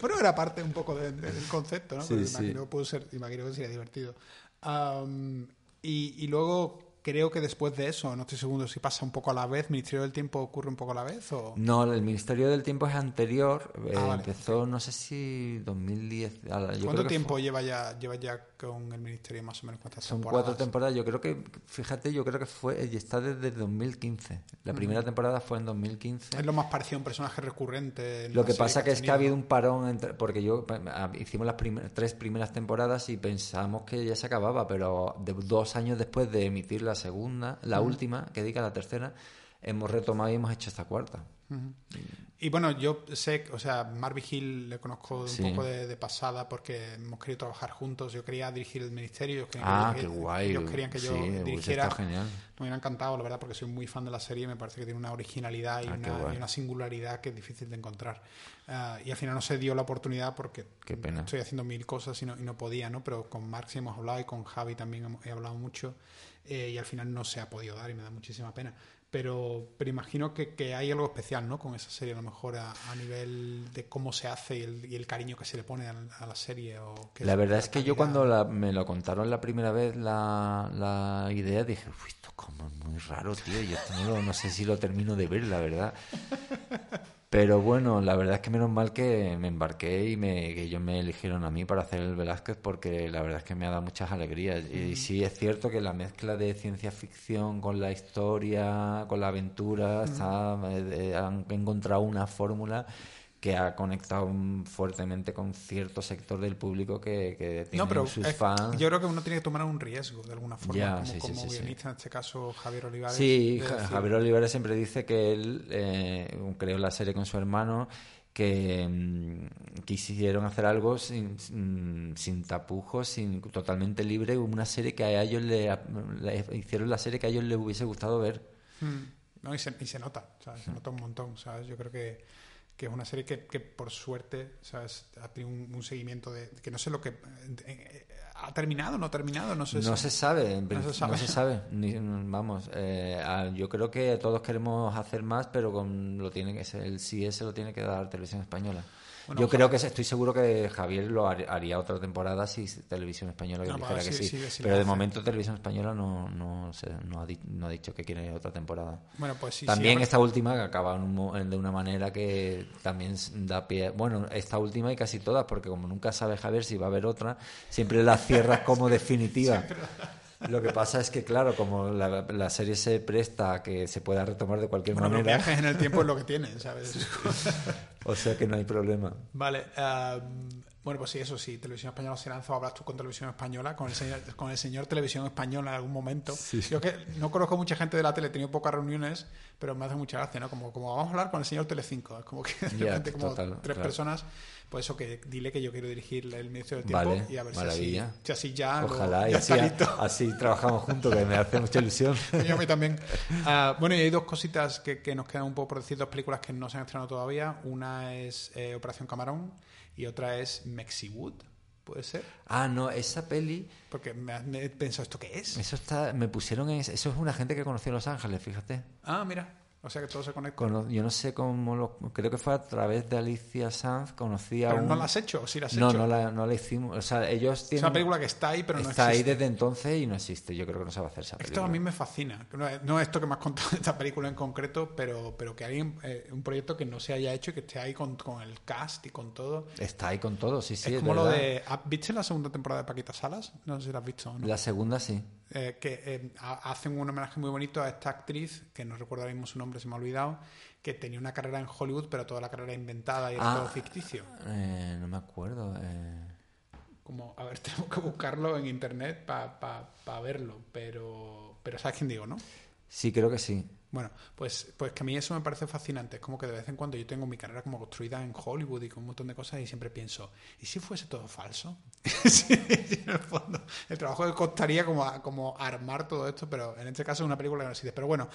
Pero era parte un poco de- de- del concepto, ¿no? Sí, imagino, pudo ser, imagino que sería divertido. Am, y, y luego creo que después de eso, no estoy seguro si pasa un poco a la vez, Ministerio del Tiempo ocurre un poco a la vez o... No, el Ministerio del Tiempo es anterior, eh, Ah, vale, empezó, no sé si 2010. a la- yo creo ¿Cuánto que tiempo fue- lleva ya, lleva ya con el Ministerio más o menos? ¿Cuántas Son temporadas? cuatro temporadas. Yo creo que, fíjate, yo creo que fue y está desde 2015. La primera temporada fue en 2015. Es lo más parecido a un personaje recurrente. en Lo que pasa que es que ha habido un parón entre, porque yo hicimos las primer- tres primeras temporadas y pensamos que ya se acababa, pero de- dos años después de emitir la segunda, la última, que diga la tercera, hemos retomado y hemos hecho esta cuarta. Y bueno, yo sé, o sea, Marvin Hill le conozco un Sí. poco de, de pasada porque hemos querido trabajar juntos. Yo quería dirigir el ministerio. ellos querían Ah, que qué yo- guay. Ellos querían que yo Sí, dirigiera. genial. Me hubiera encantado, la verdad, porque soy muy fan de la serie. Me parece que tiene una originalidad y, Ah, qué una, y una singularidad que es difícil de encontrar. Ah, y al final no se dio la oportunidad porque Qué pena. estoy haciendo mil cosas y no, y no podía, ¿no? Pero con Mark sí hemos hablado y con Javi también he hablado mucho eh, y al final no se ha podido dar y me da muchísima pena. Pero, pero imagino que, que hay algo especial, ¿no? Con esa serie, a lo mejor a, a nivel de cómo se hace y el, y el cariño que se le pone a, a la serie. O que La verdad es que yo calidad. cuando la- me lo contaron la primera vez la, la idea dije, uy, esto como es muy raro, tío, y esto no, lo- no sé si lo termino de ver, la verdad. Pero bueno, la verdad es que menos mal que me embarqué y me, que ellos me eligieron a mí para hacer el Velázquez porque la verdad es que me ha dado muchas alegrías. Y sí es cierto que la mezcla de ciencia ficción con la historia, con la aventura, está, eh, eh, han encontrado una fórmula que ha conectado fuertemente con cierto sector del público que, que tiene No, pero sus es- fans. yo creo que uno tiene que tomar un riesgo de alguna forma, Ya, como, sí, como sí, sí. guionista, en este caso Javier Olivares. Sí, de Javier Olivares siempre dice que él eh, creó la serie con su hermano que mm, quisieron hacer algo sin, sin, sin tapujos, sin totalmente libre, una serie que a ellos le, le hicieron la serie que a ellos les hubiese gustado ver. mm, No, y se, y se nota, ¿sabes? Se nota un montón, ¿sabes? Yo creo que, que es una serie que, que por suerte, ¿sabes? Ha tenido un, un seguimiento de que no sé lo que... eh, eh, ¿Ha terminado no ha terminado? No sé. No se sabe, en No se sabe. no se sabe. Ni- vamos, eh, yo creo que todos queremos hacer más, pero con lo tiene que ser, el sí ese lo tiene que dar Televisión Española. Bueno, yo ojalá. creo que se- estoy seguro que Javier lo har- haría otra temporada si Televisión Española No, dijera que sí, pero de momento Televisión Española no, no, no, ha, di- no ha dicho que quiere otra temporada. Bueno, pues sí. también esta última que acaba un de una manera que también da pie. Bueno, esta última y casi todas, porque como nunca sabe Javier si va a haber otra, siempre las cierras como definitiva. Lo que pasa es que, claro, como la, la serie se presta a que se pueda retomar de cualquier Bueno, los manera, viajes en el tiempo es lo que tienen, ¿sabes? o sea que no hay problema. Vale, em, bueno, pues sí, eso sí, Televisión Española se lanzó, hablas tú con Televisión Española, con el señor, con el señor Televisión Española en algún momento. Yo que no conozco mucha gente de la tele, he tenido pocas reuniones, pero me hace mucha gracia, ¿no? Como, como vamos a hablar con el señor Telecinco, es como que de Ya, repente como total, tres claro. personas, pues eso que dile que yo quiero dirigir el Ministerio del Tiempo Vale, y a ver maravilla. si así, ya, lo- Ojalá y así, está listo. así trabajamos juntos, que me hace mucha ilusión. Yo a mí también. Ah, bueno, y hay dos cositas que, que nos quedan un poco por decir, dos películas que no se han estrenado todavía. Una es eh, Operación Camarón y otra es Mexiwood, ¿puede ser? Ah, no, esa peli, Porque me, me he pensado, ¿esto qué es? eso está, me pusieron en, eso es una gente que conocí en Los Ángeles, fíjate. Ah, mira, o sea que todo se conecta. Cono- yo no sé cómo lo, creo que fue a través de Alicia Sanz, conocí a Pero un... no la has hecho, o sí la has no, hecho. no la, no la hicimos, o sea, ellos es tienen... una película que está ahí, pero no está ahí existe. desde entonces y no existe. Yo creo que no se va a hacer esa película. Esto a mí me fascina. No es, es esto que me has contado de esta película en concreto, pero, pero que alguien, eh, un proyecto que no se haya hecho y que esté ahí con, con el cast y con todo. Está ahí con todo, sí, sí. es como lo de. ¿ah, ¿Viste la segunda temporada de Paquita Salas? No sé si la has visto o no. La segunda sí. Eh, que eh, ha- hacen un homenaje muy bonito a esta actriz, que no recuerdo ahora mismo su nombre, se me ha olvidado, que tenía una carrera en Hollywood, pero toda la carrera inventada y era Ah. todo ficticio. Eh, no me acuerdo. Como, a ver, tenemos que buscarlo en internet para verlo, pero, pero ¿sabes quién digo, no? Sí, creo que sí. Bueno, pues, pues que a mí eso me parece fascinante. Es como que de vez en cuando yo tengo mi carrera como construida en Hollywood y con un montón de cosas y siempre pienso, ¿y si fuese todo falso? sí, en el fondo, el trabajo que costaría como, a- como armar todo esto, pero en este caso es una película que no existe. Pero bueno,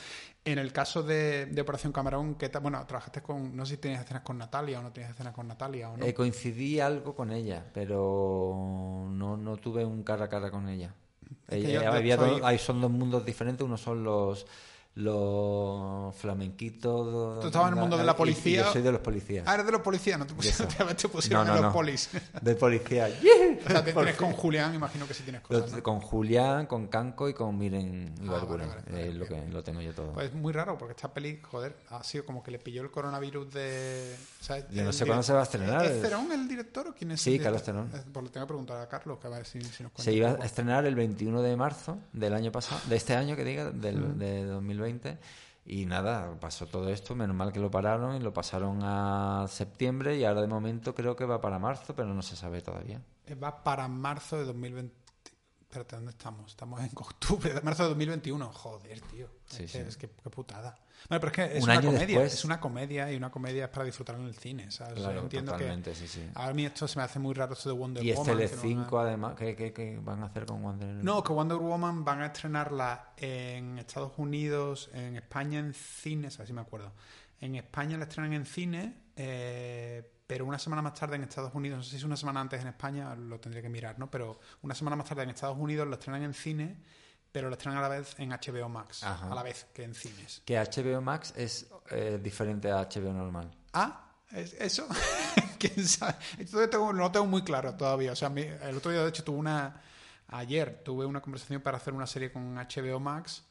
en el caso de, de Operación Camarón, ¿qué tal? Bueno, trabajaste con, no sé si tenías escenas con Natalia o no tenías escenas con Natalia o no. Eh, coincidí algo con ella, pero no, no tuve un cara a cara con ella. que Ella- yo- yo había soy- dos- hay, son dos mundos diferentes. Uno son los los flamenquitos. Tú estabas en el mundo de la y- y policía. yo soy de los policías. Ah, eres de los policías, no te pusieron, te pusieron No, en no, los no. polis. De policía. O sea, te tienes con. Julián, imagino que sí tienes cosas. Los-. Con Julián, con Canco y con Miren Ah, Ibarguren. vale, vale, vale, Eh, lo, que, lo tengo yo todo. Pues es muy raro porque esta peli, joder, ha sido como que le pilló el coronavirus de. o sea, Yo no sé cuándo se va a estrenar. ¿Es Cerón el director o quién es? Sí, el Carlos? Cerón. Pues le tengo que preguntar a Carlos que a ver si, si nos cuenta. Se iba a estrenar el 21 de marzo del año pasado, de este año que diga, del, de 2020. Y nada, pasó todo esto, menos mal que lo pararon y lo pasaron a septiembre y ahora de momento creo que va para marzo, pero no se sabe todavía. Eh, Va para marzo de 2020. Espérate, ¿dónde estamos? Estamos en octubre de marzo de 2021. Joder, tío. Sí, es que, sí. es que qué putada. Bueno, pero es que es Un una comedia. después. Es una comedia y una comedia es para disfrutar en el cine, ¿sabes? O sea, Claro, entiendo totalmente, que sí, sí. a mí esto se me hace muy raro esto de Wonder Y es Woman. Telecinco van a- además, ¿qué, qué, qué van a hacer con Wonder No, que Wonder Woman van a estrenarla en Estados Unidos, en España en cines, a ver si me acuerdo. En España la estrenan en cine, eh, pero una semana más tarde en Estados Unidos, no sé si es una semana antes en España, lo tendría que mirar, ¿no? Pero una semana más tarde en Estados Unidos lo estrenan en cine, pero lo estrenan a la vez en HBO Max, Ajá. a la vez que en cines. Que HBO Max es eh, diferente a HBO normal. Ah, ¿es- eso, quién sabe. Tengo- no lo tengo muy claro todavía. O sea, mi- el otro día, de hecho, tuve una. Ayer tuve una conversación para hacer una serie con HBO Max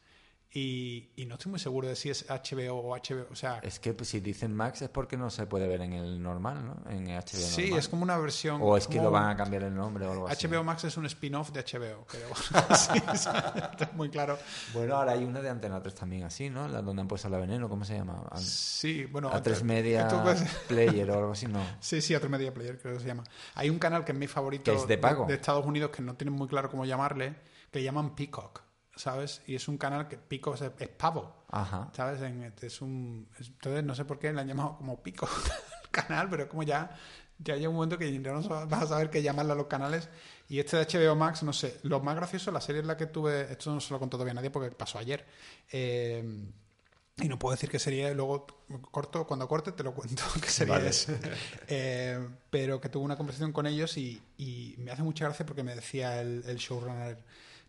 y, y no estoy muy seguro de si es HBO o HBO. O sea, Es que pues, si dicen Max es porque no se puede ver en el normal, ¿no? En HBO sí, normal. es como una versión. O es que lo van a cambiar el nombre o algo así. HBO Max es un spin-off de HBO, creo. sí, está muy claro. Bueno, ahora hay una de Antena 3 también así, ¿no? La donde han puesto la veneno, ¿cómo se llama? Sí, bueno. A 3 Media Player o algo así, no. Sí, sí, otro Media Player creo que se llama. Hay un canal que es mi favorito Que es de pago. de, Estados Unidos que no tienen muy claro cómo llamarle, que llaman Peacock, ¿sabes? Y es un canal que Peacock es, es pavo, Ajá. ¿sabes? En- es un, es- entonces no sé por qué le han llamado como Peacock al canal, pero como ya, ya llega un momento que ya no vas a saber qué llamarle a los canales. Y este de HBO Max, no sé, lo más gracioso, la serie en la que tuve, esto no se lo contó todavía nadie porque pasó ayer. eh, Y no puedo decir qué sería, luego corto, cuando corte te lo cuento qué sería Vale. eso. Eh, pero que tuve una conversación con ellos y, y me hace mucha gracia porque me decía el, el showrunner,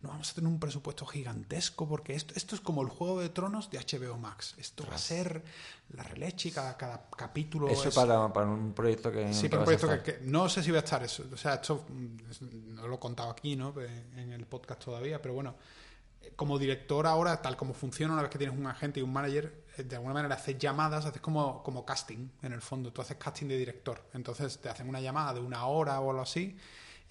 no vamos a tener un presupuesto gigantesco porque esto, esto es como el Juego de Tronos de HBO Max. Esto va a ser la releche y cada, cada capítulo Eso es... para, para un proyecto que... Sí, pero un proyecto que, no sé si va a estar eso. O sea, esto mm, no lo he contado aquí, ¿no? En el podcast todavía, pero bueno, eh, como director ahora, tal como funciona una vez que tienes un agente y un manager, eh, de alguna manera haces llamadas, haces como, como casting, en el fondo. Tú haces casting de director. Entonces te hacen una llamada de una hora o algo así,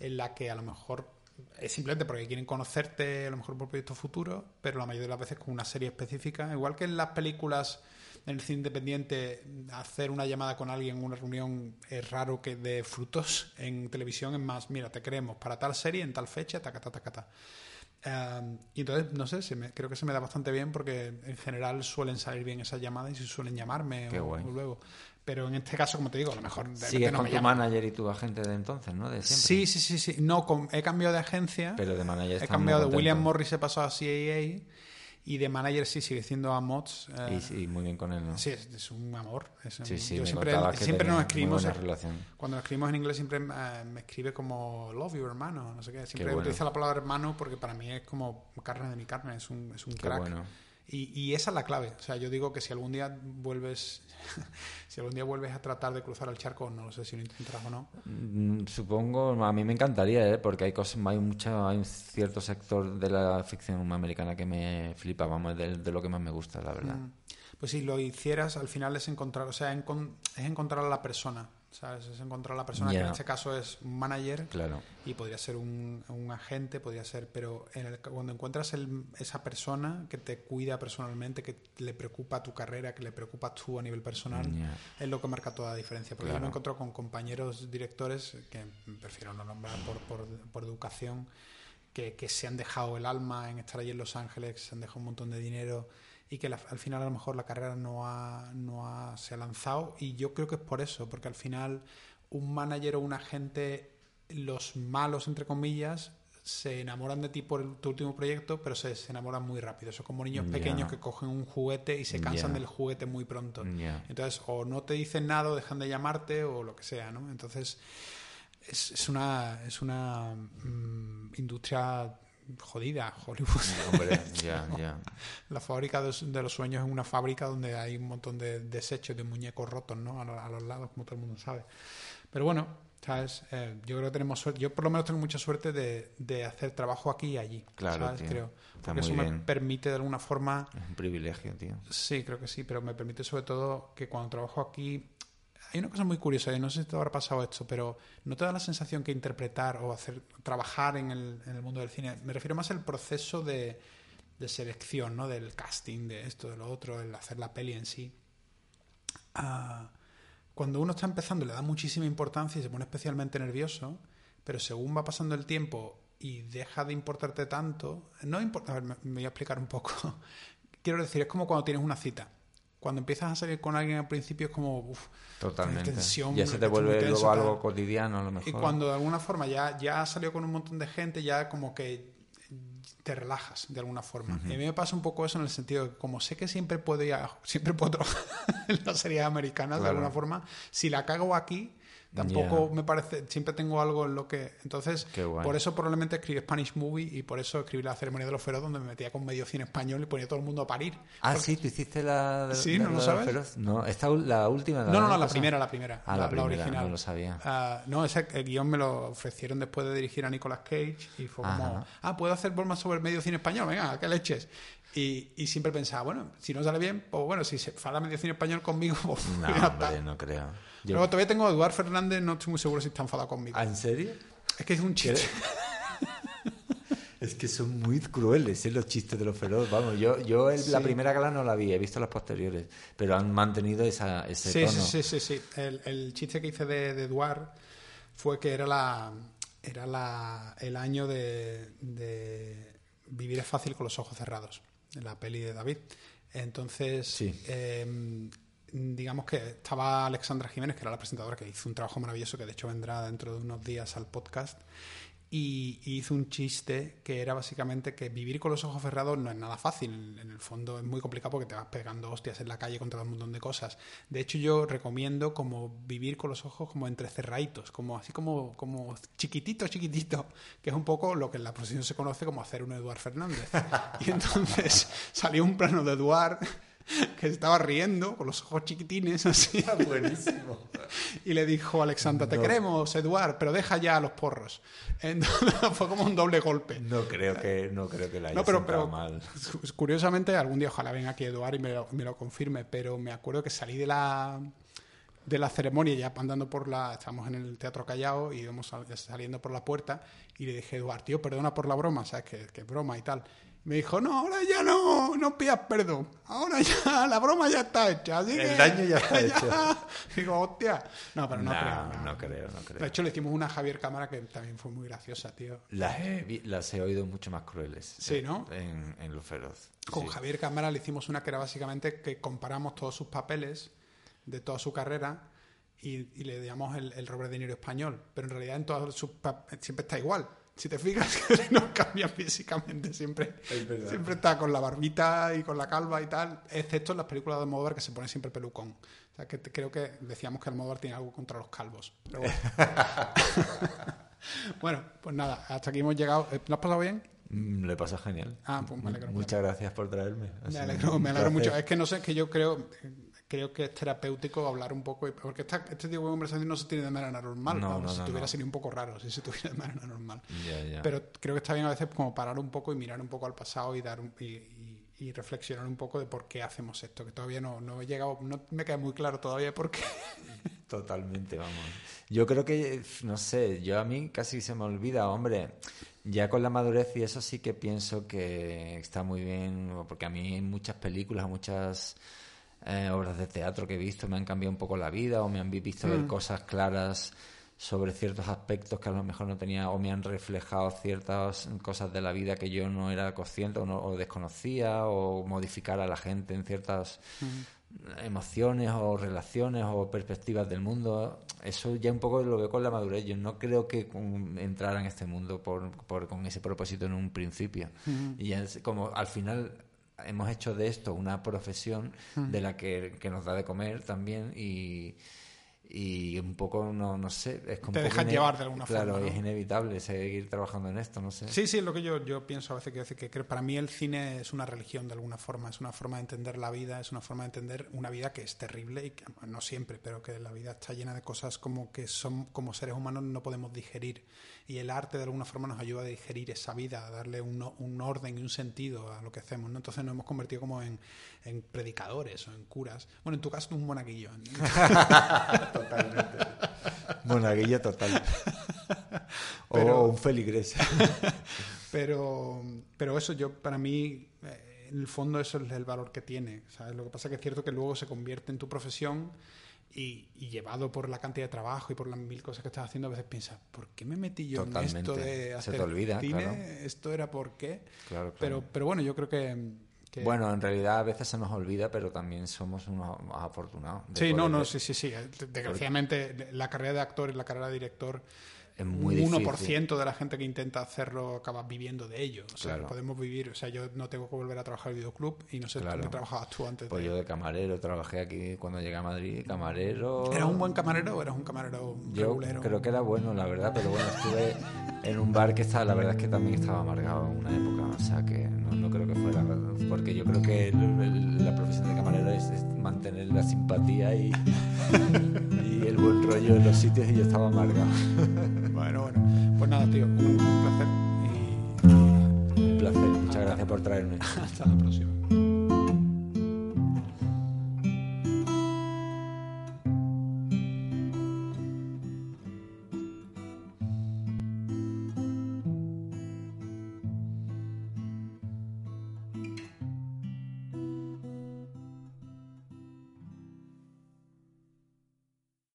en la que a lo mejor es simplemente porque quieren conocerte, a lo mejor por proyectos futuros, pero la mayoría de las veces con una serie específica. Igual que en las películas en el cine independiente, hacer una llamada con alguien en una reunión es raro que de frutos. En televisión es más, mira, te queremos para tal serie, en tal fecha, taca, taca. Um, y entonces, no sé, se me, creo que se me da bastante bien porque en general suelen salir bien esas llamadas y suelen llamarme o, o luego. Pero en este caso, como te digo, a lo mejor de Sigues no con me tu manager y tu agente de entonces, ¿no? De. Sí, sí, sí, sí. No, con- he cambiado de agencia. Pero de manager He cambiado de. William Morris, he pasado a CAA. Y de manager sí sigue siendo a Mods. eh, Y sí, muy bien con él, ¿no? Sí, es, es un amor. es un- Sí, sí, yo siempre, siempre nos escribimos. Cuando nos escribimos en inglés siempre eh, me escribe como love you, hermano. No sé qué. Siempre bueno. utiliza la palabra hermano porque para mí es como carne de mi carne. Es un, es un Qué crack. bueno. Y, y esa es la clave. O sea, yo digo que si algún día vuelves, si algún día vuelves a tratar de cruzar el charco, no lo sé si lo intentarás o no. Mm, Supongo, a mí me encantaría, ¿eh? porque hay cosas, hay mucha, hay un cierto sector de la ficción americana que me flipa, vamos, de, de lo que más me gusta, la verdad. Mm. Pues si lo hicieras, al final es encontrar, o sea, es encontrar a la persona, ¿sabes? Es encontrar a la persona que en este caso es un manager Claro. y podría ser un, un agente, podría ser, pero en el- cuando encuentras el- esa persona que te cuida personalmente, que le preocupa tu carrera, que le preocupa tú a nivel personal, es lo que marca toda la diferencia. Porque yo me encuentro con compañeros directores, que prefiero no nombrar por, por, por educación, que, que se han dejado el alma en estar allí en Los Ángeles, se han dejado un montón de dinero y que la- al final a lo mejor la carrera no ha, no ha, se ha lanzado y yo creo que es por eso, porque al final un manager o un agente, los malos entre comillas, se enamoran de ti por el- tu último proyecto, pero se, se enamoran muy rápido. Son como niños pequeños que cogen un juguete y se cansan del juguete muy pronto. Entonces, o no te dicen nada o dejan de llamarte o lo que sea, ¿no? Entonces, es, es una, es una mm, industria jodida, Hollywood. Hombre, ya, ya. La fábrica de, de los sueños es una fábrica donde hay un montón de desechos de muñecos rotos, ¿no? A, lo- a los lados, como todo el mundo sabe. Pero bueno, ¿sabes? Eh, yo creo que tenemos suerte. Yo por lo menos tengo mucha suerte de, de hacer trabajo aquí y allí. Claro, ¿sabes? tío. Creo. Está Porque muy eso me bien. permite de alguna forma Es un privilegio, tío. Sí, creo que sí, pero me permite sobre todo que cuando trabajo aquí hay una cosa muy curiosa, y no sé si te habrá pasado esto, pero no te da la sensación que interpretar o hacer trabajar en el, en el mundo del cine. Me refiero más al proceso de, selección, ¿no? Del casting, de esto, de lo otro, el hacer la peli en sí. Ah, cuando uno está empezando le da muchísima importancia y se pone especialmente nervioso, pero según va pasando el tiempo y deja de importarte tanto, no importa, a ver, me voy a explicar un poco. Quiero decir, es como cuando tienes una cita. Cuando empiezas a salir con alguien al principio es como, uff, Totalmente. tensión, ya se te vuelve tenso, luego tal. algo cotidiano, a lo mejor. y cuando de alguna forma ya, ya has salido con un montón de gente, ya como que te relajas de alguna forma. Y a mí me pasa un poco eso en el sentido de que como sé que siempre puedo ir a- siempre puedo trabajar en las series americanas de alguna forma, si la cago aquí, tampoco Ya. me parece, siempre tengo algo en lo que... Entonces, por eso probablemente escribí Spanish Movie y por eso escribí la ceremonia de los feroz donde me metía con medio cine español y ponía a todo el mundo a parir. Ah, Porque- sí, tú hiciste la. de- Sí, la- ¿no lo la de sabes? Feroz. No, esta la última. No, no, no, del la pasado. primera, la primera. Ah, la, primera, original. no lo sabía. Ah, no, ese el guion me lo ofrecieron después de dirigir a Nicolas Cage y fue como, Ajá. ah, puedo hacer bromas sobre medio cine español, venga, qué leches. Y, y siempre pensaba, bueno, si no sale bien, pues bueno, si se fala medio cine español conmigo, pues No, hombre, no creo. Yo- Luego todavía tengo a Eduard Fernández, no estoy muy seguro si está enfadado conmigo. ¿Ah, ¿En serio? Es que es un chiste. Es que son muy crueles ¿eh? los chistes de los feroz. Vamos, yo, yo el- la primera gala no la vi, he visto las posteriores, pero han mantenido esa, ese Sí, tono. sí, sí, sí, sí. El, el chiste que hice de, de Eduard fue que era la era la, el año de, de Vivir es fácil con los ojos cerrados, en la peli de David. Entonces, Sí. eh, digamos que estaba Alexandra Jiménez, que era la presentadora, que hizo un trabajo maravilloso, que de hecho vendrá dentro de unos días al podcast. y, hizo un chiste que era básicamente que vivir con los ojos cerrados no es nada fácil. En el fondo es muy complicado porque te vas pegando hostias en la calle contra un montón de cosas. De hecho, yo recomiendo como vivir con los ojos como entrecerraditos, como así como, como chiquitito, chiquitito, que es un poco lo que en la profesión se conoce como hacer un Eduard Fernández. Y entonces salió un plano de Eduard que estaba riendo con los ojos chiquitines así. Buenísimo. Y le dijo a Alexandra, te No. queremos, Eduard, pero deja ya los porros. Entonces fue como un doble golpe. No creo que, no creo que la haya No, pero, mal. curiosamente, algún día ojalá venga aquí Eduard y me lo, me lo confirme, pero me acuerdo que salí de la de la ceremonia ya andando por la estábamos en el Teatro Callao y íbamos sal- saliendo por la puerta y le dije Eduard tío perdona por la broma sabes que, broma y tal me dijo no ahora ya no no pidas perdón ahora ya la broma ya está hecha así El que daño ya está hecho. digo hostia no pero no, No, creo no creo, no creo. de hecho le hicimos una a Javier Cámara que también fue muy graciosa tío Las he, las he oído mucho más crueles. Sí, eh, ¿no? En, en Lo Feroz. Con Sí. Javier Cámara le hicimos una que era básicamente que comparamos todos sus papeles de toda su carrera y, y le llamamos el, el Robert De Niro español. Pero en realidad en todos sus siempre está igual. Si te fijas, que no cambia físicamente. Siempre, Es siempre está con la barbita y con la calva y tal. Excepto en las películas de Almodóvar que se pone siempre pelucón. O sea, que te- creo que decíamos que Almodóvar tiene algo contra los calvos. Pero bueno. bueno, pues nada, hasta aquí hemos llegado. Eh, ¿Lo has pasado bien? Mm, Le pasa genial. Ah, pues me alegro. Muchas gracias por traerme. Ha Me alegro, me mucho. Es que no sé, es que yo creo, creo que es terapéutico hablar un poco, porque esta- este tipo de conversación no se tiene de manera normal. No, no, si no, tuviera sería un poco raro, si se tuviera de manera normal. Pero creo que está bien a veces como parar un poco y mirar un poco al pasado y dar un- y, y- y reflexionar un poco de por qué hacemos esto, que todavía no, no he llegado, no me queda muy claro todavía por qué. Totalmente, vamos. Yo creo que, no sé, yo a mí casi se me olvida, hombre, ya con la madurez y eso sí que pienso que está muy bien, porque a mí en muchas películas, muchas eh, obras de teatro que he visto me han cambiado un poco la vida o me han vi- visto ver cosas claras sobre ciertos aspectos que a lo mejor no tenía o me han reflejado ciertas cosas de la vida que yo no era consciente o, no, o desconocía o modificar a la gente en ciertas emociones o relaciones o perspectivas del mundo. Eso ya un poco lo veo con la madurez. Yo no creo que entrara en este mundo por, por- con ese propósito en un principio. Y ya es como al final hemos hecho de esto una profesión de la que, que nos da de comer también y, y un poco, no, no sé, es como Te ine- llevar de alguna claro, forma, ¿no? es inevitable seguir trabajando en esto, no sé. Sí, sí, es lo que yo, yo pienso a veces, que, que, que para mí el cine es una religión de alguna forma, es una forma de entender la vida, es una forma de entender una vida que es terrible y que, no siempre, pero que la vida está llena de cosas como que son como seres humanos no podemos digerir y el arte de alguna forma nos ayuda a digerir esa vida, a darle un, un orden y un sentido a lo que hacemos, ¿no? Entonces nos hemos convertido como en, en predicadores o en curas. Bueno, en tu caso un monaguillo. Monaguillo total. Pero- o un feligres. Pero, pero eso yo, para mí, eh, en el fondo eso es el valor que tiene. ¿sabes? Lo que pasa es que es cierto que luego se convierte en tu profesión y, y llevado por la cantidad de trabajo y por las mil cosas que estás haciendo, a veces piensas, ¿por qué me metí yo en esto de Se hacer te olvida, cine? claro. Esto era por qué. Claro, claro. Pero, pero bueno, yo creo que... que- Bueno, en realidad a veces se nos olvida, pero también somos unos más afortunados. Sí, no, no, ver. sí, sí, sí. Desgraciadamente, la carrera de actor y la carrera de director, Es muy un difícil. 1% de la gente que intenta hacerlo acaba viviendo de ello. O sea, Claro. podemos vivir, o sea, yo no tengo que volver a trabajar en videoclub y no sé Claro. dónde trabajabas tú antes. Pues de- yo de camarero trabajé aquí cuando llegué a Madrid, camarero. ¿Eras un buen camarero o eras un camarero Yo regulero? creo que era bueno, la verdad, pero bueno, estuve en un bar que estaba, la verdad es que también estaba amargado en una época, o sea que no, no creo que fuera, porque yo creo que el- el- la profesión de camarero es, es mantener la simpatía y, y el buen rollo en los sitios y yo estaba amargado. Bueno, bueno. Pues nada, tío, un, placer y, y nada, Un placer, muchas gracias por traerme. hasta la próxima.